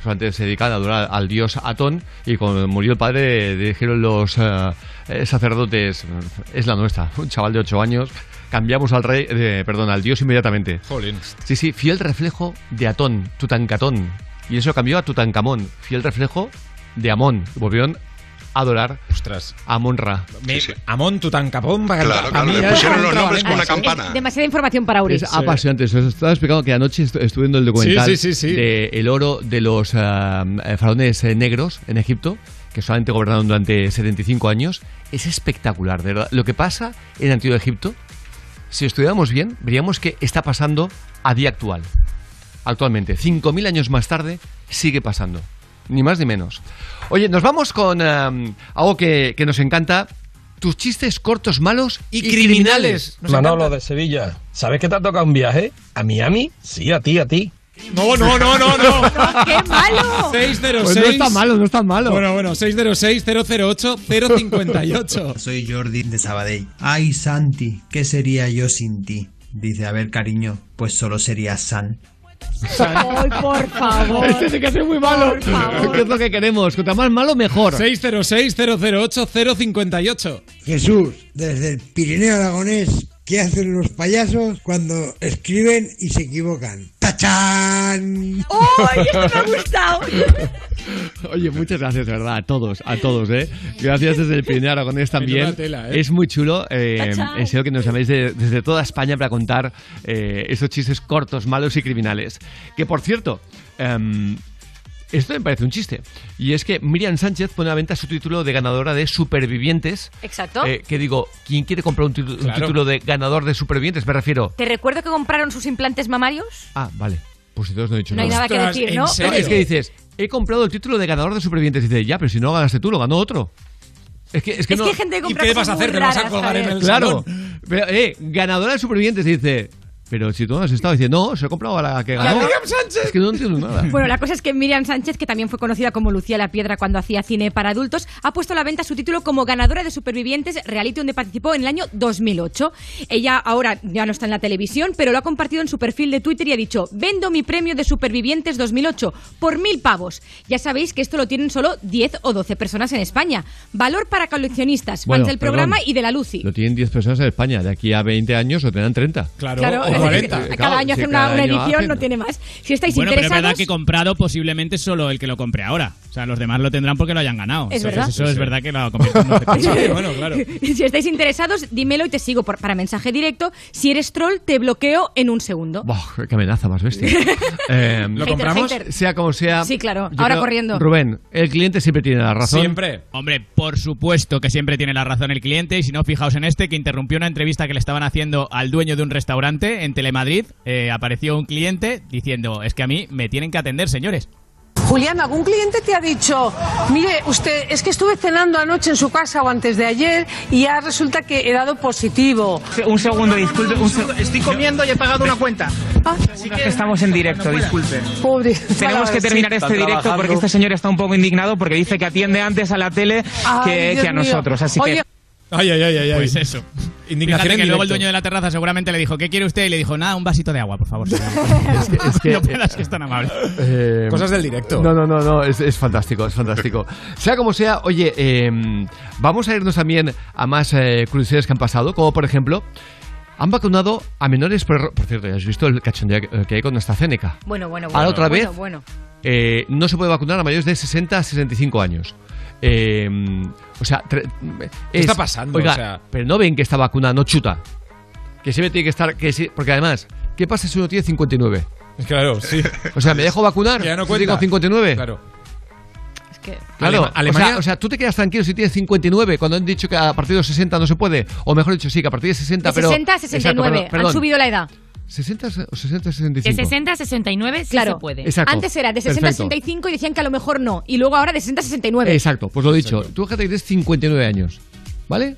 Solamente se dedicaban a adorar al dios Atón. Y cuando murió el padre, dijeron los eh, eh, sacerdotes: Es la nuestra. Un chaval de 8 años. Cambiamos al rey, eh, perdón, al dios inmediatamente. Jolín. Sí, sí, fiel reflejo de Atón, Tutankatón. Y eso cambió a Tutankamón, fiel reflejo de Amón. Volvieron adorar Ostras. a Monra. Me- Amón Tutankamón. para- Claro, para claro, mí le ya pusieron es los otra nombres con vaina. una campana. Demasiada información para Uri. Es apasionante. Os estaba explicando que anoche estu- estuve viendo el documental Sí, sí, sí, sí. de el oro de los ah, faraones eh, negros en Egipto, que solamente gobernaron durante 75 años. Es espectacular, de verdad. Lo que pasa en el antiguo Egipto, si estudiáramos bien, veríamos que está pasando a día actual. Actualmente, 5.000 años más tarde, sigue pasando. Ni más ni menos. Oye, nos vamos con ah, algo que, que nos encanta. Tus chistes cortos, malos y, criminales. Nos Manolo de Sevilla, ¿sabes que te ha tocado un viaje? ¿A Miami? Sí, a ti, a ti. No, no, no, no, no. ¡Qué malo! 606. Pues no está malo, no está malo. Bueno, bueno, 606-008-058. Soy Jordi de Sabadell. Ay, Santi, ¿qué sería yo sin ti? Dice, a ver, cariño, pues solo sería San. Ay, por favor. Este sí que es muy malo. Por favor. ¿Qué es lo que queremos? Contra más malo, mejor. 606-008-058. Jesús, desde el Pirineo Aragonés, ¿qué hacen los payasos cuando escriben y se equivocan? ¡Tachán! ¡Ay, esto me ha gustado! Oye, muchas gracias, de verdad, a todos, a todos, ¿eh? Gracias desde el Pirineo Aragonés también. Tela, ¿eh? Es muy chulo, eh, serio que nos llaméis de- desde toda España para contar eh, esos chistes cortos, malos y criminales. Que, por cierto, em, esto me parece un chiste. Y es que Miriam Sánchez pone a venta su título de ganadora de Supervivientes. Exacto. Eh, que digo, ¿quién quiere comprar un, titu- un Claro. título de ganador de Supervivientes? Me refiero... ¿Te recuerdo que compraron sus implantes mamarios? Ah, vale. Pues entonces no he dicho No hay nada. nada que decir, ¿en ¿no? serio? Es que dices, he comprado el título de ganador de Supervivientes. Y dice, ya, pero si no lo ganaste tú, lo ganó otro. Es que, es que Es no. que hay gente que ¿Y qué vas a hacer? ¿Te vas a colgar en el Claro. salón? Pero, eh, ganadora de Supervivientes. Y dice, pero si tú no has estado. Dice, no, se ha comprado a la que ganó. Miriam Sánchez! Es que no entiendo nada. Bueno, la cosa es que Miriam Sánchez, que también fue conocida como Lucía la Piedra cuando hacía cine para adultos, ha puesto a la venta su título como ganadora de Supervivientes, reality donde participó en el año 2008. Ella ahora ya no está en la televisión, pero lo ha compartido en su perfil de Twitter y ha dicho, vendo mi premio de Supervivientes 2008 por mil pavos. Ya sabéis que esto lo tienen solo 10 o 12 personas en España. Valor para coleccionistas, Bueno, fans del programa y de la Lucy. Lo tienen 10 personas en España. De aquí a 20 años lo tendrán 30. Claro, Claro, 40. cada Claro, año sí, hace una, cada una año edición, hacen. no tiene más. Si estáis Bueno, pero es interesados... verdad que comprado posiblemente solo el que lo compre ahora. O sea, los demás lo tendrán porque lo hayan ganado. Es Eso- verdad. Eso es verdad que lo en bueno, claro. si estáis interesados, dímelo y te sigo por- para mensaje directo. Si eres troll, te bloqueo en un segundo. Buah, qué amenaza más bestia. Eh, ¿Lo Hater, compramos? hater. sea como sea. Sí, claro. yo Ahora creo- corriendo. Rubén, el cliente siempre tiene la razón. Siempre. Hombre, por supuesto que siempre tiene la razón el cliente. Y si no, fijaos en este, que interrumpió una entrevista que le estaban haciendo al dueño de un restaurante en Telemadrid. Eh, apareció un cliente diciendo: Es que a mí me tienen que atender, señores. Julián, ¿algún cliente te ha dicho, mire, usted, es que estuve cenando anoche en su casa o antes de ayer y ya resulta que he dado positivo? Un segundo, disculpe. un seg- Estoy comiendo y he pagado una cuenta. Así que estamos en directo, disculpe. Pobre. Tenemos que terminar Sí. este directo porque este señor está un poco indignado porque dice que atiende antes a la tele Ay, que, a nosotros. Así Oye, que. Ay, ay, ay, ay. ay. Pues eso. Fíjate en que luego el dueño de la terraza seguramente le dijo: ¿Qué quiere usted? Y le dijo: Nada, un vasito de agua, por favor. señor". Es que- no puedas que es tan amable. Eh, Cosas del directo. No, no, no, no, es, es fantástico, es fantástico. sea como sea, oye, eh, vamos a irnos también a más eh, curiosidades que han pasado, como por ejemplo, han vacunado a menores por error. Por cierto, ya has visto el cachondeo que que hay con AstraZeneca. Bueno, bueno, bueno. Ahora otra bueno, vez, Bueno, eh, no se puede vacunar a mayores de 60 a 65 años. Eh, o sea, tre- ¿Qué está pasando? Oiga, O sea- pero no ven que esta vacuna no chuta. Que siempre tiene que estar. Que sí, porque además, ¿qué pasa si uno tiene 59? Claro, sí. O sea, ¿me dejo vacunar? Ya no si tengo 59? Claro. es que... Claro, Alema- Alemania- o, sea, o sea, tú te quedas tranquilo si tienes 59 cuando han dicho que a partir de los 60 no se puede. O mejor dicho, sí, que a partir de 60, De pero... 60 a Exacto, 69. perdón, perdón. Han subido la edad. 60 o 60 a De 65. 60 a 69 sí Claro. se puede. Exacto. Antes era de 60 a Perfecto. 65 y decían que a lo mejor no. Y luego ahora de 60 a 69. Exacto, pues lo dicho. Tú fíjate que tienes 59 años, ¿vale?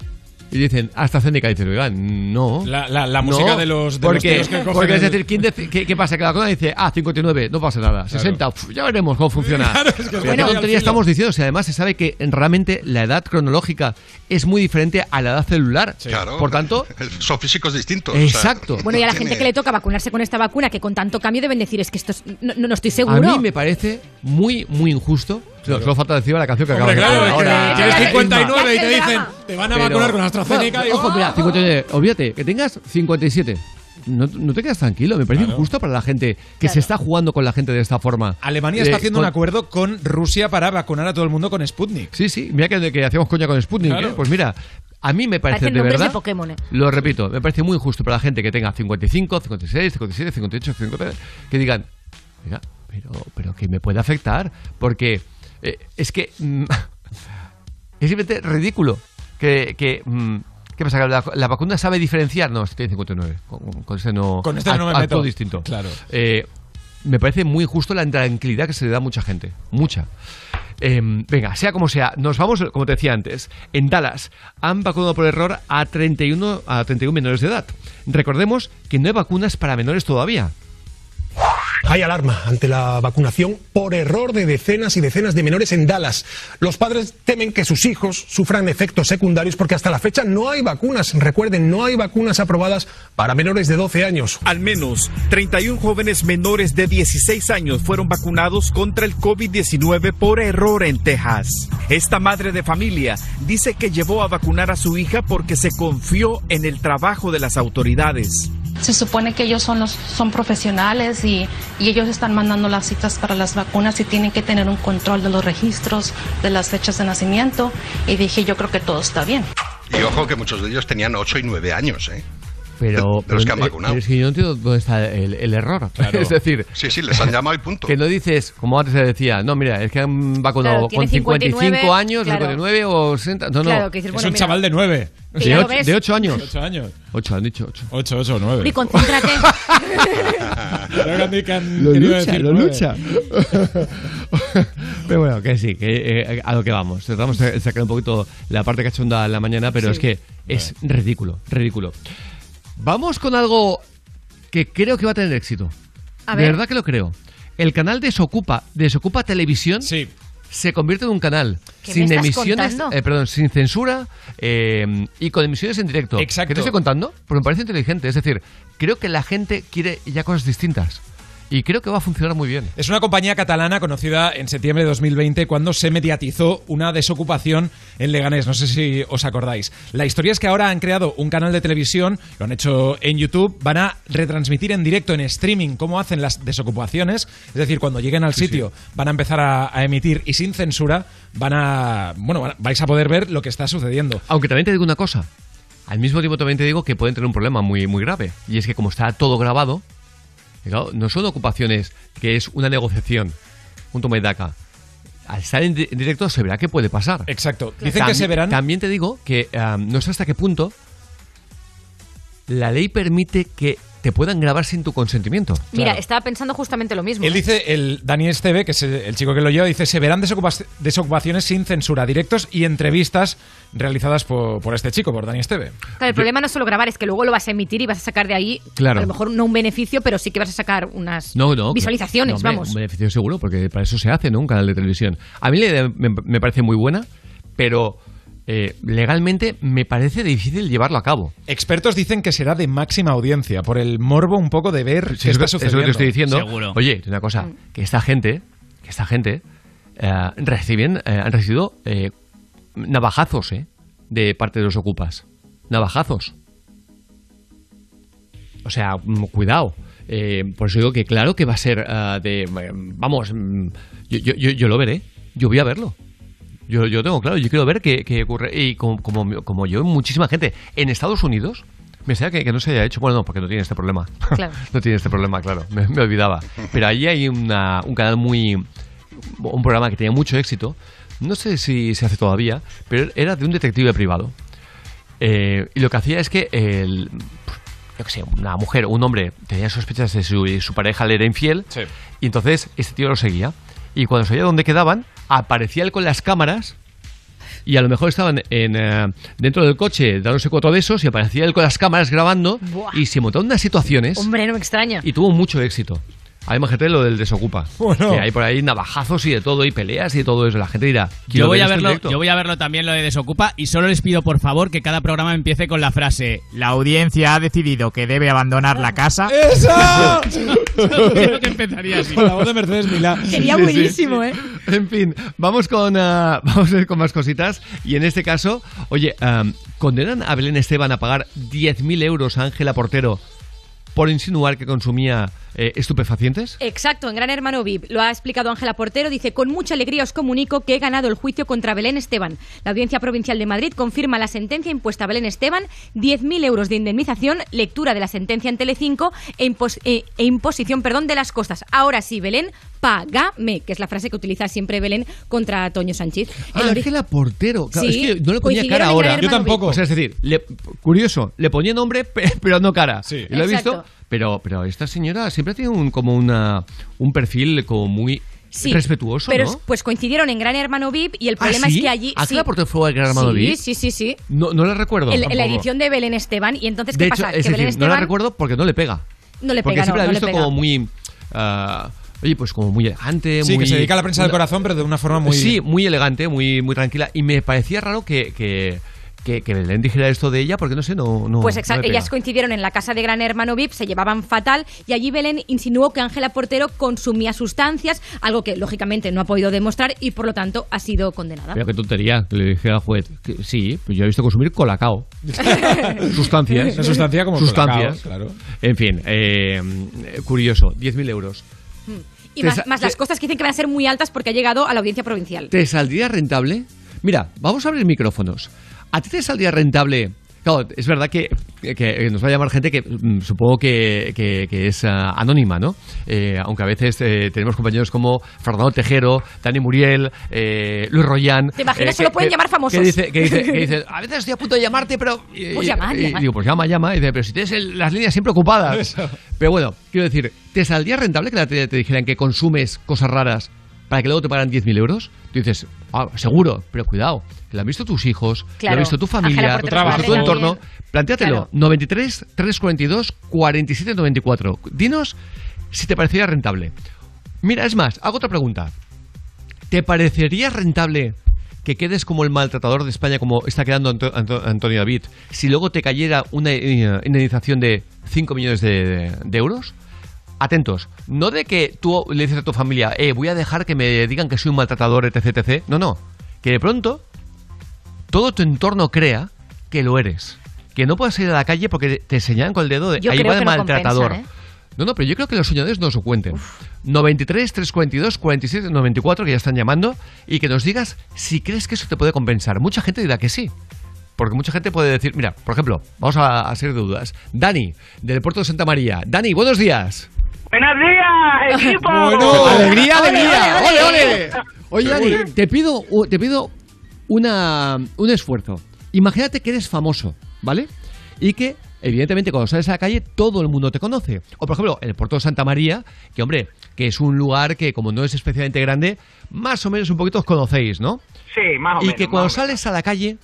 Y dicen, hasta Zeneca, y dices, oiga, no. La- la- la No, música de los- de porque, que cogen Porque es decir, ¿quién qué, qué pasa? Que la cosa dice, ah, 59, no pasa nada. 60, uf, ya veremos cómo funciona. Claro, es que es Pero muy ¿Qué al tontería estamos diciendo? Si además se sabe que en- realmente la edad cronológica es muy diferente a la edad celular. Claro. Por tanto, Son físicos distintos. o sea, exacto. Bueno, y a la tiene- gente que le toca vacunarse con esta vacuna, que con tanto cambio deben decir, es que esto es- no, no, no estoy seguro. A mí me parece muy, muy injusto. Solo falta decir la canción que Hombre, de claro, que ahora. tienes Ya, ya, 59 y te dicen, te van a Pero- vacunar con AstraZeneca. Y- Ojo, mira, 59, olvídate, que tengas 57. no, no te quedas tranquilo. Me parece Claro. injusto para la gente que se está jugando con la gente de esta forma. Alemania está Eh, haciendo con- un acuerdo con Rusia para vacunar a todo el mundo con Sputnik. Sí, sí, mira que, que hacíamos coña con Sputnik. Claro. ¿eh? Pues mira, a mí me parece de verdad. de Pokémon. ¿eh? Lo repito, me parece muy injusto para la gente que tenga 55, 56, 57, 58, 59, que digan, oiga, pero, pero que me puede afectar, porque eh, es que mm, es simplemente ridículo que... que mm, ¿Qué pasa? ¿Que la, la vacuna sabe diferenciar? No, este tiene 59. Con, con este no. Con este no me meto. distinto. Claro. Eh, me parece muy injusto la intranquilidad que se le da a mucha gente. Mucha. Eh, venga, sea como sea, nos vamos, como te decía antes, en Dallas han vacunado por error a 31, a 31 menores de edad. Recordemos que no hay vacunas para menores todavía. Hay alarma ante la vacunación por error de decenas y decenas de menores en Dallas. Los padres temen que sus hijos sufran efectos secundarios porque hasta la fecha no hay vacunas. Recuerden, no hay vacunas aprobadas para menores de 12 años. Al menos 31 jóvenes menores de 16 años fueron vacunados contra el COVID-19 por error en Texas. Esta madre de familia dice que llevó a vacunar a su hija porque se confió en el trabajo de las autoridades. Se supone que ellos son, los, son profesionales y, y ellos están mandando las citas para las vacunas y tienen que tener un control de los registros, de las fechas de nacimiento. Y dije, yo creo que todo está bien. Y ojo que muchos de ellos tenían 8 y 9 años, ¿eh? Pero, De los que han eh, vacunado. pero es que yo no entiendo dónde está el, el error. Es decir, Sí, sí, les han llamado y punto. que no dices, como antes se decía, no, mira, es que han vacunado Claro, con 55 59, años, claro. 59 o 60. No, no. Claro, que dices, Es bueno, un mira. chaval de 9. Y ya De ves. de 8 años. 8 años. 8, han dicho 8. 8, 8 o 9. Uri, concéntrate. Lo lucha, lo lucha. pero bueno, que sí, que eh, a lo que vamos. Tratamos de sacar un poquito la parte cachonda en la mañana, pero Sí. es que es ridículo, ridículo. Vamos con algo que creo que va a tener éxito. A de ver. verdad que lo creo. El canal Desocupa, Desocupa Televisión, se convierte en un canal ¿Qué me sin estás emisiones, contando? eh, perdón, sin censura eh, y con emisiones en directo. Exacto. ¿Qué te estoy contando? Porque me parece inteligente. Es decir, creo que la gente quiere ya cosas distintas. Y creo que va a funcionar muy bien. Es una compañía catalana conocida en septiembre de 2020 cuando se mediatizó una desocupación en Leganés. No sé si os acordáis. La historia es que ahora han creado un canal de televisión, lo han hecho en YouTube, van a retransmitir en directo, en streaming, cómo hacen las desocupaciones. Es decir, cuando lleguen al sitio van a empezar a, a emitir y sin censura van a... Bueno, vais a poder ver lo que está sucediendo. Aunque también te digo una cosa. Al mismo tiempo también te digo que pueden tener un problema muy, muy grave. Y es que como está todo grabado, claro, no son ocupaciones que es una negociación, un toma y daca. Al estar en, di- en directo se verá qué puede pasar. Exacto. Dicen que se verán... También te digo que no sé hasta qué punto la ley permite que te puedan grabar sin tu consentimiento. Mira, estaba pensando justamente lo mismo. Él ¿eh? dice, el Daniel Esteve, que es el el chico que lo lleva, dice, se verán desocupa- desocupaciones sin censura, directos y entrevistas realizadas por, por este chico, por Dani Esteve. Claro, el problema no es solo grabar, es que luego lo vas a emitir y vas a sacar de ahí, Claro. a lo mejor no un beneficio, pero sí que vas a sacar unas No, no. visualizaciones, no, hombre, vamos. Un beneficio seguro, porque para eso se hace, ¿no? Un canal de televisión. A mí la idea me, me parece muy buena, pero eh, legalmente me parece difícil llevarlo a cabo. Expertos dicen que será de máxima audiencia, por el morbo un poco de ver Sí, qué es está lo- es lo que te estoy diciendo. Oye, una cosa, que esta gente, que esta gente eh, reciben, eh, han recibido eh, navajazos, ¿eh? De parte de los ocupas. Navajazos. O sea, mm, cuidado. Eh, por eso digo que claro que va a ser de... Vamos, mm, yo, yo, yo, yo lo veré. Yo voy a verlo. Yo, yo tengo claro, yo quiero ver qué, qué ocurre. Y como, como, como yo, muchísima gente en Estados Unidos, me sea que, que no se haya hecho. Bueno, no, porque no tiene este problema. Claro. no tiene este problema, claro. Me, me olvidaba. Pero allí hay una- un canal muy. Un programa que tenía mucho éxito. No sé si se hace todavía, pero era de un detective privado. Eh, y lo que hacía es que el, yo qué sé, una mujer o un hombre tenía sospechas de su, su pareja le era infiel y entonces este tío lo seguía. Y cuando sabía dónde quedaban, aparecía él con las cámaras y a lo mejor estaban en, eh, dentro del coche dándose cuatro besos y aparecía él con las cámaras grabando Buah. y se montaron unas situaciones Hombre, no me extraña. y tuvo mucho éxito. Ahí imagínate lo del desocupa. Bueno. Que hay por ahí navajazos y de todo y peleas y todo eso. La gente dirá, Yo "Quiero voy, ver a verlo, directo". yo voy a verlo también lo de Desocupa y solo les pido por favor que cada programa empiece con la frase La audiencia ha decidido que debe abandonar la casa. ¡Eso! Creo que empezaría así. Con la voz de Mercedes Milá. Sería Sí, sí, buenísimo, ¿eh? En fin, vamos con, ah, vamos a ver con más cositas. Y en este caso, oye, condenan a Belén Esteban a pagar 10.000 euros a Ángela Portero por insinuar que consumía eh, estupefacientes? Exacto, en Gran Hermano VIP. Lo ha explicado Ángela Portero. Dice, con mucha alegría os comunico que he ganado el juicio contra Belén Esteban. La Audiencia Provincial de Madrid confirma la sentencia impuesta a Belén Esteban, 10.000 euros de indemnización, lectura de la sentencia en Telecinco e, impos- eh, e imposición perdón, de las costas. Ahora sí, Belén, págame, que es la frase que utiliza siempre Belén contra Toño Sánchez. Ángela Portero. Claro, Sí, es que no le ponía cara ahora. Yo tampoco. O sea, es decir, le- curioso, le ponía nombre, pe- pero no cara. Y lo he visto. Pero, pero esta señora siempre tiene un, como una, un perfil como muy Sí, respetuoso, pero ¿no? es- pues coincidieron en Gran Hermano VIP y el ¿Ah, problema sí? es que allí... ¿Ángela sí. Portero fue a Gran Hermano sí, VIP? Sí, sí, sí. No, no la recuerdo. En, en la edición de Belén Esteban. Y entonces, de ¿qué hecho, pasa? es que Belén decir, no la Esteban recuerdo porque no le pega. no le porque pega, no, siempre la no he le visto como muy... ah, oye, pues como muy elegante. Sí, muy, que se dedica a la prensa del corazón, pero de una forma muy... Sí, muy elegante, muy, muy tranquila. Y me parecía raro que, que, que, que Belén dijera esto de ella, porque no sé, no. no Pues exacto, ellas coincidieron en la casa de Gran Hermano VIP, se llevaban fatal y allí Belén insinuó que Ángela Portero consumía sustancias, algo que lógicamente no ha podido demostrar y por lo tanto ha sido condenada. Pero qué tontería, que le dije al juez. que sí, pues yo he visto consumir colacao. Sustancias. Una sustancia como Sustancias. colacao, claro. En fin, eh, curioso, 10.000 euros. Y Te más, más las cosas que dicen que van a ser muy altas porque ha llegado a la audiencia provincial. ¿Te saldría rentable? Mira, vamos a abrir micrófonos. ¿A ti te saldría rentable? Claro, es verdad que, que nos va a llamar gente que mm, supongo que, que- que es ah, anónima, ¿no? Eh, aunque a veces eh, tenemos compañeros como Fernando Tejero, Dani Muriel, eh, Luis Royan. ¿Te imaginas? eh, Solo que- pueden que- llamar famosos. Que dice, que, dice, que dice, a veces estoy a punto de llamarte, pero... Pues y- llama, y llama. Digo, pues llama, llama. Y dice, pero si tienes el- las líneas siempre ocupadas. Pero bueno, quiero decir, ¿te saldría rentable que la tele te dijeran que consumes cosas raras para que luego te pagaran 10.000 euros? Tú dices, ah, seguro, pero cuidado, que lo han visto tus hijos, lo Claro. ha visto tu familia, lo ha visto tu entorno. Plantéatelo, Claro. 93 342 47 94. Dinos si te parecería rentable. Mira, es más, hago otra pregunta. ¿Te parecería rentable que quedes como el maltratador de España, como está quedando Anto- Anto- Antonio David, si luego te cayera una eh, indemnización de 5 millones de, de euros? Atentos, no de que tú le dices a tu familia, eh, voy a dejar que me digan que soy un maltratador, etc, etc. No, no. Que de pronto todo tu entorno crea que lo eres. Que no puedes ir a la calle porque te señalan con el dedo de Yo ahí va no maltratador. ¿eh? No, no, pero yo creo que los soñadores nos lo cuenten. 93 342 47 94 que ya están llamando y que nos digas si crees que eso te puede compensar. Mucha gente dirá que sí. Porque mucha gente puede decir, mira, por ejemplo, vamos a, a ser de dudas. Dani, del puerto de Santa María. Dani, buenos días. ¡Buenos días, equipo! alegría, ¡Ole, alegría. ole, ¡Ole! Oye, Dani, te pido, te pido una, un esfuerzo. Imagínate que eres famoso, ¿vale? Y que, evidentemente, cuando sales a la calle, todo el mundo te conoce. O, por ejemplo, el puerto de Santa María, que, hombre, que es un lugar que, como no es especialmente grande, más o menos un poquito os conocéis, ¿no? Sí, más o y menos. que cuando sales a la calle,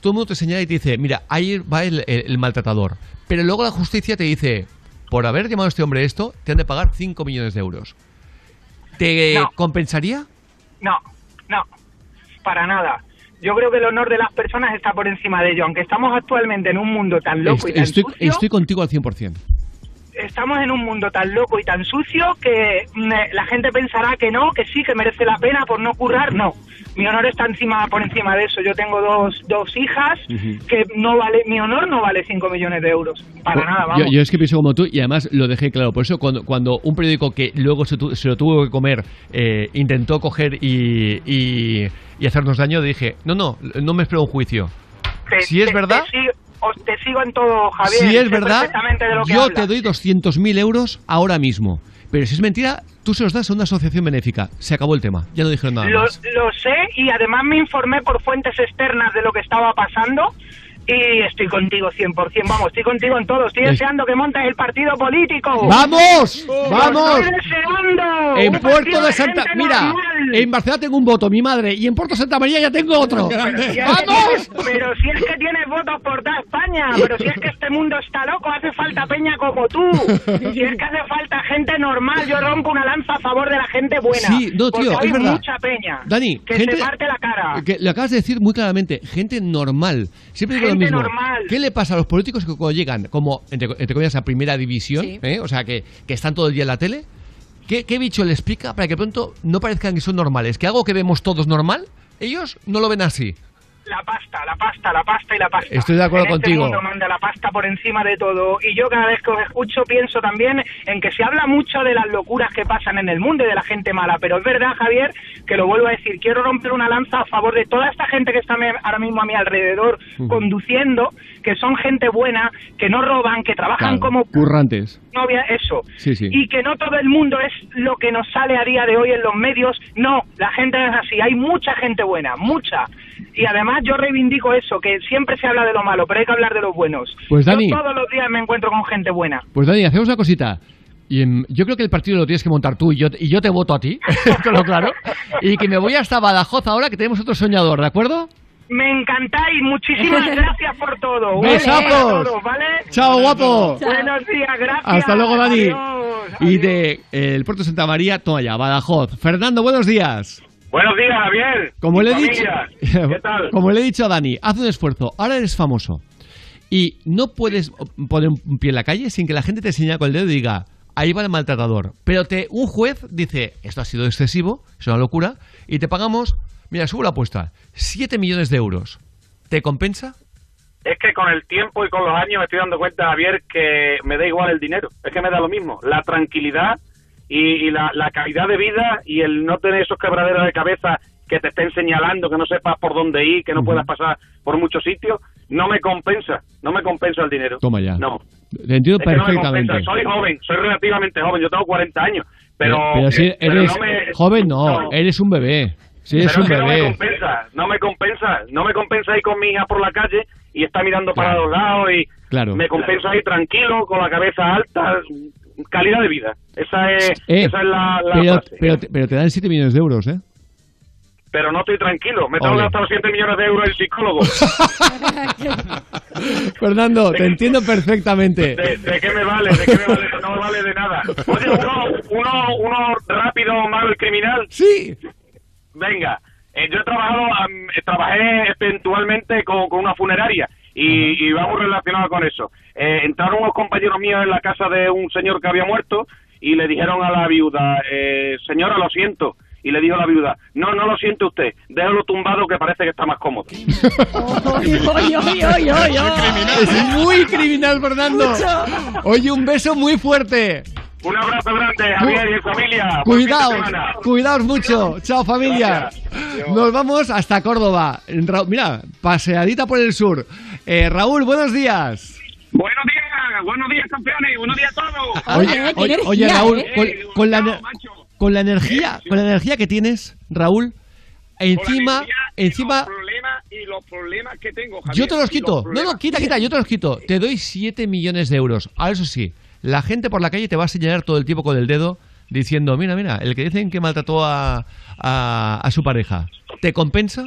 todo el mundo te señala y te dice, mira, ahí va el, el- el maltratador. Pero luego la justicia te dice, por haber llamado a este hombre esto, te han de pagar 5 millones de euros. ¿Te No. compensaría? No, no, para nada. Yo creo que el honor de las personas está por encima de ello. Aunque estamos actualmente en un mundo tan loco y Est- tan estoy, sucio, estoy contigo al 100%. estamos en un mundo tan loco y tan sucio que mm, eh, la gente pensará que no, que sí, que merece la pena por no currar. No, mi honor está encima por encima de eso. Yo tengo dos, dos hijas que no vale, mi honor no vale 5 millones de euros. Para Bueno, nada, vamos. yo es que pienso como tú y además lo dejé claro. Por eso cuando, cuando un periódico que luego se, tu- se lo tuvo que comer eh, intentó coger y, y- y hacernos daño, dije, no, no, no me espero un juicio. Te- si es te- verdad, Te sigo, os- te sigo en todo, Javier. si es verdad, yo hablas. te doy 200.000 euros ahora mismo. Pero si es mentira, tú se los das a una asociación benéfica. Se acabó el tema. Ya no dijeron nada Lo, más. lo sé y además me informé por fuentes externas de lo que estaba pasando y estoy contigo 100%, vamos, estoy contigo en todo. Estoy Es- deseando que montes el partido político. ¡Vamos! ¡Vamos! estoy deseando. En Puerto de Santa... Mira, normal. en Barcelona tengo un voto, mi madre. Y en Puerto Santa María ya tengo otro. Pero si es que ¡Vamos! pero si es que tienes votos por toda España, pero si es que este mundo está loco, hace falta peña como tú. Si es que hace falta gente normal, yo rompo una lanza a favor de la gente buena. Sí, no, tío, es hay verdad. mucha peña Dani, que gente- se parte la cara. Que lo acabas de decir muy claramente, gente normal. Siempre digo lo Gente mismo. normal. ¿Qué le pasa a los políticos que cuando llegan, como entre, entre comillas, a primera división, Sí. ¿eh? o sea, que, que están todo el día en la tele? ¿Qué, ¿Qué bicho les pica para que pronto no parezcan que son normales? Que algo que vemos todos normal, ellos no lo ven así. La pasta, la pasta, la pasta y la pasta. Estoy de acuerdo en este contigo. mundo manda la pasta por encima de todo. Y yo cada vez que os escucho pienso también en que se habla mucho de las locuras que pasan en el mundo y de la gente mala. Pero es verdad, Javier, que lo vuelvo a decir. Quiero romper una lanza a favor de toda esta gente que está ahora mismo a mi alrededor conduciendo, que son gente buena, que no roban, que trabajan Claro, como currantes. Novia, eso. Sí, sí. Y que no todo el mundo es lo que nos sale a día de hoy en los medios. No, la gente no es así. Hay mucha gente buena, mucha. Y además yo reivindico eso, que siempre se habla de lo malo, pero hay que hablar de los buenos. Pues, Dani. Yo todos los días me encuentro con gente buena. Pues Dani, hacemos una cosita. Y, yo creo que el partido lo tienes que montar tú y yo, y yo te voto a ti, claro. Y que me voy hasta Badajoz ahora que tenemos otro soñador, ¿de acuerdo? Me encantáis, muchísimas gracias por todo. ¡Besazos! ¿vale? ¡Chao, guapo! Buenos días, gracias. Hasta luego, Dani. Adiós. Y de eh, el Puerto de Santa María, toma ya, Badajoz. Fernando, buenos días. Buenos días, Javier. Como le he dicho, ¿Qué tal? como le he dicho a Dani, haz un esfuerzo. Ahora eres famoso y no puedes poner un pie en la calle sin que la gente te señale con el dedo y diga, ahí va el maltratador. Pero te, un juez dice, esto ha sido excesivo, es una locura, y te pagamos, mira, subo la apuesta, 7 millones de euros. ¿Te compensa? Es que con el tiempo y con los años me estoy dando cuenta, Javier, que me da igual el dinero. Es que me da lo mismo. La tranquilidad y, y la, la calidad de vida y el no tener esos quebraderos de cabeza que te estén señalando, que no sepas por dónde ir, que no puedas pasar por muchos sitios, no me compensa. No me compensa el dinero. Toma ya. No. Te entiendo Es no perfectamente. Soy joven, soy relativamente joven. Yo tengo 40 años. Pero, pero si pero eres no me- joven, no, no. eres un bebé. Eres Pero un es que no me compensa, no me compensa, no me compensa ir con mi hija por la calle y estar mirando para los lados y Claro. me compensa ir tranquilo, con la cabeza alta, calidad de vida. Esa es, Eh, esa es la, la pero, pero, te- pero te dan 7 millones de euros, ¿eh? Pero no estoy tranquilo, me tengo Ole. gastado 7 millones de euros el psicólogo. Fernando, te entiendo perfectamente. ¿De, de qué me vale? ¿De qué me vale? No me vale de nada. Oye, uno, uno, uno rápido, malo y criminal. Sí. Venga, eh, yo he trabajado, eh, trabajé eventualmente con, con una funeraria y, y vamos relacionado con eso. Eh, entraron unos compañeros míos en la casa de un señor que había muerto y le dijeron a la viuda, eh, señora, lo siento. Y le dijo la viuda, no, no lo siente usted, déjalo tumbado que parece que está más cómodo. Es muy criminal, Fernando. Oye, un beso muy fuerte. Un abrazo grande, Javier y familia. De Cuidaos, mucho. Chao, familia. Nos vamos hasta Córdoba. Ra- mira, paseadita por el sur. Eh, Raúl, buenos días. Buenos días, buenos días, campeones, buenos días a todos. Oye, oye, oye, Raúl, con, con la, con la energía, con la energía que tienes, Raúl, encima, encima, Los problemas y los problemas que tengo, Javier, yo te los quito. No, no, quita, quita, yo te los quito. Te doy 7 millones de euros. Ahora eso sí, la gente por la calle te va a señalar todo el tiempo con el dedo diciendo, mira, mira, el que dicen que maltrató a, a, a su pareja, ¿te compensa?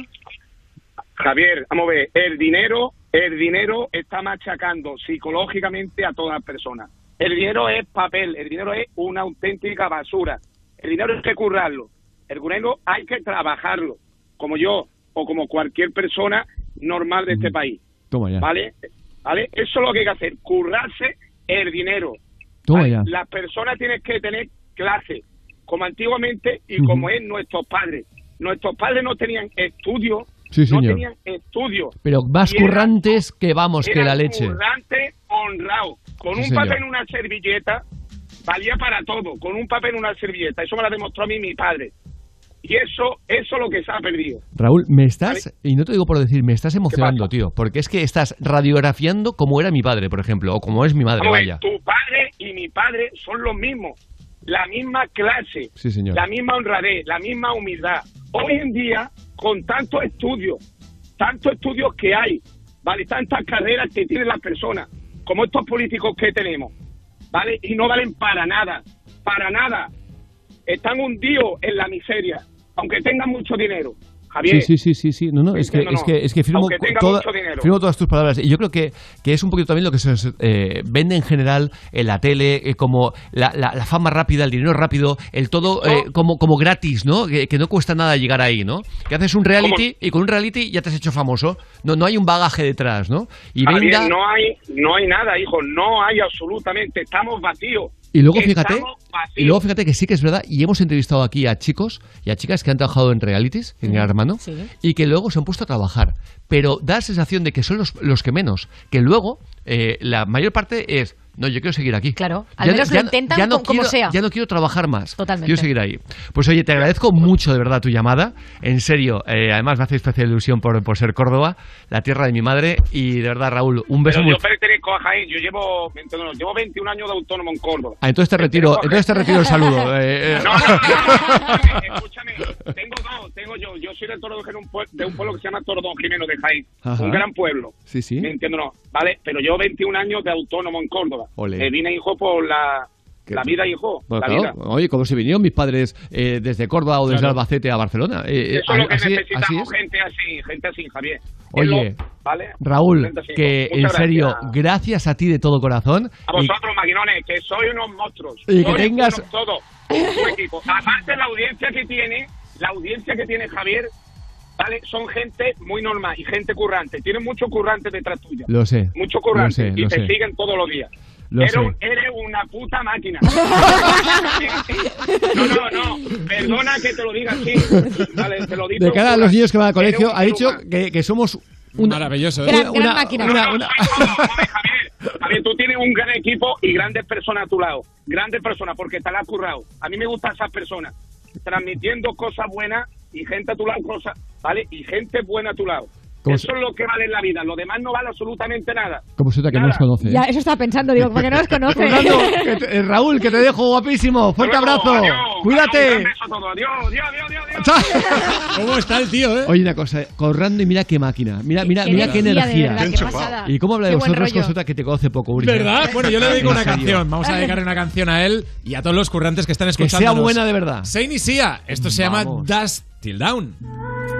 Javier, vamos a ver, el dinero, el dinero está machacando psicológicamente a todas las personas. El dinero es papel, el dinero es una auténtica basura. El dinero hay que currarlo, el dinero hay que trabajarlo, como yo o como cualquier persona normal de este país. Toma ya. ¿Vale? ¿Vale? Eso es lo que hay que hacer, currarse el dinero. Las personas tienen que tener clase, como antiguamente y como es nuestros padres. Nuestros padres no tenían estudio, Sí, no tenían estudio. Pero más currantes que vamos, que la leche. currante, honrado. Con Sí, un señor. papel en una servilleta, valía para todo. Con un papel en una servilleta. Eso me lo demostró a mí mi padre. Y eso, eso es lo que se ha perdido. Raúl, me estás, y no te digo por decir, me estás emocionando, tío, porque es que estás radiografiando como era mi padre, por ejemplo, o como es mi madre, ver, vaya. tu padre y mi padre son los mismos. La misma clase. Sí, señor. La misma honradez, la misma humildad. Hoy en día, con tantos estudios, tantos estudios que hay, ¿vale? Tantas carreras que tienen las personas, como estos políticos que tenemos, ¿vale? Y no valen para nada, para nada. Están hundidos en la miseria, aunque tengan mucho dinero. Javier, Sí, sí, sí, sí. No, no, es que, No, no, es que, es que firmo, tenga toda- todas tus palabras. Y yo creo que, que es un poquito también lo que se eh, vende en general en la tele, eh, como la, la- la fama rápida, el dinero rápido, el todo eh, como, como gratis, ¿no? Que, que no cuesta nada llegar ahí, ¿no? Que haces un reality y con un reality ya te has hecho famoso. No, no hay un bagaje detrás, ¿no? Y Javier, no hay, no hay nada, hijo, no hay absolutamente, estamos vacíos. Y luego fíjate, y luego fíjate que sí que es verdad, y hemos entrevistado aquí a chicos y a chicas que han trabajado en realities, en Gran Hermano, y que luego se han puesto a trabajar. Pero da la sensación de que son los, los que menos, que luego eh, la mayor parte es, no, yo quiero seguir aquí. Claro, al menos lo intentan ya no co- como quiero- sea. Ya no quiero trabajar más. Totalmente. Quiero seguir ahí. Pues oye, te agradezco mucho de verdad tu llamada. En serio, eh, además me hace especial ilusión por, por ser Córdoba, la tierra de mi madre. Y de verdad, Raúl, un beso Pero muy yo pertenezco a Jaén, yo llevo, no, llevo 21 años de autónomo en Córdoba. Ah, entonces te retiro, entonces te retiro el saludo. eh, eh. No, no, no, no, escúchame, tengo dos, tengo yo, yo soy de Toro de, un pueblo, de un pueblo que se llama Toro Don Jimeno de Jaén, Ajá. un gran pueblo. Sí, sí. ¿Me entiendo? No, vale, pero yo 21 años de autónomo en Córdoba. Ole. Eh, vine, hijo, por la, la vida, hijo, Bueno, la claro, vida. oye, como se vinieron mis padres eh, desde Córdoba o desde Claro. Albacete a Barcelona. Eh, eh, Eso es lo que así, así necesitamos, es. gente así, gente así, Javier. Oye, lo- ¿vale? Raúl, así. que en Muchas serio, gracias. gracias a ti de todo corazón. A y- vosotros, maquinones, que sois unos monstruos. Y que tengas- todo, tu equipo. Aparte, la audiencia que tiene, la audiencia que tiene Javier, ¿vale? Son gente muy normal y gente currante. Tienen mucho currante detrás tuya. Lo sé, Mucho lo currante. sé, y lo te sé. siguen todos los días. Lo eres, sé. un- eres una puta máquina. no, no, no. Perdona que te lo diga así. Vale, te lo digo. de cara a los niños que van al colegio, ha dicho que, que somos una, Maravilloso, ¿eh? Gran, Una- máquina. una- una- A ver, tú tienes un gran equipo y grandes personas a tu lado. Grandes personas, porque te la has currado. A mí me gustan esas personas. Transmitiendo cosas buenas y gente a tu lado, cosas, ¿vale? Y gente buena a tu lado. Eso es lo que vale en la vida. Lo demás no vale absolutamente nada. Como se nota que no nos conoce. ¿eh? Ya, eso estaba pensando, digo, porque no los conoce. Fernando, que te- eh, Raúl, que te dejo guapísimo. Fuerte abrazo. Cuídate. Un beso a todos. Adiós, adiós, adiós, adiós. ¿Cómo está el tío, eh? Oye, una cosa, Corrando y mira qué máquina. Mira, mira, Qué mira qué energía, verdad, qué pasada. Y cómo habla de vosotros, rollo. cosa que te conoce poco, Uri. ¿Verdad? Bueno, yo le dedico En una canción. Vamos a dedicarle una canción a él y a todos los currantes que están Que escuchando. sea buena de verdad. Sein y Sia. Esto se llama. Dust Till Down.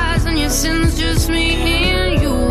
and your sins just me and you.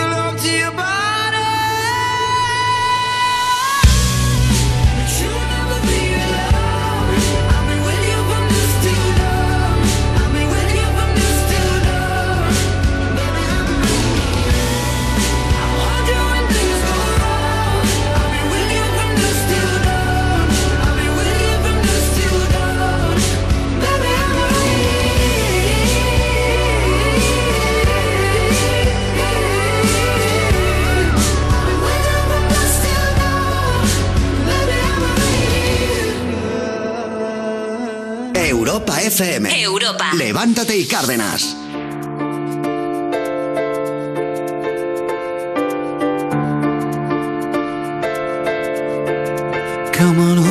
Europa FM. Europa. Levántate y Cárdenas. Come on,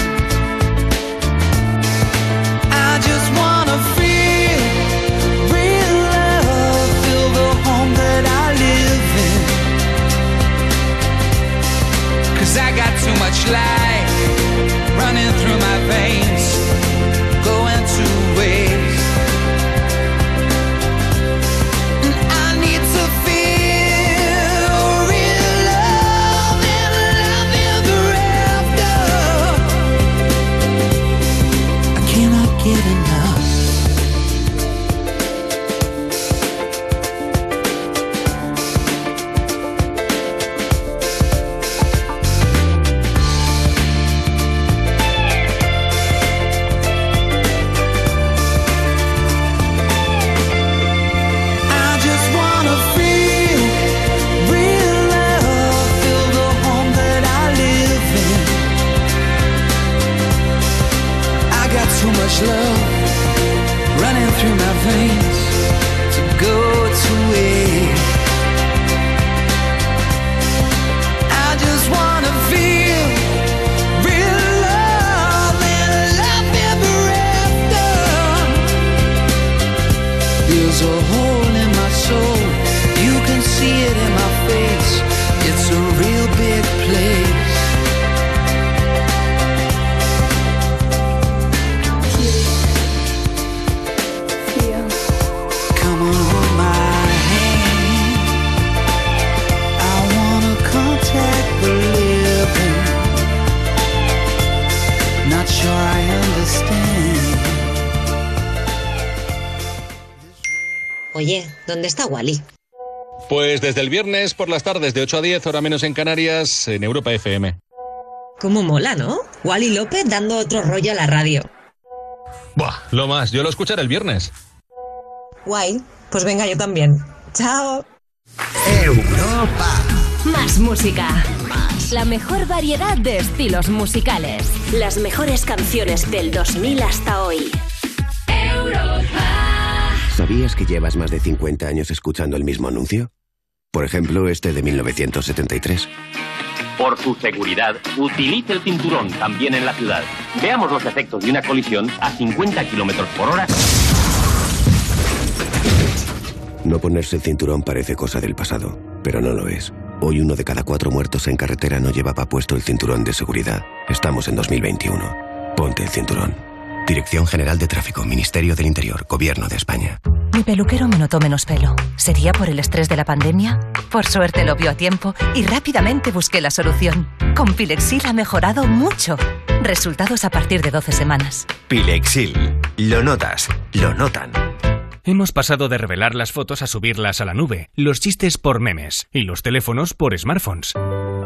Cause I got too much life running through my ¿dónde está Wally? Pues desde el viernes por las tardes de 8 a 10, hora menos en Canarias, en Europa FM. Cómo mola, ¿no? Wally López dando otro rollo a la radio. Buah, lo más, yo lo escucharé el viernes. Guay, pues venga yo también. Chao. Europa. Más música. La mejor variedad de estilos musicales. Las mejores canciones del 2000 hasta hoy. ¿Sabías que llevas más de 50 años escuchando el mismo anuncio? Por ejemplo, este de 1973. Por su seguridad, utilice el cinturón también en la ciudad. Veamos los efectos de una colisión a 50 kilómetros por hora. No ponerse el cinturón parece cosa del pasado, pero no lo es. Hoy uno de cada cuatro muertos en carretera no llevaba puesto el cinturón de seguridad. Estamos en 2021. Ponte el cinturón. Dirección General de Tráfico, Ministerio del Interior, Gobierno de España. Mi peluquero me notó menos pelo. ¿Sería por el estrés de la pandemia? Por suerte lo vio a tiempo y rápidamente busqué la solución. Con Pilexil ha mejorado mucho. Resultados a partir de 12 semanas. Pilexil. Lo notas, lo notan. Hemos pasado de revelar las fotos a subirlas a la nube, los chistes por memes y los teléfonos por smartphones.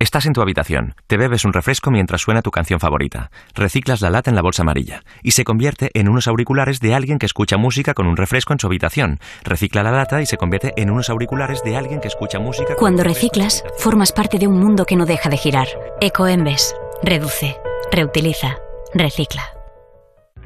Estás en tu habitación, te bebes un refresco mientras suena tu canción favorita, reciclas la lata en la bolsa amarilla y se convierte en unos auriculares de alguien que escucha música con un refresco en su habitación. Recicla la lata y se convierte en unos auriculares de alguien que escucha música. con Cuando reciclas, formas parte de un mundo que no deja de girar. Ecoembes. Reduce. Reutiliza. Recicla.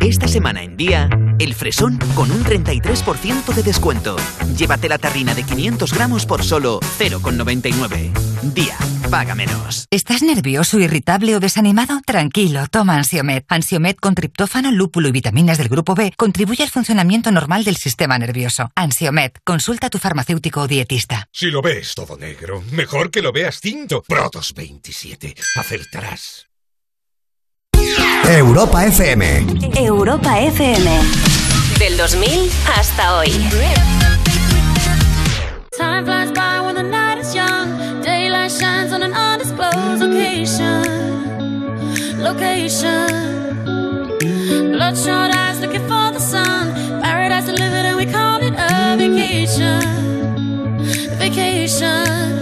Esta semana en Día, el fresón con un 33% de descuento. Llévate la tarrina de 500 gramos por solo 0,99. Día, paga menos. ¿Estás nervioso, irritable o desanimado? Tranquilo, toma Ansiomed. Ansiomed con triptófano, lúpulo y vitaminas del grupo B contribuye al funcionamiento normal del sistema nervioso. Ansiomed, consulta a tu farmacéutico o dietista. Si lo ves todo negro, mejor que lo veas cinto. Protos 27. Acertarás. Europa FM. Europa FM. Del 2000 hasta hoy. Time flies by when the night is young. Daylight shines on an undisclosed location. Location. Bloodshot eyes looking for the sun. Paradise delivered and we call it a vacation. Vacation.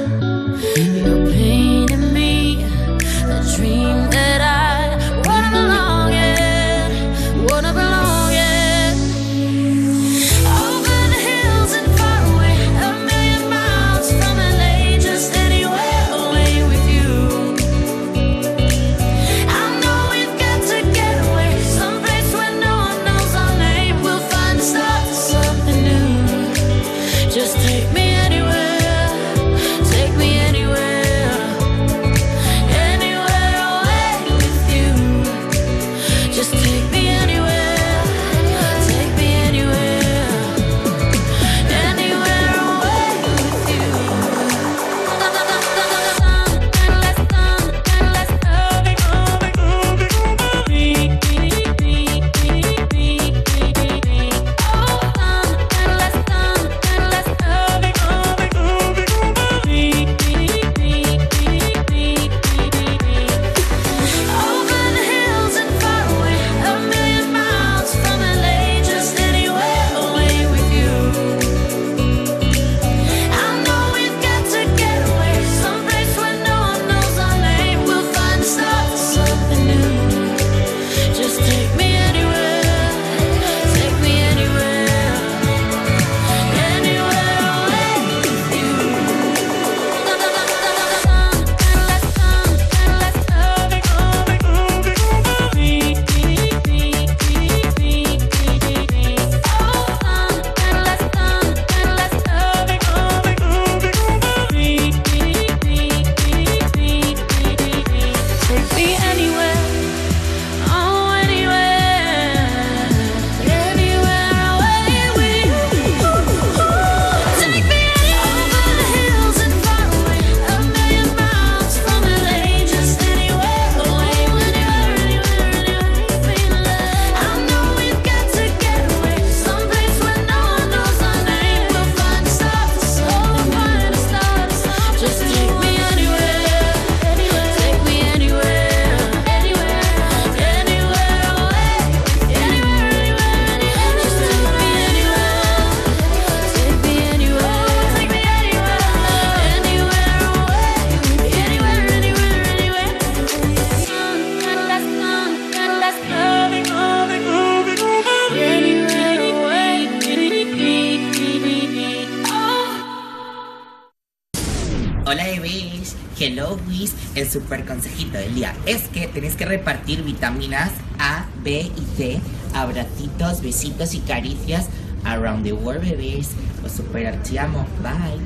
El super consejito del día es que tenéis que repartir vitaminas A, B y C. Abracitos, besitos y caricias. Around the world, bebés. Os super te amo. Bye.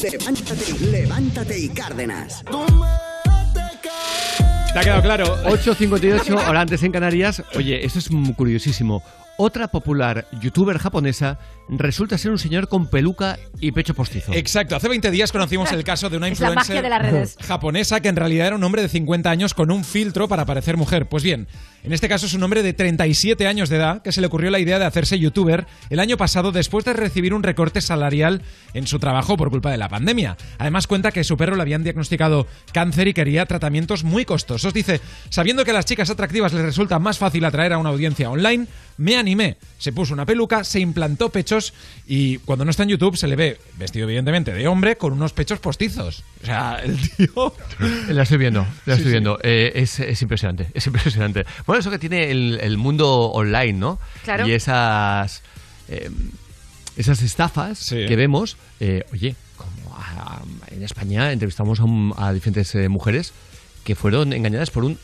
Levántate, levántate y Cárdenas. ¿Te ha quedado claro? 8.58, ahora antes en Canarias. Oye, esto es curiosísimo. Otra popular youtuber japonesa resulta ser un señor con peluca y pecho postizo. Exacto, hace 20 días conocimos el caso de una influencer de las redes. japonesa que en realidad era un hombre de 50 años con un filtro para parecer mujer. Pues bien, en este caso es un hombre de 37 años de edad que se le ocurrió la idea de hacerse youtuber el año pasado después de recibir un recorte salarial en su trabajo por culpa de la pandemia. Además cuenta que su perro le habían diagnosticado cáncer y quería tratamientos muy costosos. Dice, sabiendo que a las chicas atractivas les resulta más fácil atraer a una audiencia online, me animé. Se puso una peluca, se implantó pechos y cuando no está en YouTube se le ve vestido evidentemente de hombre con unos pechos postizos. O sea, el tío... La estoy viendo, la Sí, estoy sí. viendo. Eh, es, es impresionante, es impresionante. Bueno, eso que tiene el, el mundo online, ¿no? Claro. Y esas, eh, esas estafas que vemos. eh, oye, como a- en España entrevistamos a, un- a diferentes eh, mujeres que fueron engañadas por un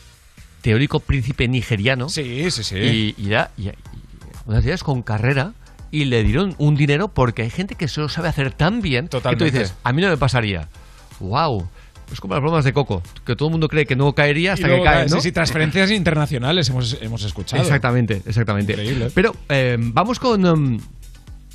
teórico príncipe nigeriano. Sí, sí, sí. Y, y ya, y- y unas con carrera y le dieron un dinero porque hay gente que se lo sabe hacer tan bien Totalmente. que tú dices, a mí no me pasaría. ¡Wow! Es como las bromas de Coco, que todo el mundo cree que no caería hasta que cae, sí, ¿no? sí, transferencias internacionales hemos, hemos escuchado. Exactamente, exactamente. Increíble. Pero eh, vamos con em,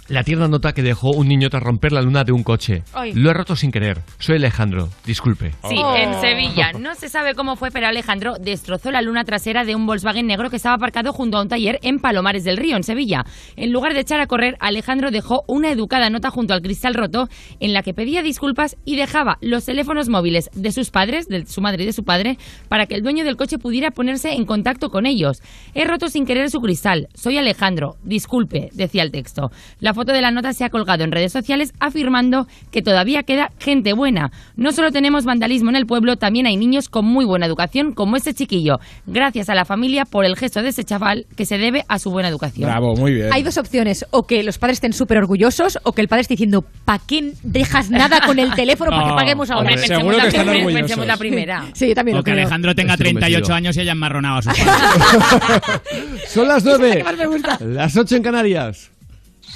la tierna nota que dejó un niño tras romper la luna de un coche. Ay. Lo he roto sin querer. Soy Alejandro, disculpe. Sí, en Sevilla. No se sabe cómo fue, pero Alejandro destrozó la luna trasera de un Volkswagen negro que estaba aparcado junto a un taller en Palomares del Río, en Sevilla. En lugar de echar a correr, Alejandro dejó una educada nota junto al cristal roto en la que pedía disculpas y dejaba los teléfonos móviles de sus padres, de su madre y de su padre, para que el dueño del coche pudiera ponerse en contacto con ellos. He roto sin querer su cristal. Soy Alejandro. Disculpe, decía el texto. La foto de la nota se ha colgado en redes sociales afirmando que todavía queda gente buena. No solo tenemos vandalismo en el pueblo, también hay niños con muy buena educación, como este chiquillo. Gracias a la familia por el gesto de ese chaval que se debe a su buena educación. Bravo, muy bien. Hay dos opciones, o que los padres estén súper orgullosos, o que el padre esté diciendo, ¿para qué dejas nada con el teléfono para que paguemos ahora? hombre, Seguro pensemos que la están primera, orgullosos. pensemos la primera. Sí, yo también O lo que creo. Alejandro tenga Estoy 38 convencido. años y haya enmarronado a sus padres. Son las Es la nueve. que más me gusta. Las ocho en Canarias.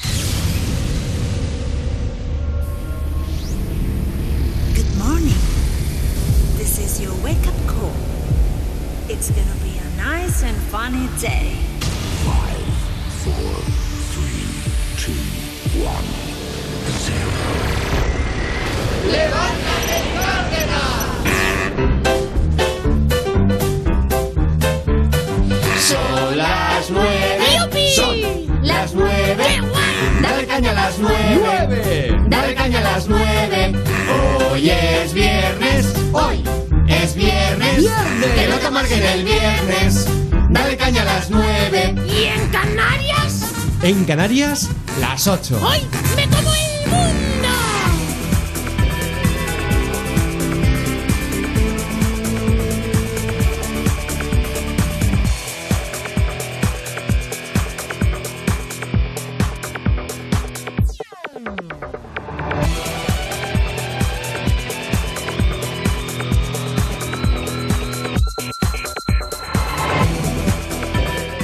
Good morning. This is your wake up call. It's gonna be a nice and funny day. Son las nueve. Son las nueve. Dale caña a las nueve. Dale caña a las nueve. Hoy es viernes. Hoy es viernes. Que no te amarguen el viernes. Dale caña a las nueve. ¿Y en Canarias? En Canarias, las ocho. ¡Hoy me como el mundo!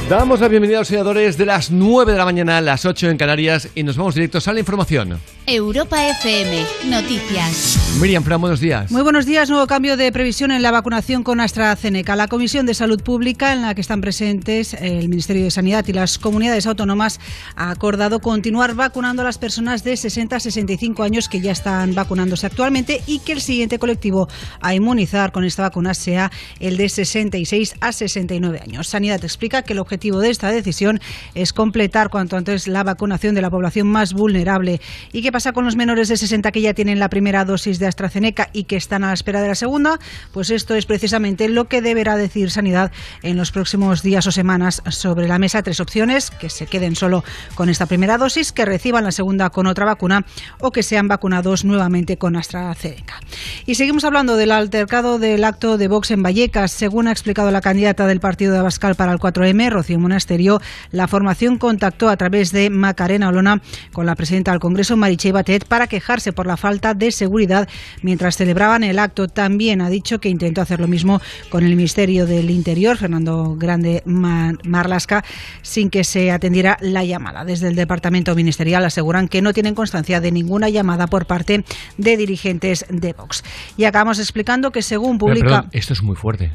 Damos la bienvenida a los seguidores de las 9 de la mañana, las 8 en Canarias, y nos vamos directos a la información. Europa FM, noticias. Miriam Fran, buenos días. Muy buenos días. Nuevo cambio de previsión en la vacunación con AstraZeneca. La Comisión de Salud Pública, en la que están presentes el Ministerio de Sanidad y las comunidades autónomas, ha acordado continuar vacunando a las personas de 60 a 65 años que ya están vacunándose actualmente y que el siguiente colectivo a inmunizar con esta vacuna sea el de 66 a 69 años. Sanidad explica que el objetivo de esta decisión es completar cuanto antes la vacunación de la población más vulnerable. ¿Y qué pasa con los menores de 60 que ya tienen la primera dosis de AstraZeneca y que están a la espera de la segunda? Pues esto es precisamente lo que deberá decir Sanidad en los próximos días o semanas sobre la mesa. Tres opciones, que se queden solo con esta primera dosis, que reciban la segunda con otra vacuna o que sean vacunados nuevamente con AstraZeneca. Y seguimos hablando del altercado del acto de Vox en Vallecas. Según ha explicado la candidata del partido de Abascal para el 4M, Rocío Monasterio, la formación contactó a través de Macarena Olona con la presidenta del Congreso, Marichey Batet, para quejarse por la falta de seguridad mientras celebraban el acto. También ha dicho que intentó hacer lo mismo con el Ministerio del Interior, Fernando Grande Marlasca, sin que se atendiera la llamada. Desde el Departamento Ministerial aseguran que no tienen constancia de ninguna llamada por parte de dirigentes de Vox. Y acabamos explicando que según publica... esto es muy fuerte.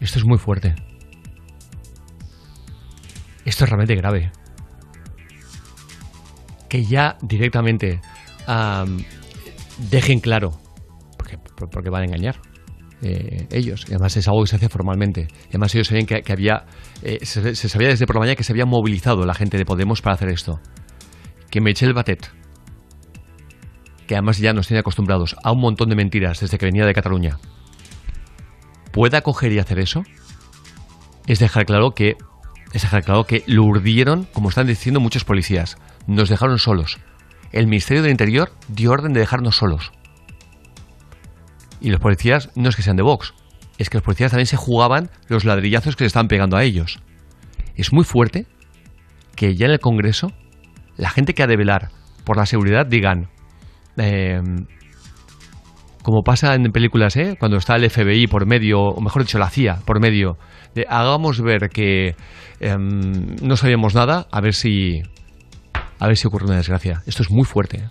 Esto es muy fuerte. Esto es realmente grave. Que ya directamente dejen claro, porque, porque van a engañar eh, ellos. Y además es algo que se hace formalmente. Y además ellos sabían que, había, eh, se, sabía desde por la mañana que se había movilizado la gente de Podemos para hacer esto. Que Michel Batet, que además ya nos tiene acostumbrados a un montón de mentiras desde que venía de Cataluña, pueda coger y hacer eso, es dejar claro que es claro que lo urdieron, como están diciendo muchos policías. Nos dejaron solos. El Ministerio del Interior dio orden de dejarnos solos. Y los policías no es que sean de Vox, es que los policías también se jugaban los ladrillazos que se estaban pegando a ellos. Es muy fuerte que ya en el Congreso la gente que ha de velar por la seguridad digan, em, como pasa en películas, ¿eh? cuando está el FBI por medio, o mejor dicho, la CIA por medio, hagamos ver que em, no sabíamos nada, a ver si a ver si ocurre una desgracia. Esto es muy fuerte.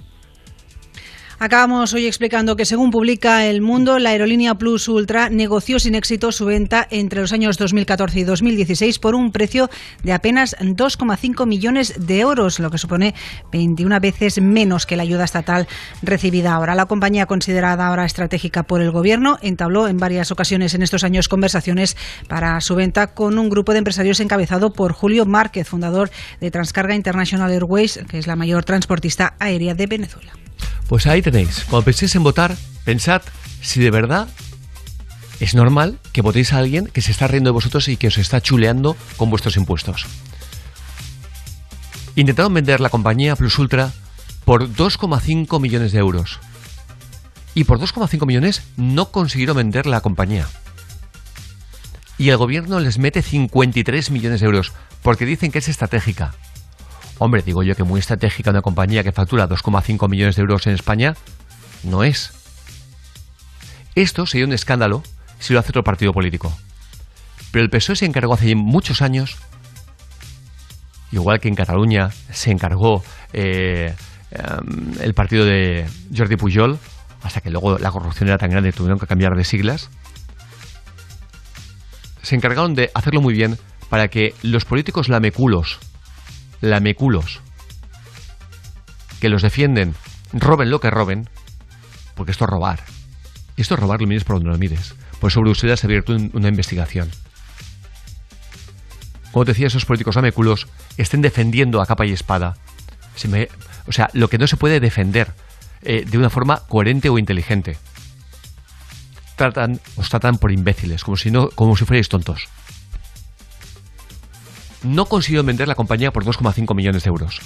Acabamos hoy explicando que según publica El Mundo, la aerolínea Plus Ultra negoció sin éxito su venta entre los años 2014 y 2016 por un precio de apenas 2,5 millones de euros, lo que supone 21 veces menos que la ayuda estatal recibida ahora. La compañía, considerada ahora estratégica por el Gobierno, entabló en varias ocasiones en estos años conversaciones para su venta con un grupo de empresarios encabezado por Julio Márquez, fundador de Transcarga International Airways, que es la mayor transportista aérea de Venezuela. Pues ahí tenéis. Cuando penséis en votar, pensad si de verdad es normal que votéis a alguien que se está riendo de vosotros y que os está chuleando con vuestros impuestos. Intentaron vender la compañía Plus Ultra por 2,5 millones de euros. Y por 2,5 millones no consiguieron vender la compañía. Y el gobierno les mete 53 millones de euros porque dicen que es estratégica. Hombre, digo yo que muy estratégica una compañía que factura 2,5 millones de euros en España no es. Esto sería un escándalo si lo hace otro partido político. Pero el PSOE se encargó hace muchos años, igual que en Cataluña se encargó eh, em, el partido de Jordi Pujol, hasta que luego la corrupción era tan grande que tuvieron que cambiar de siglas, se encargaron de hacerlo muy bien para que los políticos lameculos lameculos que los defienden, roben lo que roben, porque esto es robar. Y esto es robar, lo mires por donde lo mires. Por eso Bruselas ha abierto una investigación. Como decía, esos políticos lameculos estén defendiendo a capa y espada. o sea, lo que no se puede defender eh, de una forma coherente o inteligente. Tratan, os tratan por imbéciles, como si, no, como si fuerais tontos no consiguió vender la compañía por 2,5 millones de euros.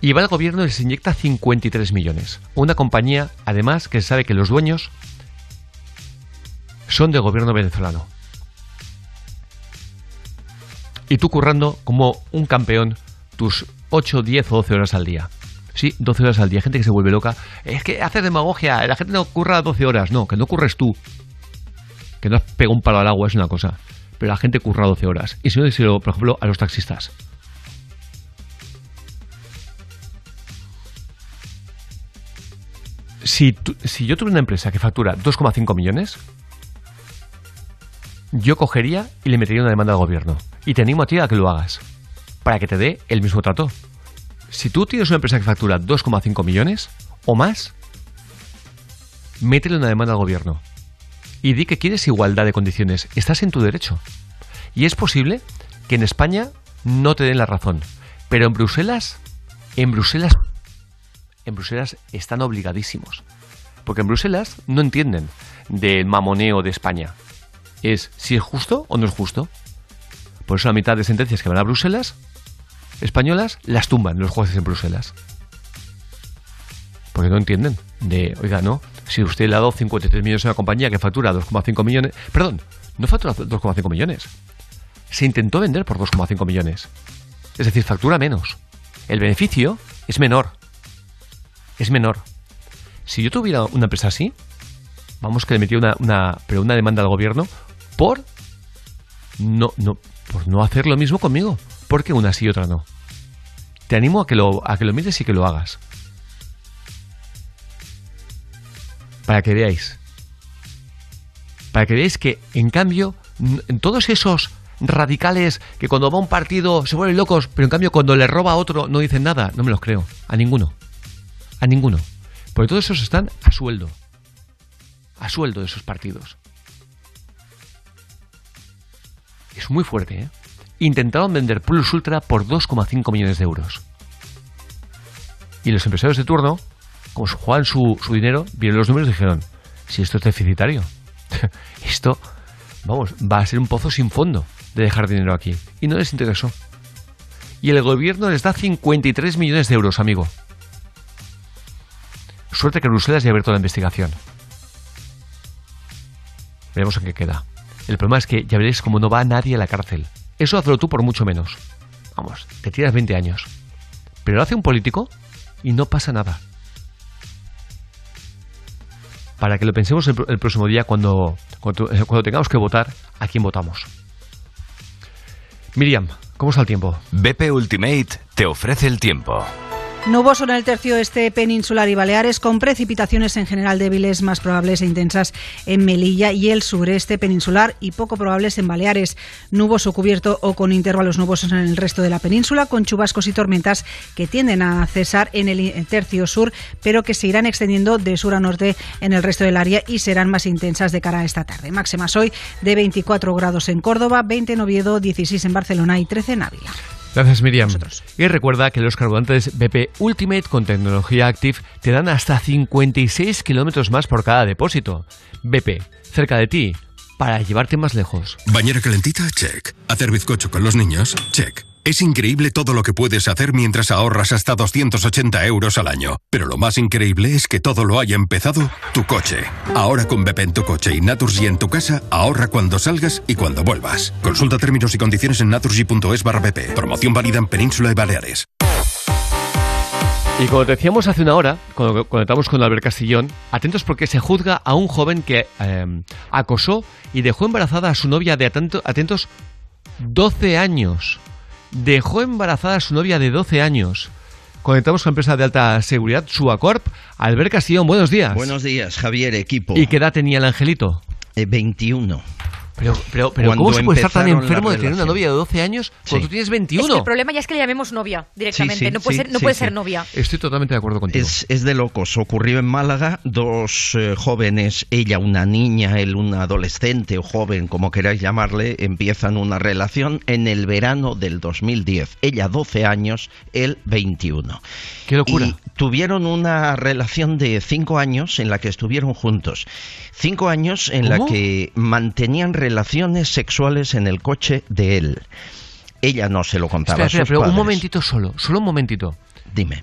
Y va al gobierno y les inyecta 53 millones. Una compañía, además, que sabe que los dueños son del gobierno venezolano. Y tú currando como un campeón tus 8, 10 o 12 horas al día. Sí, 12 horas al día. Gente que se vuelve loca. Es que hace demagogia. La gente no curra 12 horas. No, que no curres tú. Que no has pegado un palo al agua es una cosa pero la gente curra 12 horas. Y si no, decirlo, por ejemplo, a los taxistas. Si, si yo tuve una empresa que factura 2,5 millones, yo cogería y le metería una demanda al gobierno. Y te animo a ti a que lo hagas, para que te dé el mismo trato. Si tú tienes una empresa que factura 2,5 millones o más, métele una demanda al gobierno y di que quieres igualdad de condiciones. Estás en tu derecho. Y es posible que en España no te den la razón. Pero en Bruselas, en Bruselas, en Bruselas están obligadísimos. Porque en Bruselas no entienden del mamoneo de España. Es si es justo o no es justo. Por eso la mitad de sentencias que van a Bruselas, españolas, las tumban los jueces en Bruselas. Porque no entienden de, oiga, no, si usted le ha dado 53 millones a una compañía que factura 2,5 millones, perdón, no factura 2,5 millones, se intentó vender por 2,5 millones. Es decir, factura menos. El beneficio es menor. Es menor. Si yo tuviera una empresa así, vamos que le metía una, una, pero una demanda al gobierno por no, no, por no hacer lo mismo conmigo. Porque una sí y otra no. Te animo a que lo, a que lo mires y que lo hagas. Para que veáis. Para que veáis que, en cambio, todos esos radicales que cuando va un partido se vuelven locos, pero en cambio cuando le roba a otro no dicen nada, no me los creo. A ninguno. A ninguno. Porque todos esos están a sueldo. A sueldo de esos partidos. Es muy fuerte, ¿eh? Intentaron vender Plus Ultra por 2,5 millones de euros. Y los empresarios de turno, como jugaban su, su dinero, vieron los números y dijeron, si esto es deficitario, esto, vamos, va a ser un pozo sin fondo de dejar dinero aquí. Y no les interesó. Y el gobierno les da 53 millones de euros, amigo. Suerte que Bruselas ya ha abierto la investigación. Veremos en qué queda. El problema es que ya veréis cómo no va nadie a la cárcel. Eso hazlo tú por mucho menos. Vamos, te tiras 20 años. Pero lo hace un político y no pasa nada. Para que lo pensemos el, el próximo día cuando, cuando, cuando tengamos que votar, a quién votamos. Miriam, ¿cómo está el tiempo? BP Ultimate te ofrece el tiempo. Nuboso en el tercio este peninsular y Baleares, con precipitaciones en general débiles, más probables e intensas en Melilla y el sureste peninsular y poco probables en Baleares. Nuboso cubierto o con intervalos nubosos en el resto de la península, con chubascos y tormentas que tienden a cesar en el tercio sur, pero que se irán extendiendo de sur a norte en el resto del área y serán más intensas de cara a esta tarde. Máximas hoy de 24 grados en Córdoba, 20 en Oviedo, 16 en Barcelona y 13 en Ávila. Gracias, Miriam. Y recuerda que los carburantes BP Ultimate con tecnología Active te dan hasta 56 kilómetros más por cada depósito. BP, cerca de ti, para llevarte más lejos. ¿Bañera calentita? Check. ¿Hacer bizcocho con los niños? Check. Es increíble todo lo que puedes hacer mientras ahorras hasta 280 euros al año. Pero lo más increíble es que todo lo haya empezado tu coche. Ahora con BP en tu coche y Naturgy en tu casa, ahorra cuando salgas y cuando vuelvas. Consulta términos y condiciones en naturgy.es barra BP. Promoción válida en Península y Baleares. Y como decíamos hace una hora, cuando conectamos con Albert Castillón, atentos porque se juzga a un joven que eh, acosó y dejó embarazada a su novia de atento, atentos 12 años. Dejó embarazada a su novia de 12 años. Conectamos con la empresa de alta seguridad, Suacorp. Albert Castillón, buenos días. Buenos días, Javier, equipo. ¿Y qué edad tenía el angelito? Eh, 21. Pero, pero, pero ¿cómo se puede estar tan enfermo de tener una novia de 12 años cuando tú tienes 21? Es que el problema ya es que le llamemos novia directamente. Sí, sí, no puede, sí, ser, no sí, puede sí. ser novia. Estoy totalmente de acuerdo contigo. Es, es de locos. Ocurrió en Málaga, dos eh, jóvenes, ella una niña, él un adolescente o joven, como queráis llamarle, empiezan una relación en el verano del 2010. Ella 12 años, él 21. ¡Qué locura! Y tuvieron una relación de 5 años en la que estuvieron juntos. 5 años en la ¿Cómo? que mantenían relaciones sexuales en el coche de él. Ella no se lo contaba Espera, a espera, pero un momentito solo, solo un momentito. Dime.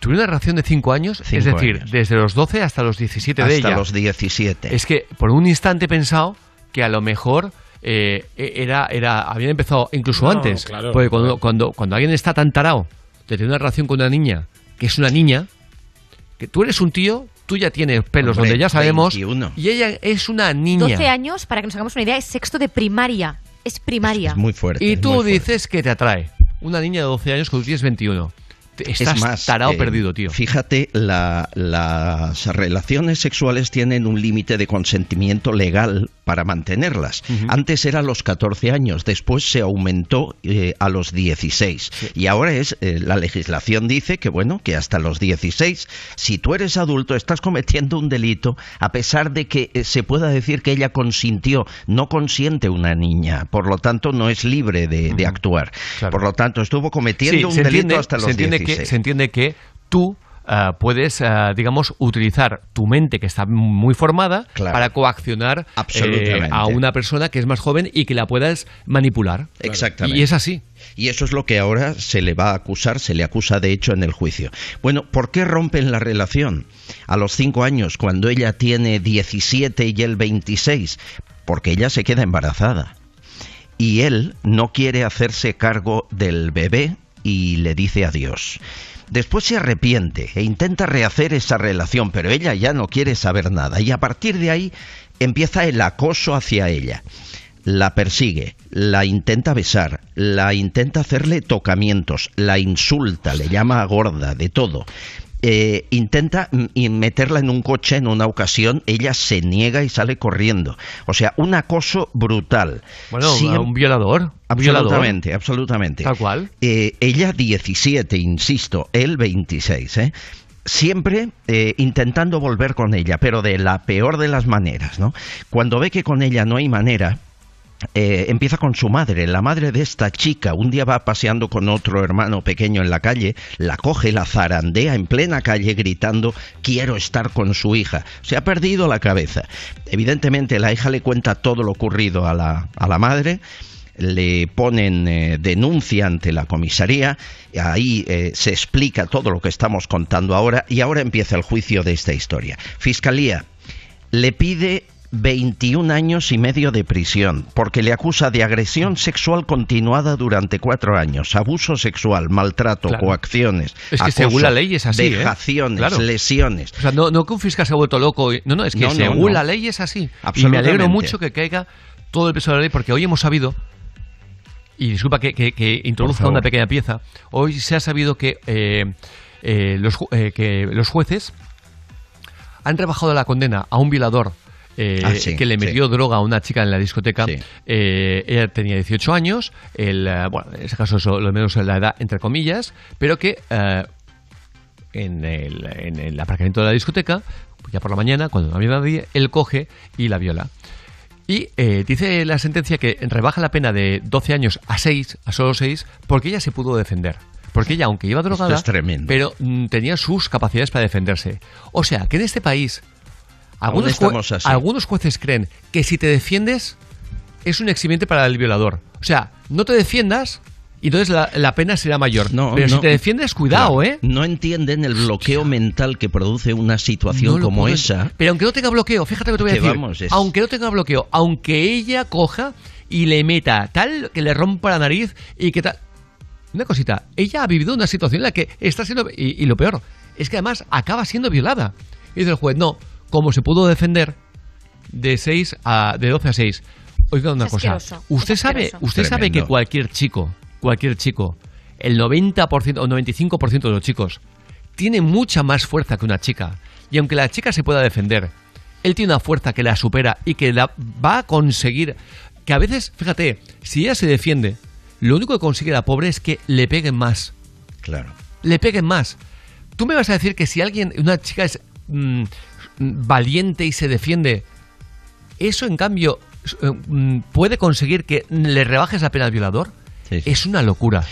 Tuvieron una relación de 5 años, es decir, años. desde los 12 hasta los 17 de Hasta ella. los 17. Es que por un instante he pensado que a lo mejor eh, era, era, habían empezado incluso No, antes. claro, porque cuando, claro. cuando, cuando alguien está tan tarao de tener una relación con una niña, que es una niña, que tú eres un tío, tú ya tienes pelos Hombre, donde ya sabemos, 21. y ella es una niña. 12 años, para que nos hagamos una idea, es sexto de primaria. Es primaria. muy fuerte. y tú dices que te atrae. Una niña de 12 años cuando tienes 21. Te- Estás es más, tarao eh, perdido, tío. Fíjate, la- las relaciones sexuales tienen un límite de consentimiento legal para mantenerlas. Antes era a los 14 años, después se aumentó eh, a los 16. Y ahora es, eh, la legislación dice que, bueno, que hasta los 16, si tú eres adulto, estás cometiendo un delito, a pesar de que eh, se pueda decir que ella consintió, no consiente una niña, por lo tanto no es libre de, de actuar. Por lo tanto, estuvo cometiendo Sí, un delito entiende, hasta los se entiende 16. Que, se entiende que tú ah, puedes, ah, digamos, utilizar tu mente que está muy formada para coaccionar eh, a una persona que es más joven y que la puedas manipular. Exactamente. Y es así. Y eso es lo que ahora se le va a acusar, se le acusa de hecho en el juicio. Bueno, ¿por qué rompen la relación? A los cinco años, cuando ella tiene 17 y él 26, porque ella se queda embarazada. y él no quiere hacerse cargo del bebé y le dice adiós. Después se arrepiente e intenta rehacer esa relación, pero ella ya no quiere saber nada y a partir de ahí empieza el acoso hacia ella. La persigue, la intenta besar, la intenta hacerle tocamientos, la insulta, le llama gorda, de todo. Eh, intenta meterla en un coche en una ocasión, ella se niega y sale corriendo. O sea, un acoso brutal. Bueno, un violador. Absolutamente, absolutamente. Tal cual. Eh, ella 17, insisto, él 26, ¿eh? siempre eh, intentando volver con ella, pero de la peor de las maneras, ¿no? Cuando ve que con ella no hay manera, eh, empieza con su madre. La madre de esta chica un día va paseando con otro hermano pequeño en la calle, la coge, la zarandea en plena calle gritando quiero estar con su hija. Se ha perdido la cabeza. Evidentemente la hija le cuenta todo lo ocurrido a la, a la madre le ponen eh, denuncia ante la comisaría, ahí eh, se explica todo lo que estamos contando ahora y ahora empieza el juicio de esta historia. Fiscalía le pide 21 años y medio de prisión, porque le acusa de agresión sexual continuada durante cuatro años, abuso sexual, maltrato, coacciones. Es que según la ley es así. ¿eh? Vejaciones, lesiones. O sea, no, no, que un fiscal se ha vuelto loco. No, no, es que según la ley es así. Y me alegro mucho que caiga todo el peso de la ley, porque hoy hemos sabido y disculpa que, introduzca una pequeña pieza, hoy se ha sabido que, eh, eh, los, eh, que los jueces han rebajado la condena a un violador ah, que le metió droga a una chica en la discoteca. ella tenía 18 años, el, bueno, en ese caso lo menos la edad entre comillas, pero que en el, en el aparcamiento de la discoteca, ya por la mañana, cuando no había nadie, él coge y la viola. Y eh, dice la sentencia que rebaja la pena de 12 años a 6, a solo 6, porque ella se pudo defender. Porque ella, aunque iba drogada, pero mm, tenía sus capacidades para defenderse. O sea, que en este país algunos, algunos jueces creen que si te defiendes es un eximiente para el violador. O sea, no te defiendas y entonces la, pena será mayor. No, Pero si te defiendes, cuidado, ¿eh? No entienden el bloqueo mental que produce una situación como esa. Pero aunque no tenga bloqueo, fíjate lo que te voy a decir. Aunque no tenga bloqueo, aunque ella coja y le meta tal que le rompa la nariz y que tal. Una cosita, ella ha vivido una situación en la que está siendo. Y, lo peor, es que además acaba siendo violada. Y dice el juez, no, como se pudo defender de 6 a. de 12 a 6. Oiga una cosa. Usted sabe, usted sabe que cualquier chico cualquier chico, el 90% o 95% de los chicos, tiene mucha más fuerza que una chica. Y aunque la chica se pueda defender, él tiene una fuerza que la supera y que la va a conseguir. Que a veces, fíjate, si ella se defiende, lo único que consigue la pobre es que le peguen más. Claro. Le peguen más. Tú me vas a decir que si alguien, una chica es mm, valiente y se defiende, eso en cambio eh, mm, puede conseguir que le rebajes la pena al violador. Es una locura.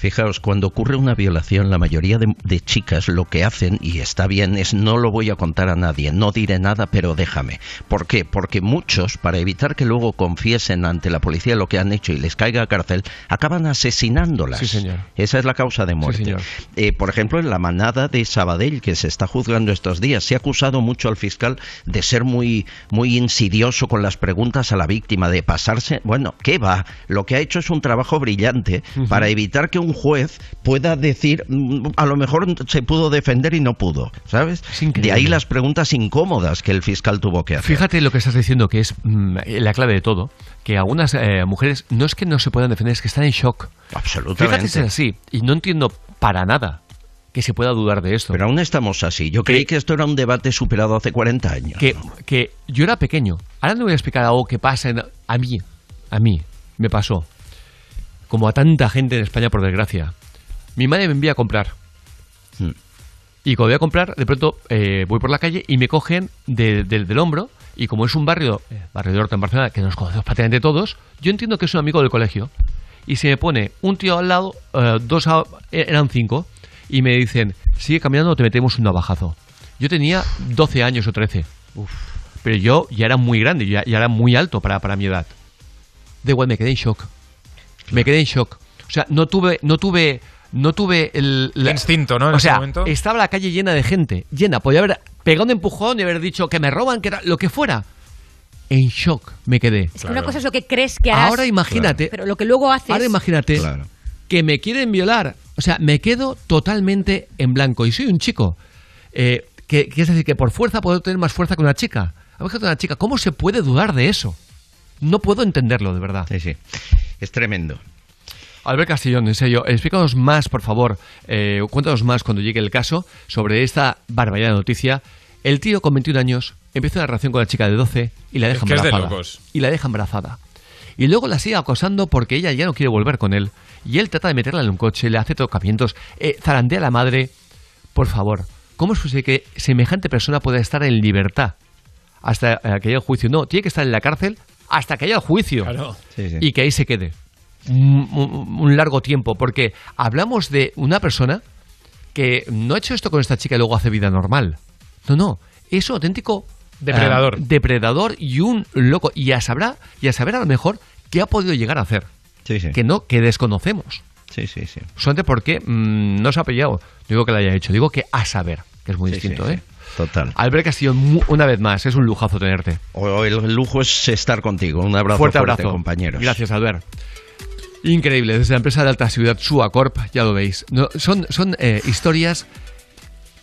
Fijaos, cuando ocurre una violación, la mayoría de, chicas lo que hacen, y está bien, es no lo voy a contar a nadie, no diré nada, pero déjame. ¿Por qué? Porque muchos, para evitar que luego confiesen ante la policía lo que han hecho y les caiga a cárcel, acaban asesinándolas. Sí, señor. Esa es la causa de muerte. Eh, por ejemplo, en la manada de Sabadell, que se está juzgando estos días, se ha acusado mucho al fiscal de ser muy, muy insidioso con las preguntas a la víctima, de pasarse. Bueno, ¿qué va? Lo que ha hecho es un trabajo brillante para evitar que un un juez pueda decir, mm, a lo mejor se pudo defender y no pudo, ¿sabes? De ahí las preguntas incómodas que el fiscal tuvo que hacer. Fíjate lo que estás diciendo, que es mm, la clave de todo, que algunas eh, mujeres no es que no se puedan defender, es que están en shock. Absolutamente. Fíjate si es así, y no entiendo para nada que se pueda dudar de esto. Pero aún estamos así. Yo creí que esto era un debate superado hace 40 años. Que, que yo era pequeño. Ahora no voy a explicar algo que pasa a mí. A mí me pasó como a tanta gente en España, por desgracia. Mi madre me envía a comprar. Hmm. Y cuando voy a comprar, de pronto eh, voy por la calle y me cogen del hombro. Y como es un barrio, eh, barrio de Horta en Barcelona, que nos conocemos prácticamente todos, yo entiendo que es un amigo del colegio. Y se me pone un tío al lado, eh, dos eran cinco, y me dicen, sigue caminando o te metemos un navajazo. Yo tenía 12 años o 13. Pero yo ya era muy grande, ya, ya era muy alto para, para mi edad. De igual, me quedé en shock. Me quedé en shock. O sea, no tuve, no tuve, no tuve el, instinto, ¿no? En o sea, estaba la calle llena de gente, llena. Podía haber pegado un empujón y haber dicho que me roban, que era lo que fuera. en shock me quedé. Es que una cosa es lo que crees que harás. Ahora imagínate. Pero lo que luego haces. Ahora imagínate que me quieren violar. O sea, me quedo totalmente en blanco. Y soy un chico. Eh, que, que es decir, que por fuerza puedo tener más fuerza que una chica. Imagínate una chica. ¿Cómo se puede dudar de eso? No puedo entenderlo, de verdad. Sí, sí. Es tremendo. Albert Castillón, en serio, explícanos más, por favor, eh, cuéntanos más cuando llegue el caso sobre esta barbaridad de noticia. El tío con 21 años empieza una relación con la chica de 12 y la deja que es de embarazada. locos. Y la deja embarazada. Y luego la sigue acosando porque ella ya no quiere volver con él. Y él trata de meterla en un coche, le hace tocamientos, eh, zarandea a la madre. Por favor, ¿cómo es posible que semejante persona pueda estar en libertad hasta que haya el juicio? No, tiene que estar en la cárcel hasta que haya el juicio. Sí, sí. Y que ahí se quede un, un- un largo tiempo. Porque hablamos de una persona que no ha hecho esto con esta chica y luego hace vida normal. No, no. Es un auténtico Depredador. eh, depredador y un loco. Y a saber, y a saber a lo mejor qué ha podido llegar a hacer. Que no, que desconocemos. Sí, sí, sí. Solamente porque mm, no se ha pillado. No digo que lo haya hecho, digo que a saber, que es muy Sí, distinto, sí, ¿eh? Total. Albert Castillo, una vez más, es un lujazo tenerte. O- el lujo es estar contigo. Un abrazo fuerte fuerte, abrazo. compañeros. Gracias, Albert. Increíble, desde la empresa de alta seguridad Suacorp, ya lo veis. No, son son eh, historias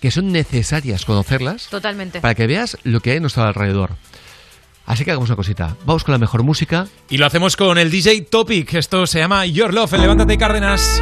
que son necesarias conocerlas Totalmente. para que veas lo que hay a nuestro alrededor. Así que hagamos una cosita. Vamos con la mejor música. Y lo hacemos con el DJ Topic. Esto se llama Your Love. en Levántate Cárdenas.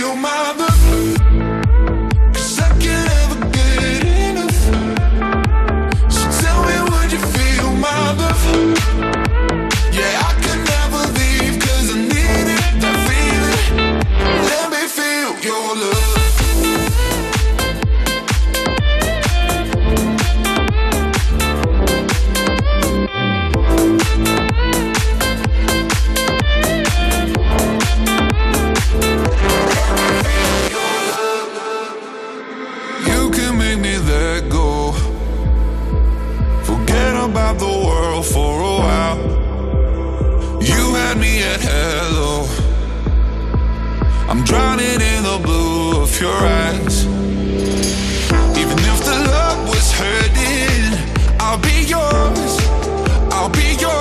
Feel my the for a while. You had me at hello. I'm drowning in the blue of your eyes. Even if the love was hurting, I'll be yours. I'll be yours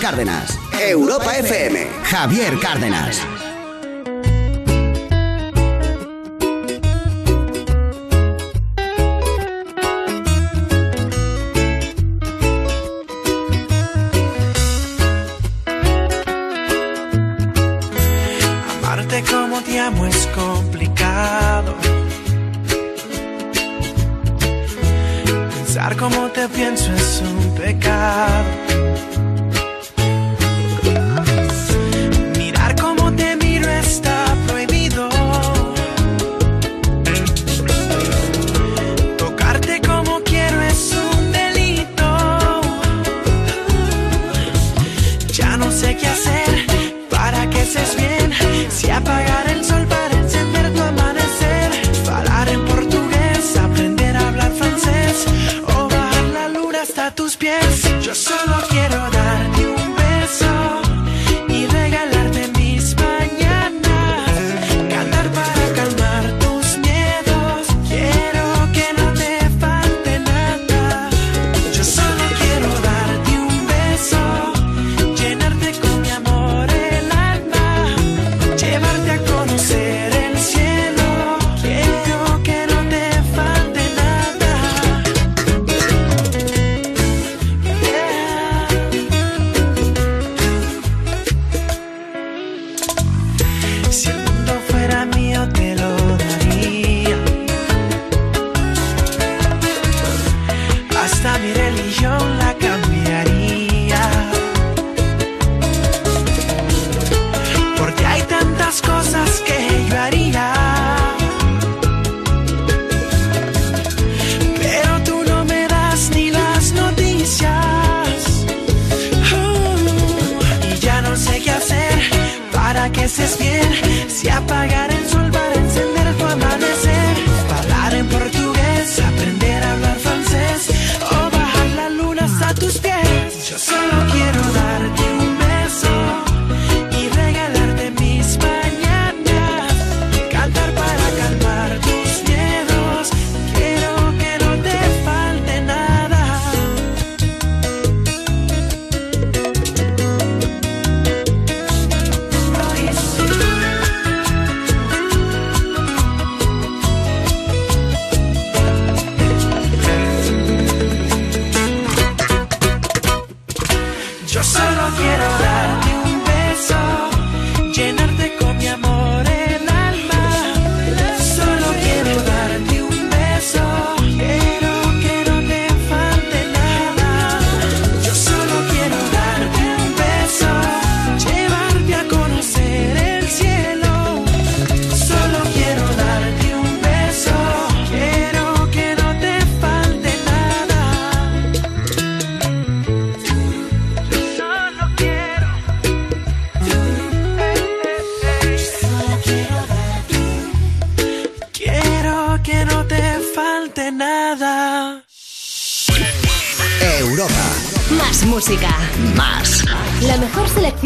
Cárdenas. Europa FM. Javier Cárdenas. Amarte como te amo es complicado. Pensar como te pienso es un pecado.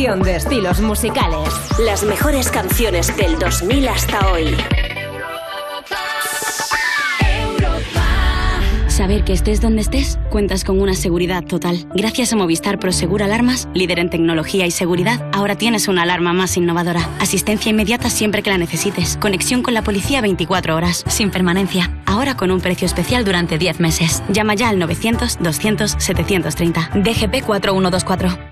De estilos musicales. Las mejores canciones del 2000 hasta hoy. Saber que estés donde estés, cuentas con una seguridad total. Gracias a Movistar Prosegur Alarmas, líder en tecnología y seguridad, ahora tienes una alarma más innovadora. Asistencia inmediata siempre que la necesites. Conexión con la policía 24 horas, sin permanencia. Ahora con un precio especial durante 10 meses. Llama ya al 900-200-730. DGP 4124.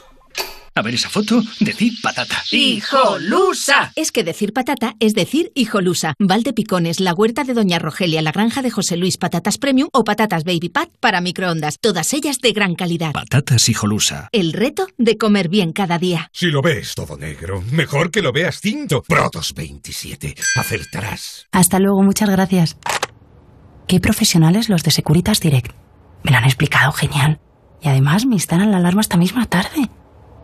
A ver esa foto, decir patata. ¡Hijolusa! Es que decir patata es decir hijolusa. Valde Picones, la huerta de Doña Rogelia, la granja de José Luis, patatas premium o patatas baby pat para microondas. Todas ellas de gran calidad. Patatas hijolusa. El reto de comer bien cada día. Si lo ves todo negro, mejor que lo veas cinto. Protos 27. Acertarás. Hasta luego, muchas gracias. Qué profesionales los de Securitas Direct. Me lo han explicado genial. Y además me instalan la alarma esta misma tarde.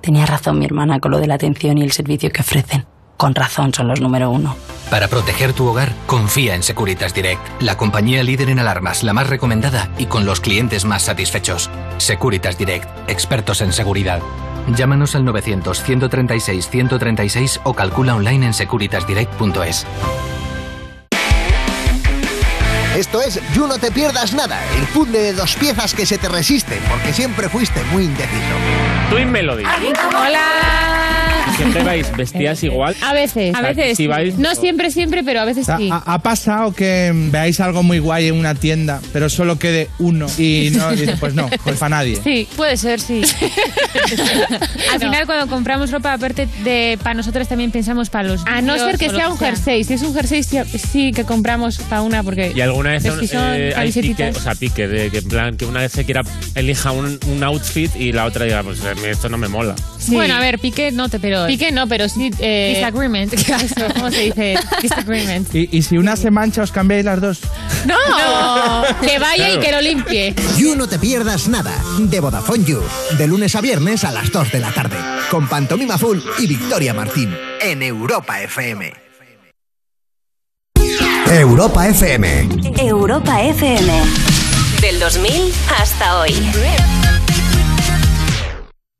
Tenía razón mi hermana con lo de la atención y el servicio que ofrecen. Con razón son los número uno. Para proteger tu hogar, confía en Securitas Direct, la compañía líder en alarmas, la más recomendada y con los clientes más satisfechos. Securitas Direct, expertos en seguridad. Llámanos al 900-136-136 o calcula online en securitasdirect.es. Esto es You No Te Pierdas Nada, el puzzle de dos piezas que se te resisten porque siempre fuiste muy indeciso. Twin Melody. Hola. ¿Siempre vais vestidas igual? A veces. A veces. Si vais- No siempre, siempre, pero a veces sí. Ha, ha pasado que veáis algo muy guay en una tienda, pero solo quede uno y no, y pues no, pues para nadie. Sí, puede ser, sí. Al final, cuando compramos ropa, aparte de para nosotros, también pensamos para los. A no ser que sea un jersey. Si es un jersey, sí, sí que compramos para una, porque. ¿Y alguna vez son eh, hay pique, o sea, pique, de que en plan que una vez se quiera elija un, un outfit y la otra diga, pues esto no me mola? Bueno, a ver, pique no te, pero. Pique no, pero sí. Eh, Disagreement. Eso, ¿Cómo se dice? Disagreement. Y, y si una se mancha, os cambiáis las dos. ¡No! Que vaya y que lo limpie. You No Te Pierdas Nada, de Vodafone You, de lunes a viernes a las 2 de la tarde, con Pantomima Full y Victoria Martín, en Europa FM. Europa FM. Europa FM. Del 2000 hasta hoy.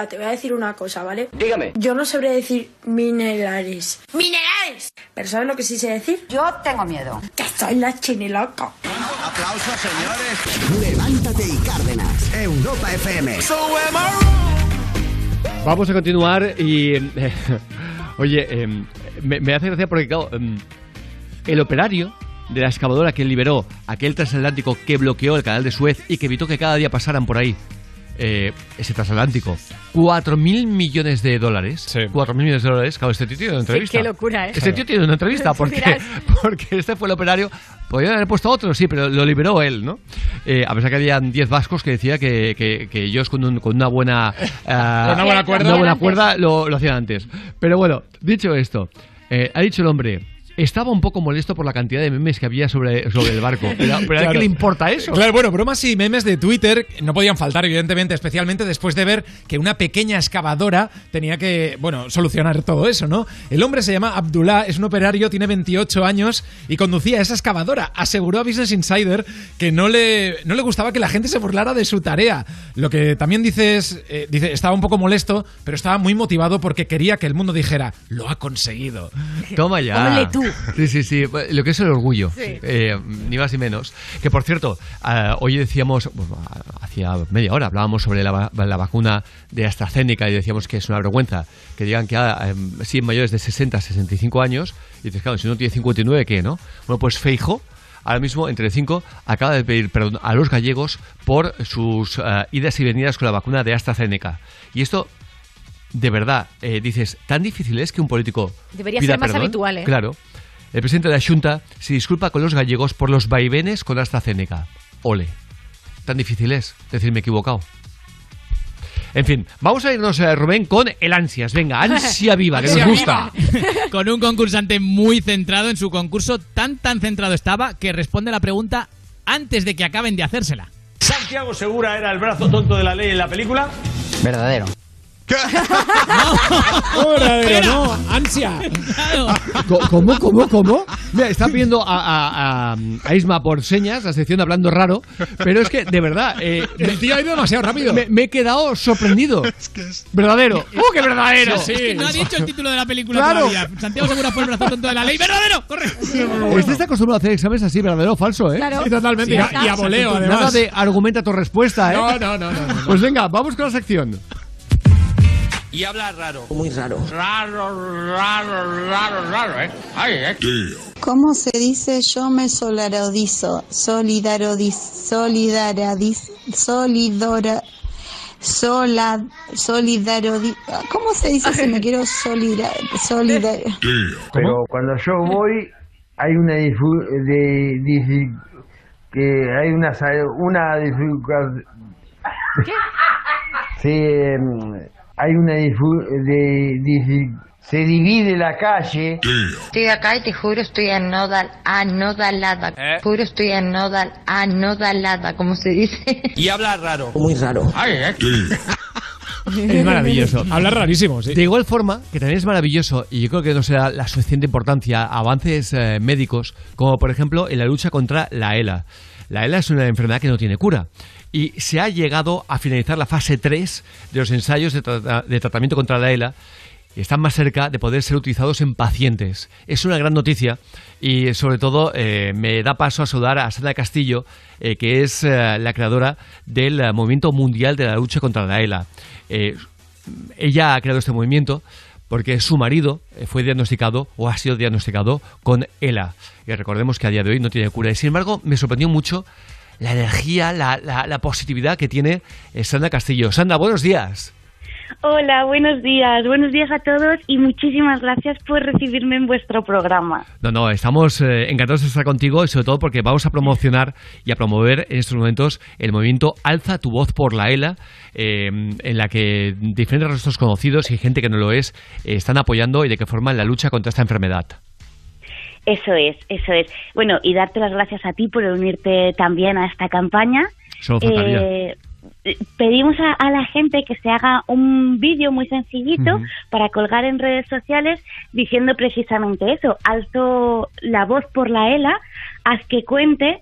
Mira, te voy a decir una cosa, ¿vale? Dígame. Yo no sabré decir minerales. ¡Minerales! ¿Pero sabes lo que sí sé decir? Yo tengo miedo. Que soy la chiniloca. Aplausos, señores. Levántate y Cárdenas. Europa FM. Vamos a continuar y... eh, oye, eh, me, me hace gracia porque, claro, em, el operario de la excavadora que liberó aquel transatlántico que bloqueó el canal de Suez y que evitó que cada día pasaran por ahí eh, ese transatlántico, 4.000 millones de dólares. 4.000 millones de dólares. Claro, este tío tiene una entrevista. qué locura, ¿eh? Este tío tiene una entrevista porque, porque este fue el operario. Podrían haber puesto otro, sí, pero lo liberó él, ¿no? Eh, a pesar que habían 10 vascos que decía que, que- que ellos con, un- con una buena... Con una buena cuerda. una buena cuerda lo, lo hacían antes. Pero bueno, dicho esto, eh, ha dicho el hombre... Estaba un poco molesto por la cantidad de memes que había sobre, sobre el barco. Pero, pero ¿a qué le importa eso? Claro, bueno, bromas y memes de Twitter no podían faltar, evidentemente, especialmente después de ver que una pequeña excavadora tenía que, bueno, solucionar todo eso, ¿no? El hombre se llama Abdullah, es un operario, tiene 28 años y conducía esa excavadora. Aseguró a Business Insider que no le, no le gustaba que la gente se burlara de su tarea. Lo que también dices, eh, dice, estaba un poco molesto, pero estaba muy motivado porque quería que el mundo dijera, lo ha conseguido. Toma ya. Ole tú. Sí, sí, sí. Lo que es el orgullo. Sí. Eh, ni más ni menos. Que por cierto, ah, hoy decíamos, bueno, hacía media hora hablábamos sobre la, la vacuna de AstraZeneca y decíamos que es una vergüenza que digan que ah, sí, mayores de 60, 65 años. Y dices, claro, si uno tiene 59, ¿qué, no? Bueno, pues Feijo. Ahora mismo, entre 5, acaba de pedir perdón a los gallegos por sus ah, idas y venidas con la vacuna de AstraZeneca. Y esto, de verdad, eh, dices, tan difícil es que un político Debería pida ser más perdón? habitual, ¿eh? Claro. El presidente de la Junta se disculpa con los gallegos por los vaivenes con AstraZeneca. Ole. Tan difícil es decir me he equivocado. En fin, vamos a irnos, eh, Rubén, con el ansias. Venga, ansia viva, que nos gusta. Con un concursante muy centrado en su concurso, tan tan centrado estaba que responde la pregunta antes de que acaben de hacérsela. ¿Santiago Segura era el brazo tonto de la ley en la película? Verdadero. Verdadero, no, ansia. Co- ¿Cómo, cómo, cómo? Mira, está pidiendo a, a- a- a Isma por señas, la sección de hablando raro, pero es que, de verdad... eh, El tío ha ido demasiado rápido. Me, me he quedado sorprendido. Verdadero. ¡Oh, qué verdadero! Es que no ha dicho el título de la película Claro. todavía. Santiago Segura fue el brazo tonto de la ley. ¡Verdadero! ¡Corre! Este está acostumbrado a hacer exámenes así, verdadero o falso, ¿eh? Claro. Sí, totalmente. Y a- y a voleo, además. Nada de argumenta tu respuesta, ¿eh? No, no, no, no, no. Pues venga, vamos con la sección. Y habla raro. Muy raro. Raro, raro, raro, raro, ¿eh? Ay, ¿eh? ¿Cómo se dice yo me solidarodizo? Solidarodiz, solidarodiz, solidora, sola, solidarodi, ¿cómo se dice si me quiero solidar, solidar? Pero cuando yo voy, hay una difu- de, que hay una una dificultad. Sí, em, hay una de, difi- se divide la calle. Estoy acá y te juro estoy anodal, anodalada, juro estoy anodal, anodalada, ¿cómo se dice? Y habla raro. Muy raro. Ay, ¿eh? Es maravilloso. Habla rarísimo, sí. De igual forma, que también es maravilloso, y yo creo que no se da la suficiente importancia a avances eh, médicos, como por ejemplo en la lucha contra la ELA. La ELA es una enfermedad que no tiene cura. Y se ha llegado a finalizar la fase 3 de los ensayos de, trata- de tratamiento contra la ELA y están más cerca de poder ser utilizados en pacientes. Es una gran noticia y sobre todo eh, me da paso a saludar a Sandra Castillo, eh, que es eh, la creadora del eh, movimiento mundial de la lucha contra la ELA. Eh, ella ha creado este movimiento porque su marido eh, fue diagnosticado o ha sido diagnosticado con ELA. Y recordemos que a día de hoy no tiene cura. Y sin embargo, me sorprendió mucho la energía, la, la- la positividad que tiene eh, Sandra Castillo. Sandra, buenos días. Hola, buenos días. Buenos días a todos y muchísimas gracias por recibirme en vuestro programa. No, no, estamos eh, encantados de estar contigo y sobre todo porque vamos a promocionar y a promover en estos momentos el movimiento Alza tu voz por la ELA, eh, en la que diferentes rostros conocidos y gente que no lo es eh, están apoyando y de qué forma en la lucha contra esta enfermedad. Eso es, eso es. Bueno, y darte las gracias a ti por unirte también a esta campaña. Solo faltaría. Eh, pedimos a, a la gente que se haga un vídeo muy sencillito para colgar en redes sociales diciendo precisamente eso, alzo la voz por la ELA, haz que cuente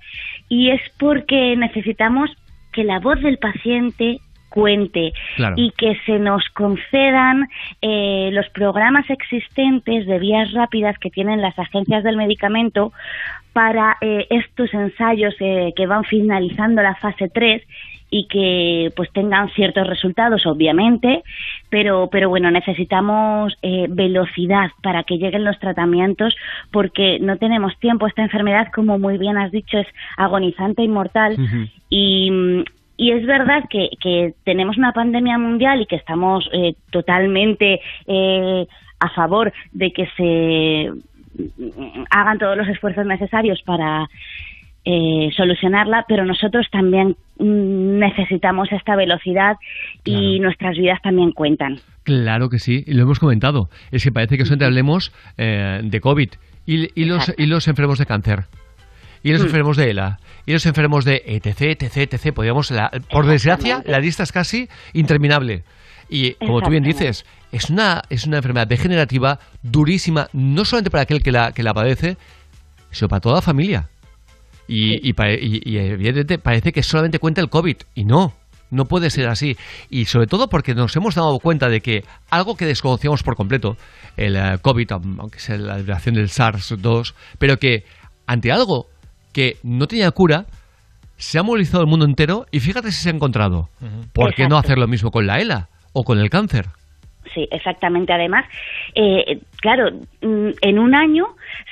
y es porque necesitamos que la voz del paciente cuente Claro. y que se nos concedan eh, los programas existentes de vías rápidas que tienen las agencias del medicamento para eh, estos ensayos eh, que van finalizando la fase 3 y que pues tengan ciertos resultados obviamente pero pero bueno necesitamos eh, velocidad para que lleguen los tratamientos porque no tenemos tiempo esta enfermedad como muy bien has dicho es agonizante y mortal mm, y es verdad que, que tenemos una pandemia mundial y que estamos eh, totalmente eh, a favor de que se mm, hagan todos los esfuerzos necesarios para eh, solucionarla, pero nosotros también mm, necesitamos esta velocidad y nuestras vidas también cuentan. Claro que sí, y lo hemos comentado. Es que parece que solamente hablemos eh, de COVID y, y los, y los enfermos de cáncer. Y los Mm. enfermos de ELA, y los enfermos de etc, etc, etc. Podríamos, la- por desgracia, la lista es casi interminable. Y como tú bien dices, es una, es una enfermedad degenerativa durísima, no solamente para aquel que la, que la padece, sino para toda la familia. Y, y, pa- y- y evidentemente parece que solamente cuenta el COVID. Y no, no puede ser así. Y sobre todo porque nos hemos dado cuenta de que algo que desconocíamos por completo, el eh, COVID, aunque sea la derivación del SARS-2, pero que ante algo que no tenía cura, se ha movilizado el mundo entero y fíjate si se ha encontrado. ¿Por qué no hacer lo mismo con la ELA o con el cáncer? Sí, exactamente. Además, eh, claro, mm, en un año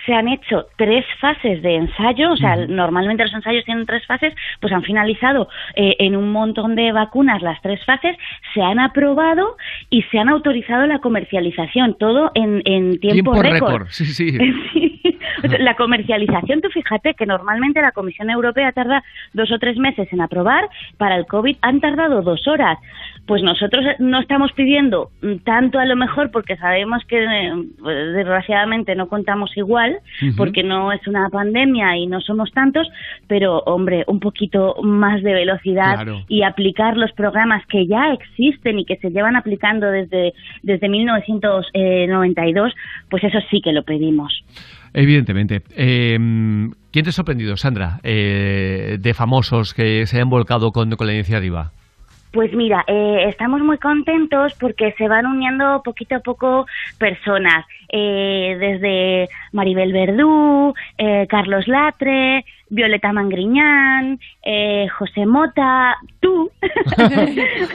se han hecho tres fases de ensayo, o sea, normalmente los ensayos tienen tres fases, pues han finalizado eh, en un montón de vacunas las tres fases, se han aprobado y se han autorizado la comercialización, todo en, en tiempo, récord. Sí, sí. La comercialización, tú fíjate que normalmente la Comisión Europea tarda dos o tres meses en aprobar, para el COVID han tardado dos horas. Pues nosotros no estamos pidiendo tanto a lo mejor porque sabemos que eh, pues, desgraciadamente no contamos igual, Ujú. porque no es una pandemia y no somos tantos, pero hombre, un poquito más de velocidad Claro. y aplicar los programas que ya existen y que se llevan aplicando desde, desde 1992, pues eso sí que lo pedimos. Evidentemente. Eh, ¿Quién te ha sorprendido, Sandra, eh, de famosos que se hayan volcado con, con la iniciativa? Pues mira, eh, estamos muy contentos porque se van uniendo poquito a poco personas, eh, desde Maribel Verdú, eh, Carlos Latre, Violeta Mangriñán, eh, José Mota, tú.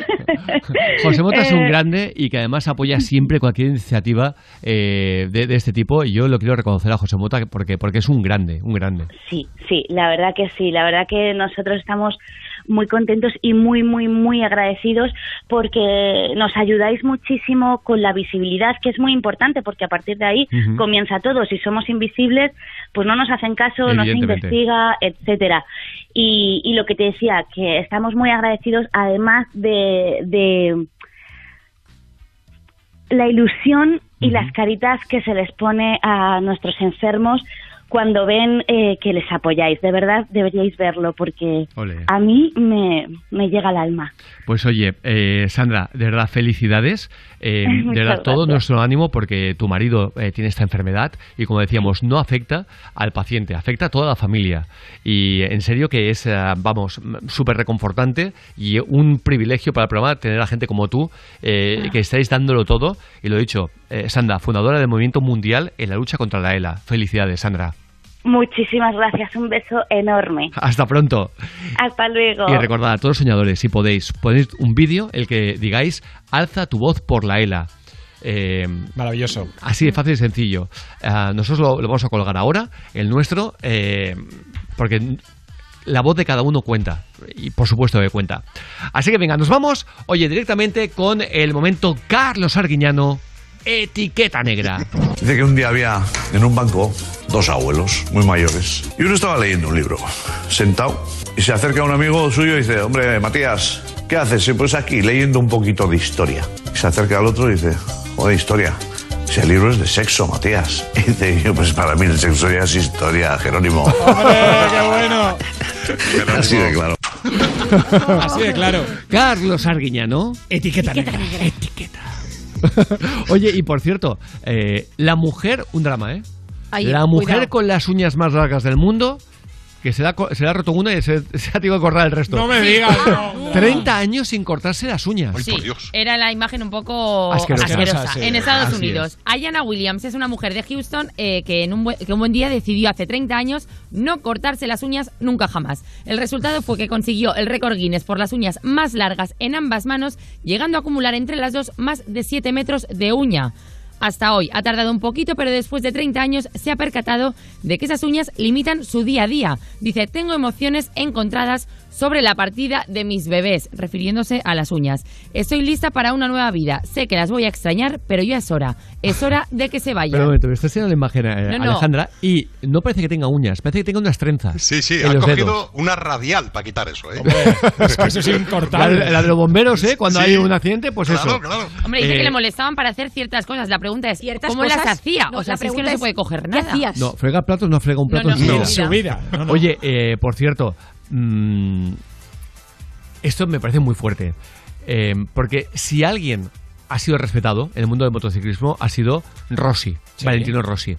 José Mota es un Eh, grande y que además apoya siempre cualquier iniciativa eh, de, de este tipo y yo lo quiero reconocer a José Mota porque, porque es un grande, un grande. Sí, sí, la verdad que sí, la verdad que nosotros estamos muy contentos y muy, muy, muy agradecidos porque nos ayudáis muchísimo con la visibilidad, que es muy importante porque a partir de ahí comienza todo. Si somos invisibles, pues no nos hacen caso, no se investiga, etcétera. Y, y lo que te decía, que estamos muy agradecidos además de, de la ilusión y las caritas que se les pone a nuestros enfermos cuando ven eh, que les apoyáis. De verdad, deberíais verlo porque Ole. a mí me, me llega al alma. Pues oye, eh, Sandra, de verdad, felicidades. Eh, de verdad, todo nuestro ánimo porque tu marido eh, tiene esta enfermedad y como decíamos, no afecta al paciente, afecta a toda la familia. Y en serio que es, eh, vamos, súper reconfortante y un privilegio para el programa tener a gente como tú eh, que estáis dándolo todo. Y lo he dicho, eh, Sandra, fundadora del Movimiento Mundial en la lucha contra la ELA. Felicidades, Sandra. Muchísimas gracias, un beso enorme. Hasta pronto. Hasta luego. Y recordad a todos los soñadores, si podéis, ponéis un vídeo el que digáis alza tu voz por la ELA. Eh, Maravilloso. Así de fácil y sencillo. Ah, nosotros lo, lo vamos a colgar ahora, el nuestro, eh, porque la voz de cada uno cuenta. Y por supuesto que cuenta. Así que venga, nos vamos, oye, directamente con el momento Carlos Arguiñano, etiqueta negra. Dice que un día había en un banco dos abuelos muy mayores y uno estaba leyendo un libro, sentado, y se acerca a un amigo suyo y dice, hombre, Matías, ¿qué haces? "Sí, Pues aquí, leyendo un poquito de historia. Y se acerca al otro y dice, joder, historia. Ese libro es de sexo, Matías. Y dice, yo, pues para mí el sexo ya es historia, Jerónimo. ¡Qué bueno! Así de claro. Así de claro. Carlos Arguiñano. Etiqueta, negra. Oye, y por cierto, eh, la mujer, un drama, ¿eh? La mujer cuidado. con las uñas más largas del mundo que se le ha, co- se le ha roto una y se, se ha tenido que cortar el resto. No me digas, no. 30 años sin cortarse las uñas. Sí, era la imagen un poco Asquerosa. asquerosa, Asquerosa, sí. en Estados Así Unidos. Ayana Williams es una mujer de Houston eh, que, en un buen, que un buen día decidió hace 30 años no cortarse las uñas nunca jamás. El resultado fue que consiguió el récord Guinness por las uñas más largas en ambas manos, llegando a acumular entre las dos más de 7 metros de uña. Hasta hoy ha tardado un poquito, pero después de 30 años se ha percatado de que esas uñas limitan su día a día. Dice, tengo emociones encontradas sobre la partida de mis bebés, refiriéndose a las uñas. Estoy lista para una nueva vida. Sé que las voy a extrañar, pero ya es hora. Es hora de que se vayan. Pero un momento, me está enseñando la imagen eh, No, no. Alejandra y no parece que tenga uñas, parece que tenga unas trenzas. Sí, sí, los cogido dedos. una radial para quitar eso, ¿eh? es que eso es incortable. La, la de los bomberos, ¿eh? Cuando Sí. hay un accidente, pues Claro, eso. claro. Hombre, dice Eh, que le molestaban para hacer ciertas cosas. La pregunta es, ¿cómo cosas? las hacía? No, o sea, la si es que no pregunta se puede coger ¿qué nada. hacías? No, frega platos no frega un plato No, en su no, vida. en su vida. No, no. Oye, eh, por cierto, mm, esto me parece muy fuerte. Eh, porque si alguien ha sido respetado en el mundo del motociclismo, ha sido Rossi, Sí. Valentino Rossi.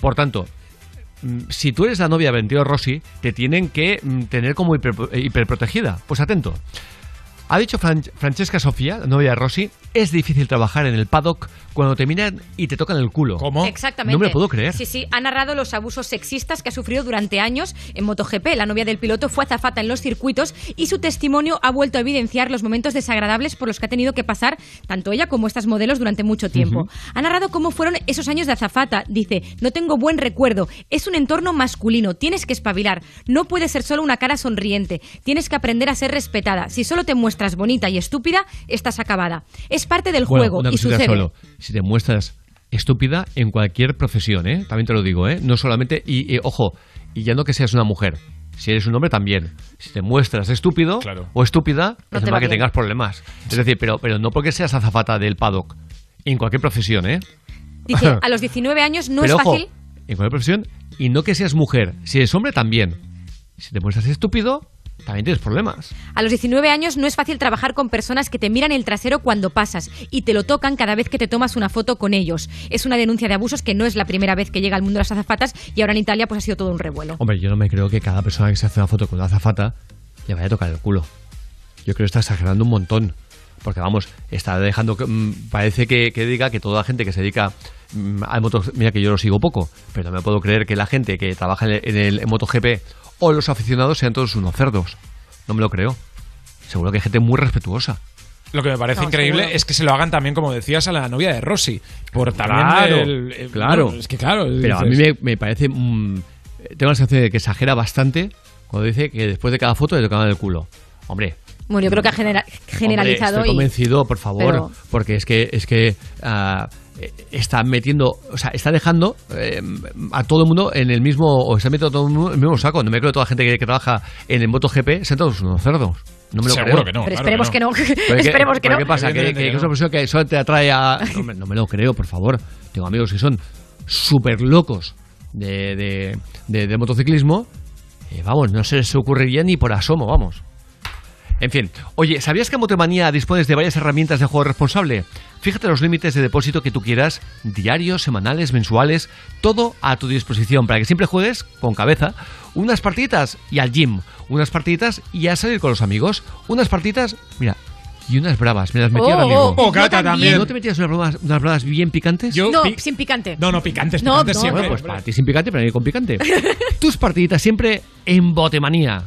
Por tanto, mm, si tú eres la novia de Valentino Rossi, te tienen que mm, tener como hiper- hiperprotegida. Pues atento. Ha dicho Fran- Francesca Sofía, la novia de Rossi, es difícil trabajar en el paddock cuando te miran y te tocan el culo. ¿Cómo? Exactamente. No me lo puedo creer. Sí, sí, ha narrado los abusos sexistas que ha sufrido durante años en MotoGP. La novia del piloto fue azafata en los circuitos y su testimonio ha vuelto a evidenciar los momentos desagradables por los que ha tenido que pasar tanto ella como estas modelos durante mucho tiempo. Ha narrado cómo fueron esos años de azafata. Dice, no tengo buen recuerdo, es un entorno masculino, tienes que espabilar, no puedes ser solo una cara sonriente, tienes que aprender a ser respetada. Si solo te muestras bonita y estúpida, estás acabada. Es parte del Bueno, juego una y sucede. solo. Si te muestras estúpida en cualquier profesión, ¿eh? También te lo digo, ¿eh? No solamente... Y, y, ojo, y ya no que seas una mujer. Si eres un hombre también. Si te muestras estúpido o estúpida, No es te va que bien. tengas problemas. Es decir, pero, pero no porque seas azafata del paddock. En cualquier profesión, ¿eh? Dice, a los 19 años no pero es ojo, fácil. en cualquier profesión. Y no que seas mujer. Si eres hombre, también. Si te muestras estúpido, también tienes problemas. A los 19 años no es fácil trabajar con personas que te miran el trasero cuando pasas y te lo tocan cada vez que te tomas una foto con ellos. Es una denuncia de abusos que no es la primera vez que llega al mundo de las azafatas y ahora en Italia pues ha sido todo un revuelo. Hombre, yo no me creo que cada persona que se hace una foto con una azafata le vaya a tocar el culo. Yo creo que está exagerando un montón. Porque vamos, está dejando que. mm, parece que, que diga que toda la gente que se dedica mm, al moto. Mira que yo lo sigo poco, pero no me puedo creer que la gente que trabaja en el, en el- en MotoGP o los aficionados sean todos unos cerdos. No me lo creo. Seguro que hay gente muy respetuosa. Lo que me parece No, increíble seguro. es que se lo hagan también, como decías, a la novia de Rossi. Por también Claro, el- el- claro. bueno, es que claro. Pero a mí me, me parece. mm, tengo la sensación de que exagera bastante cuando dice que después de cada foto le tocaban el culo. Hombre, Bueno, yo creo que ha genera- generalizado Hombre, estoy y convencido, por favor, Pero- porque es que es que ah, está metiendo, o sea, está dejando eh, a todo el mundo en el mismo, o está metiendo a todo el mundo en el mismo saco. No me creo que toda la gente que, que trabaja en el MotoGP sean todos unos cerdos. No me lo Seguro creo. que no, Pero esperemos que no. ¿Pero qué- esperemos que no. ¿Qué pasa? ¿Que, Evidentemente que- que que es una persona que solo te atrae a.? No me, no me lo creo, por favor. Tengo amigos que son súper locos de, de, de- de motociclismo. Eh, vamos, no se les ocurriría ni por asomo, vamos. En fin, oye, ¿sabías que en Motomanía dispones de varias herramientas de juego responsable? Fíjate los límites de depósito que tú quieras, diarios, semanales, mensuales, todo a tu disposición para que siempre juegues con cabeza. Unas partiditas y al gym, unas partiditas y a salir con los amigos, unas partiditas, mira, y unas bravas, me las metí Oh, ahora mismo. oh, Bocata yo también. ¿No te metías unas bravas, unas bravas bien picantes? no, sin picante. No, no, picantes, No, picantes no, siempre. Bueno, pues para ti sin picante, para mí con picante. Tus partiditas siempre en Botemanía.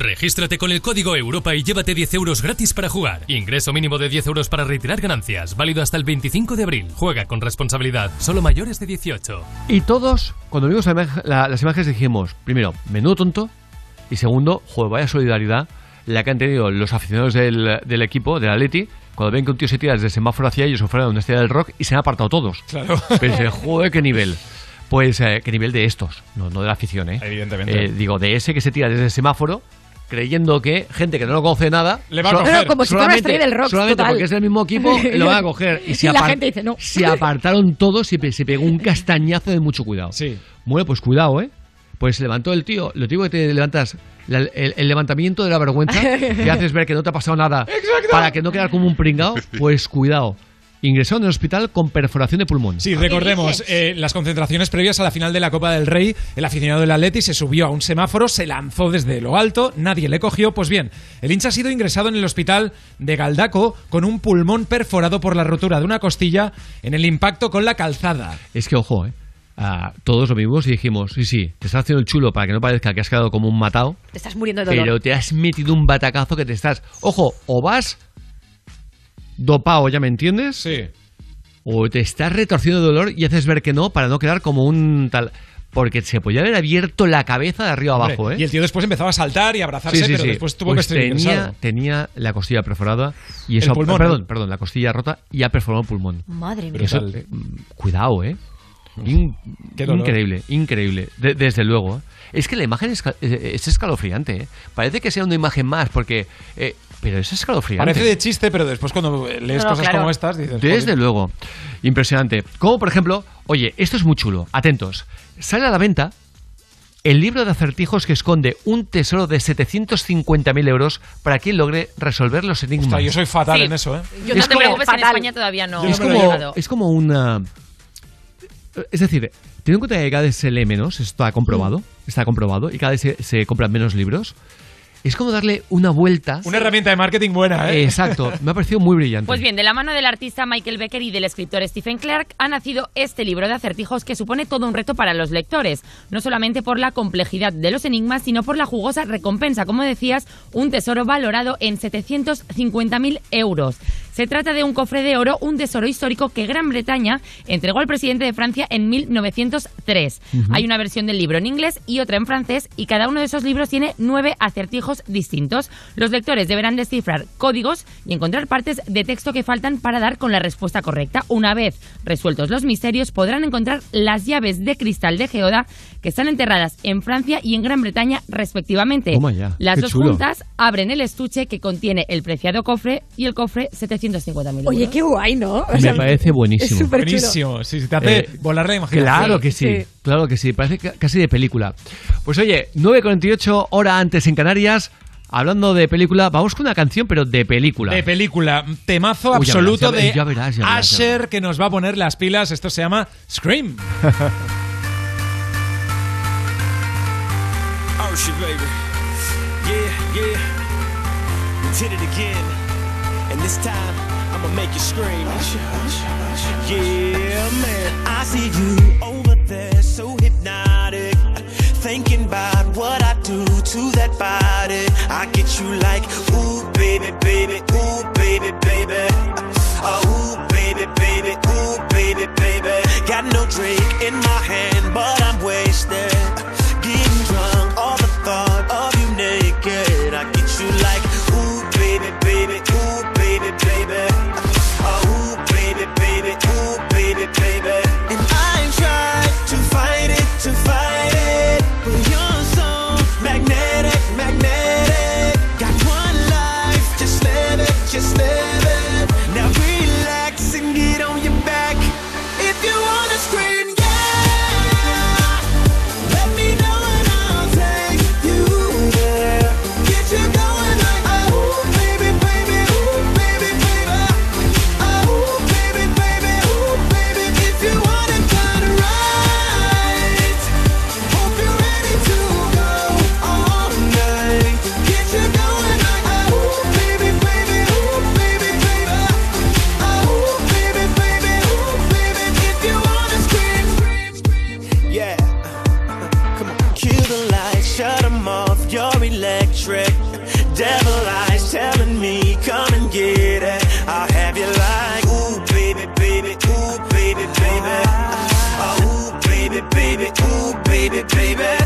Regístrate con el código Europa y llévate 10 euros gratis para jugar. Ingreso mínimo de 10 euros para retirar ganancias. Válido hasta el 25 de abril. Juega con responsabilidad. Solo mayores de 18. Y todos, cuando vimos la imag- la- las imágenes, dijimos, primero, menudo tonto, y segundo, joder, vaya solidaridad la que han tenido los aficionados del, del equipo, del Atleti, cuando ven que un tío se tira desde el semáforo hacia ellos o fuera de una estrella del rock y se han apartado todos. Claro. Pero dice, joder, qué nivel. Pues, eh, qué nivel de estos, no, no de la afición, ¿eh? Evidentemente. Eh, digo, de ese que se tira desde el semáforo, creyendo que gente que no lo conoce nada... Le va a coger. Como si fuera una estrella del rock, Solamente total. porque es del mismo equipo, lo van a coger. Y, Y la gente dice, no. Se apartaron todos y se pegó un castañazo de mucho cuidado. Sí. Bueno, pues cuidado, ¿eh? Pues se levantó el tío. Lo tío que te levantas, la- el, el levantamiento de la vergüenza, que haces ver que no te ha pasado nada para que no quedar como un pringao, pues cuidado. Ingresó en el hospital con perforación de pulmón. Sí, recordemos, eh, las concentraciones previas a la final de la Copa del Rey, el aficionado del Atleti se subió a un semáforo, se lanzó desde lo alto, nadie le cogió. Pues bien, el hincha ha sido ingresado en el hospital de Galdaco con un pulmón perforado por la rotura de una costilla en el impacto con la calzada. Es que, ojo, ¿eh? Ah, todos lo vimos y dijimos, sí, sí, te estás haciendo el chulo para que no parezca que has quedado como un matado, Te estás muriendo de dolor. pero te has metido un batacazo que te estás... Ojo, o vas dopado, ¿ya me entiendes? Sí. O te estás retorciendo de dolor y haces ver que no para no quedar como un tal... Porque se podía haber abierto la cabeza de arriba Hombre, abajo, ¿eh? Y el tío después empezaba a saltar y a abrazarse, pero después tuvo Pues que estar tenía, la costilla perforada y El eso... pulmón, perdón, ¿no? perdón, la costilla rota y ha perforado el pulmón. Madre mía. Eso, Brutal. mm, cuidado, ¿eh? In- Qué dolor. increíble, increíble. De- desde luego. ¿eh? Es que la imagen es, eh, es escalofriante, ¿eh? Parece que sea una imagen más, porque... eh, pero es escalofriante. Parece de chiste, pero después cuando lees No, cosas claro. como estas dices... Desde "Joder". luego. Impresionante. Como por ejemplo, oye, esto es muy chulo. Atentos. Sale a la venta el libro de acertijos que esconde un tesoro de 750.000 euros para quien logre resolver los enigmas. Yo soy fatal Sí. en eso, ¿eh? Yo Es no te como- preocupes, en fatal. España todavía no. es, no como, llegado. es como una... Es decir, teniendo en cuenta que cada vez se lee menos, está comprobado, está comprobado, y cada vez se, se compran menos libros, es como darle una vuelta... Una herramienta de marketing buena, ¿eh? Exacto, me ha parecido muy brillante. Pues bien, de la mano del artista Michael Becker y del escritor Stephen Clark ha nacido este libro de acertijos que supone todo un reto para los lectores, no solamente por la complejidad de los enigmas, sino por la jugosa recompensa, como decías, un tesoro valorado en 750.000 euros. Se trata de un cofre de oro, un tesoro histórico que Gran Bretaña entregó al presidente de Francia en 1903. Hay una versión del libro en inglés y otra en francés y cada uno de esos libros tiene nueve acertijos distintos. Los lectores deberán descifrar códigos y encontrar partes de texto que faltan para dar con la respuesta correcta. Una vez resueltos los misterios, podrán encontrar las llaves de cristal de Geoda que están enterradas en Francia y en Gran Bretaña respectivamente. Las dos juntas abren el estuche que contiene el preciado cofre y el cofre 700 Oye, qué guay, ¿no? Me parece buenísimo. Es buenísimo, sí, se te hace eh, volar la imaginación. Claro que sí, claro que sí, parece casi de película. Pues oye, 9.48 hora antes en Canarias. Hablando de película, vamos con una canción, pero de película. De película. Temazo absoluto de Asher que nos va a poner las pilas. Esto se llama Scream. oh shit, baby. Yeah, yeah. We did it again. And this time, I'ma make you scream. Yeah, man. I see you over there, so hypnotic. Thinking about what I do to that body. I get you like, ooh, baby, baby, ooh, baby, baby. Oh, ooh, baby, baby, ooh, baby, baby. Got no drink in my hand, but I'm wasted. Baby,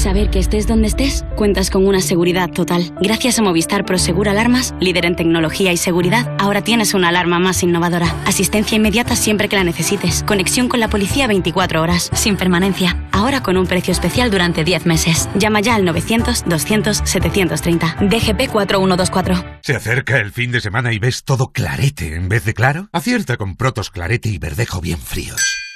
Saber que estés donde estés, cuentas con una seguridad total. Gracias a Movistar Prosegur Alarmas, líder en tecnología y seguridad, ahora tienes una alarma más innovadora. Asistencia inmediata siempre que la necesites. Conexión con la policía 24 horas, sin permanencia. Ahora con un precio especial durante 10 meses. Llama ya al 900-200-730. DGP 4124. ¿Se acerca el fin de semana y ves todo clarete en vez de claro? Acierta con Protos Clarete y Verdejo bien fríos.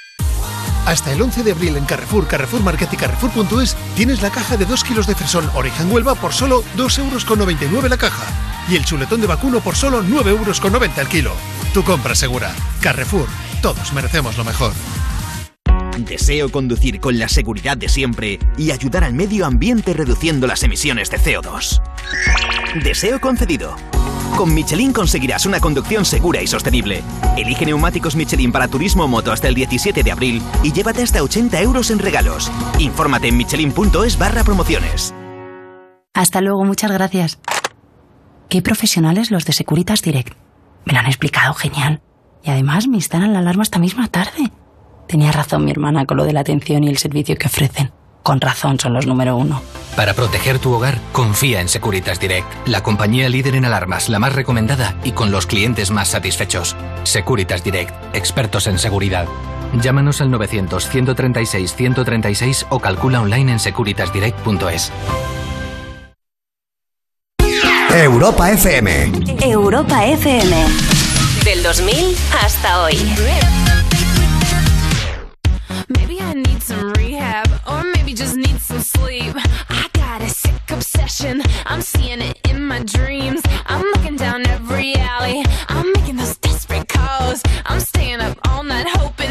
Hasta el 11 de abril en Carrefour, Carrefour Market y Carrefour.es tienes la caja de 2 kilos de fresón Origen Huelva por solo 2,99 euros la caja. Y el chuletón de vacuno por solo 9,90 euros el kilo. Tu compra segura. Carrefour. Todos merecemos lo mejor. Deseo conducir con la seguridad de siempre y ayudar al medio ambiente reduciendo las emisiones de CO2. Deseo concedido. Con Michelin conseguirás una conducción segura y sostenible. Elige neumáticos Michelin para turismo o moto hasta el 17 de abril y llévate hasta 80 euros en regalos. Infórmate en michelin.es barra promociones. Hasta luego, muchas gracias. Qué profesionales los de Securitas Direct. Me lo han explicado genial. Y además me instalan la alarma esta misma tarde. Tenía razón mi hermana con lo de la atención y el servicio que ofrecen. Con razón son los número uno. Para proteger tu hogar, confía en Securitas Direct, la compañía líder en alarmas, la más recomendada y con los clientes más satisfechos. Securitas Direct, expertos en seguridad. Llámanos al 900-136-136 o calcula online en securitasdirect.es. Europa FM. Europa FM. Del 2000 hasta hoy. Need some rehab, or maybe just need some sleep. I got a sick obsession, I'm seeing it in my dreams. I'm looking down every alley, I'm making those desperate calls. I'm staying up all night hoping,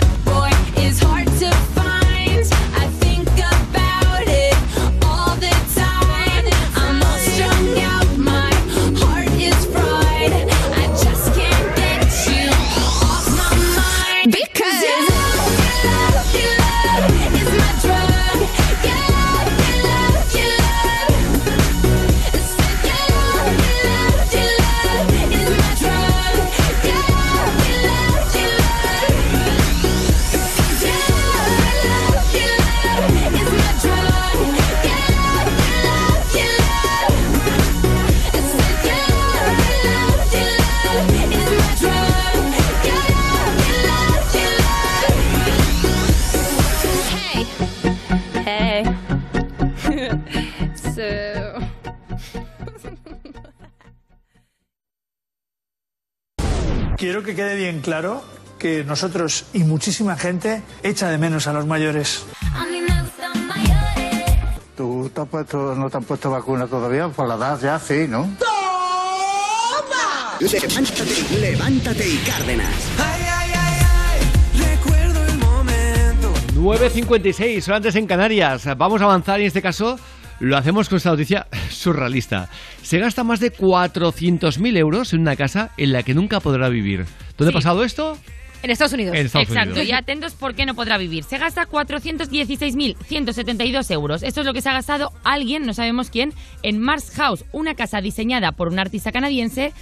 bien claro que nosotros y muchísima gente echa de menos a los mayores. ¿Tú te has puesto, no te has puesto vacuna todavía? Por la edad ya sí, ¿no? Levántate, levántate y Cárdenas. Recuerdo el momento. 9.56, son antes en Canarias. Vamos a avanzar y en este caso lo hacemos con esta noticia surrealista. Se gasta más de 400.000 euros en una casa en la que nunca podrá vivir. ¿Dónde Sí. ha pasado esto? En Estados Unidos. En Estados Exacto, Unidos. y atentos por qué no podrá vivir. Se gasta 416.172 euros. Esto es lo que se ha gastado alguien, no sabemos quién, en Mars House, una casa diseñada por un artista canadiense.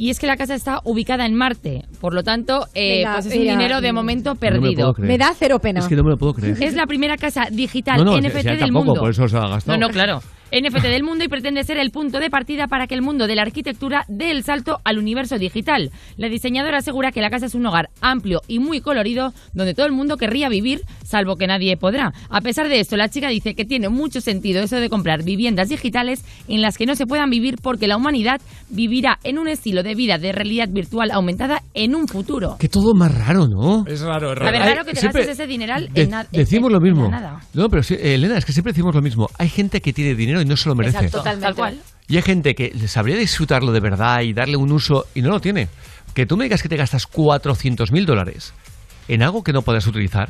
Y es que la casa está ubicada en Marte, por lo tanto, eh, Venga, pues es un mira, dinero de momento No me lo perdido. Me da cero pena. Es que no me lo puedo creer. Es la primera casa digital No, no, NFT si- si del tampoco, mundo. por eso se ha gastado. No, no, claro. NFT del mundo y pretende ser el punto de partida para que el mundo de la arquitectura dé el salto al universo digital. La diseñadora asegura que la casa es un hogar amplio y muy colorido donde todo el mundo querría vivir, salvo que nadie podrá. A pesar de esto, la chica dice que tiene mucho sentido eso de comprar viviendas digitales en las que no se puedan vivir porque la humanidad vivirá en un estilo de vida de realidad virtual aumentada en un futuro. Que todo más raro, ¿no? Es raro, es claro que te siempre gastes ese dineral de- en, decimos en- lo en mismo. nada. No, pero sí, Elena, es que siempre decimos lo mismo. Hay gente que tiene dinero y no se lo merece. Exacto, tal cual. Y hay gente que sabría disfrutarlo de verdad y darle un uso y no lo tiene. Que tú me digas que te gastas 400 mil dólares en algo que no puedes utilizar,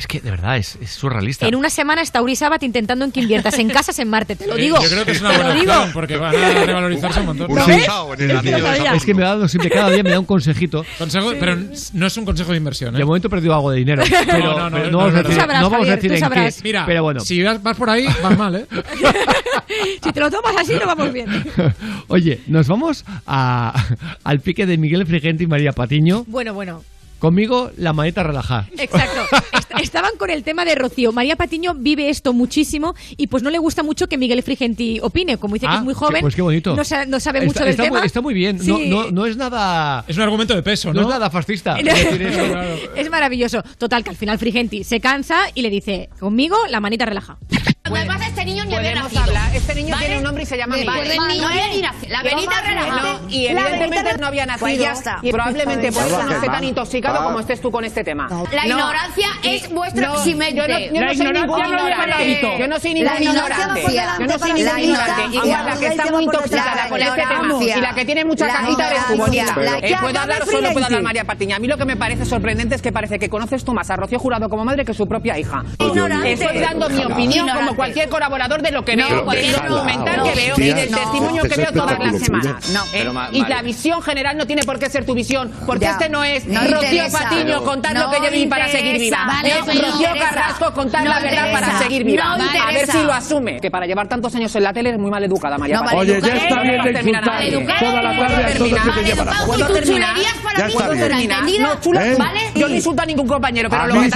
es que de verdad es, es surrealista. En una semana está Uri Sabat intentando en que inviertas en casas en Marte, te lo digo. Yo creo que es una buena opción porque van a revalorizarse un montón. Saturno. Es que me da dando siempre, cada día me da un consejito. Consejo, pero no es un consejo de inversión. ¿eh? De momento he perdido algo de dinero. Pero, no, no, pero no, vamos no, a no. decir, sabrás, no vamos a decir en qué. Mira, pero bueno. si vas, vas por ahí, vas mal, ¿eh? Si te lo tomas así, no vamos bien. Oye, nos vamos a, al pique de Miguel Frigenti y María Patiño. Bueno, bueno. Conmigo, la maneta relajada. Exacto. Est- Estaban con el tema de Rocío. María Patiño vive esto muchísimo y pues no le gusta mucho que Miguel Frigenti opine. Como dice que Ah, es muy joven, pues qué bonito. no, sa- no sabe Está- mucho del está tema. Muy, está muy bien. No, Sí. no, no es nada. Es un argumento de peso, No ¿no? es nada fascista. No. Es maravilloso. Total, que al final Frigenti se cansa y le dice, conmigo la manita relaja. Además, este niño ni había nacido. hablar. Este niño ¿Vale? tiene un nombre y se llama Vale, Miguel. no había ni nacido. La no, Y evidentemente no había nacido. Pues ya está. Y probablemente por eso no esté tan intoxicado como estés tú con este tema. La No. ignorancia es vuestra eximente. Yo no, soy ningún ignorante. Yo no soy La ningún ignorancia ignorante. Yo no soy ningún la ignorante. ignorancia. Igual la que está muy intoxicada con este tema y la que tiene mucha cajita ignorancia. bonita. Eh, ¿Puedo habla hablar de o solo puedo hablar. María Patiña? A mí lo que me parece sorprendente es que parece que conoces tú más a Rocío Jurado como madre que su propia hija. Ignorante. Estoy dando mi opinión como cualquier colaborador de lo que No, veo, no, documental no. que veo y del no. testimonio que Ese veo todas las semanas. ¿eh? Y la visión general no tiene por qué ser tu visión, porque Ya. este no es No Rocío. Patiño contar no lo que yo viví para seguir viva. es Rocío interesa. Carrasco contar No la verdad para seguir viva. No a ver si lo asume. Que para llevar tantos años en la tele es muy mal educada, María. Oye, ya está bien de insultar toda la tarde a todos que llevan. ¿Puedo ¿Y tus terminar? chulerías para Ya está bien. Yo no insulto a ningún compañero, pero lo que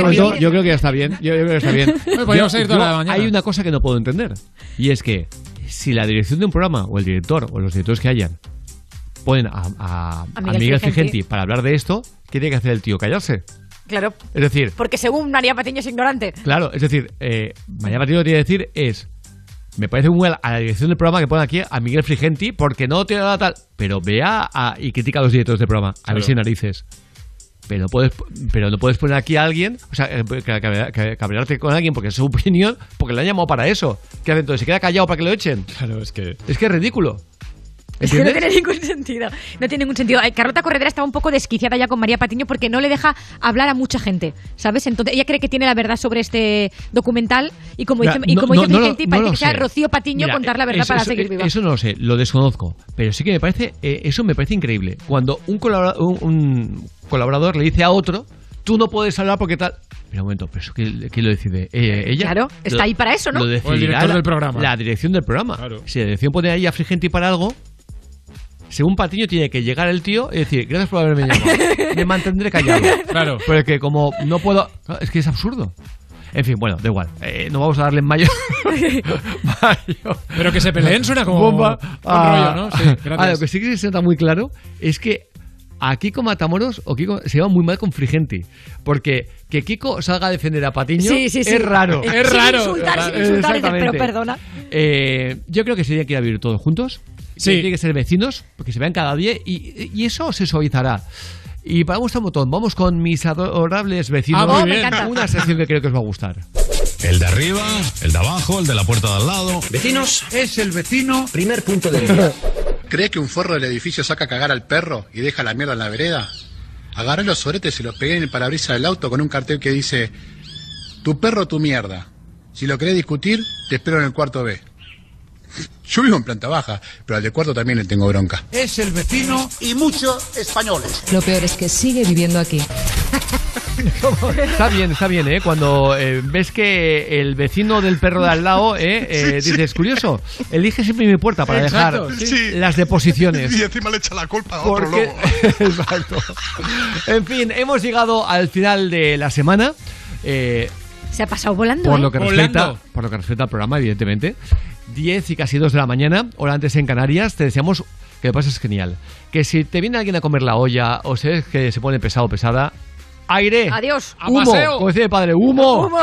momento. Yo creo que ya está bien. Yo, creo que está bien. Pues podríamos seguir toda yo- la mañana. Hay una cosa que no puedo entender. Y es que si la dirección de un programa, o el director, o los directores que hayan, ponen a, a- a Miguel Miguel Frigenti. Frigenti para hablar de esto, ¿qué tiene que hacer el tío? Callarse. Claro. Es decir, Porque según María Patiño es ignorante. Claro, es decir, eh, María Patiño lo que tiene que decir es. Me parece muy mal a la dirección del programa que pone aquí a Miguel Frigenti porque no tiene nada tal. Pero vea a- y critica a los directores del programa. A ver si hay narices. Pero no, puedes, pero no puedes poner aquí a alguien, o sea, eh, cabrearte con alguien porque es su opinión, porque le han llamado para eso. ¿Qué hace entonces? ¿Se queda callado para que lo echen? Claro, es que. Es que es ridículo. Es que no tiene ningún sentido. No tiene ningún sentido. Ay, Carlota Corredera estaba un poco desquiciada ya con María Patiño porque no le deja hablar a mucha gente, ¿sabes? Entonces ella cree que tiene la verdad sobre este documental y como Mira, dice, y no- como no- dice no lo- Vicente, no parece lo que sea sé. Rocío Patiño Mira, contar la verdad eso- para eso- seguir viva. Eso no lo sé, lo desconozco. Pero sí que me parece, eh, eso me parece increíble. Cuando un, colabora- un- un colaborador le dice a otro, tú no puedes hablar porque tal. Mira, un momento, pero eso quién, quién lo decide? Eh, ella. Claro, está Lo- ahí para eso, ¿no? Lo O el director la- del programa. La dirección del programa. Si la dirección pone ahí a Frigenti para algo, según Patiño tiene que llegar el tío y decir, gracias por haberme llamado. Me mantendré callado. Claro. Porque como no puedo. Es que es absurdo. En fin, bueno, da igual. Eh, no vamos a darle en mayo. Pero que se peleen suena como. Bomba. Ah, rollo, ¿no? Sí, gracias. ah, lo que sí que se nota muy claro es que a Kiko Matamoros o Kiko se lleva muy mal con Frigenti. Porque que Kiko salga a defender a Patiño Sí, sí, sí. es raro. Sin insultar, sin insultar, pero perdona. Eh, yo creo que se tienen que ir a vivir todos juntos. Sí. Tienen que ser vecinos, porque se vean cada día y, y eso se suavizará. Y para vuestro botón, vamos con mis adorables vecinos. Ah, muy me bien. encanta. Una sección que creo que os va a gustar. El de arriba, el de abajo, el de la puerta de al lado. Vecinos, es el vecino. Primer punto del día. ¿Cree que un forro del edificio saca a cagar al perro y deja la mierda en la vereda? Agarré los soretes y los pegué en el parabrisas del auto con un cartel que dice: Tu perro, tu mierda. Si lo querés discutir, te espero en el cuarto B. Yo vivo en planta baja, pero al de cuarto también le tengo bronca. Es el vecino y muchos españoles. Lo peor es que sigue viviendo aquí. Está bien, está bien, ¿eh? Cuando eh, ves que el vecino del perro de al lado, ¿eh? Eh, Sí, sí. dices, curioso, elige siempre mi puerta para Exacto, dejar sí. las deposiciones. Y encima le echa la culpa a otro Porque- lobo. Exacto. En fin, hemos llegado al final de la semana. Eh, Se ha pasado volando. Por ¿eh? lo, que respecta, por lo que respecta al programa, evidentemente. 10 y casi 2 de la mañana, hora antes en Canarias, te deseamos que lo pases genial. Que si te viene alguien a comer la olla o se ves que se pone pesado o pesada, aire. Adiós. Humo, como decía mi padre, humo. Humo.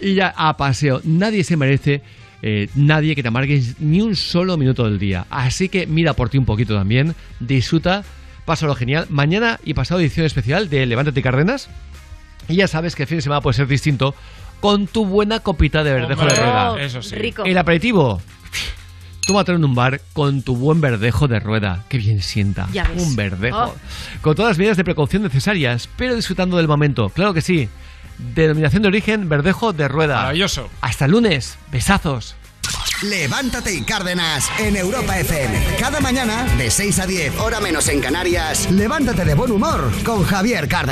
Y ya a paseo. Nadie se merece, eh, nadie que te amargues ni un solo minuto del día. Así que mira por ti un poquito también, disfruta, pásalo genial. Mañana y pasado edición especial de Levántate Cárdenas. Y ya sabes que el fin de semana puede ser distinto con tu buena copita de verdejo de rueda. eso sí. Rico. El aperitivo. Tómatelo en un bar con tu buen verdejo de rueda. Qué bien sienta. Ya ves. Un verdejo. Oh. Con todas las medidas de precaución necesarias, pero disfrutando del momento. Claro que sí. Denominación de origen verdejo de rueda. Maravilloso. Hasta el lunes. Besazos. Levántate y Cárdenas en Europa FM. Cada mañana, de 6 a 10, hora menos en Canarias, levántate de buen humor con Javier Cárdenas.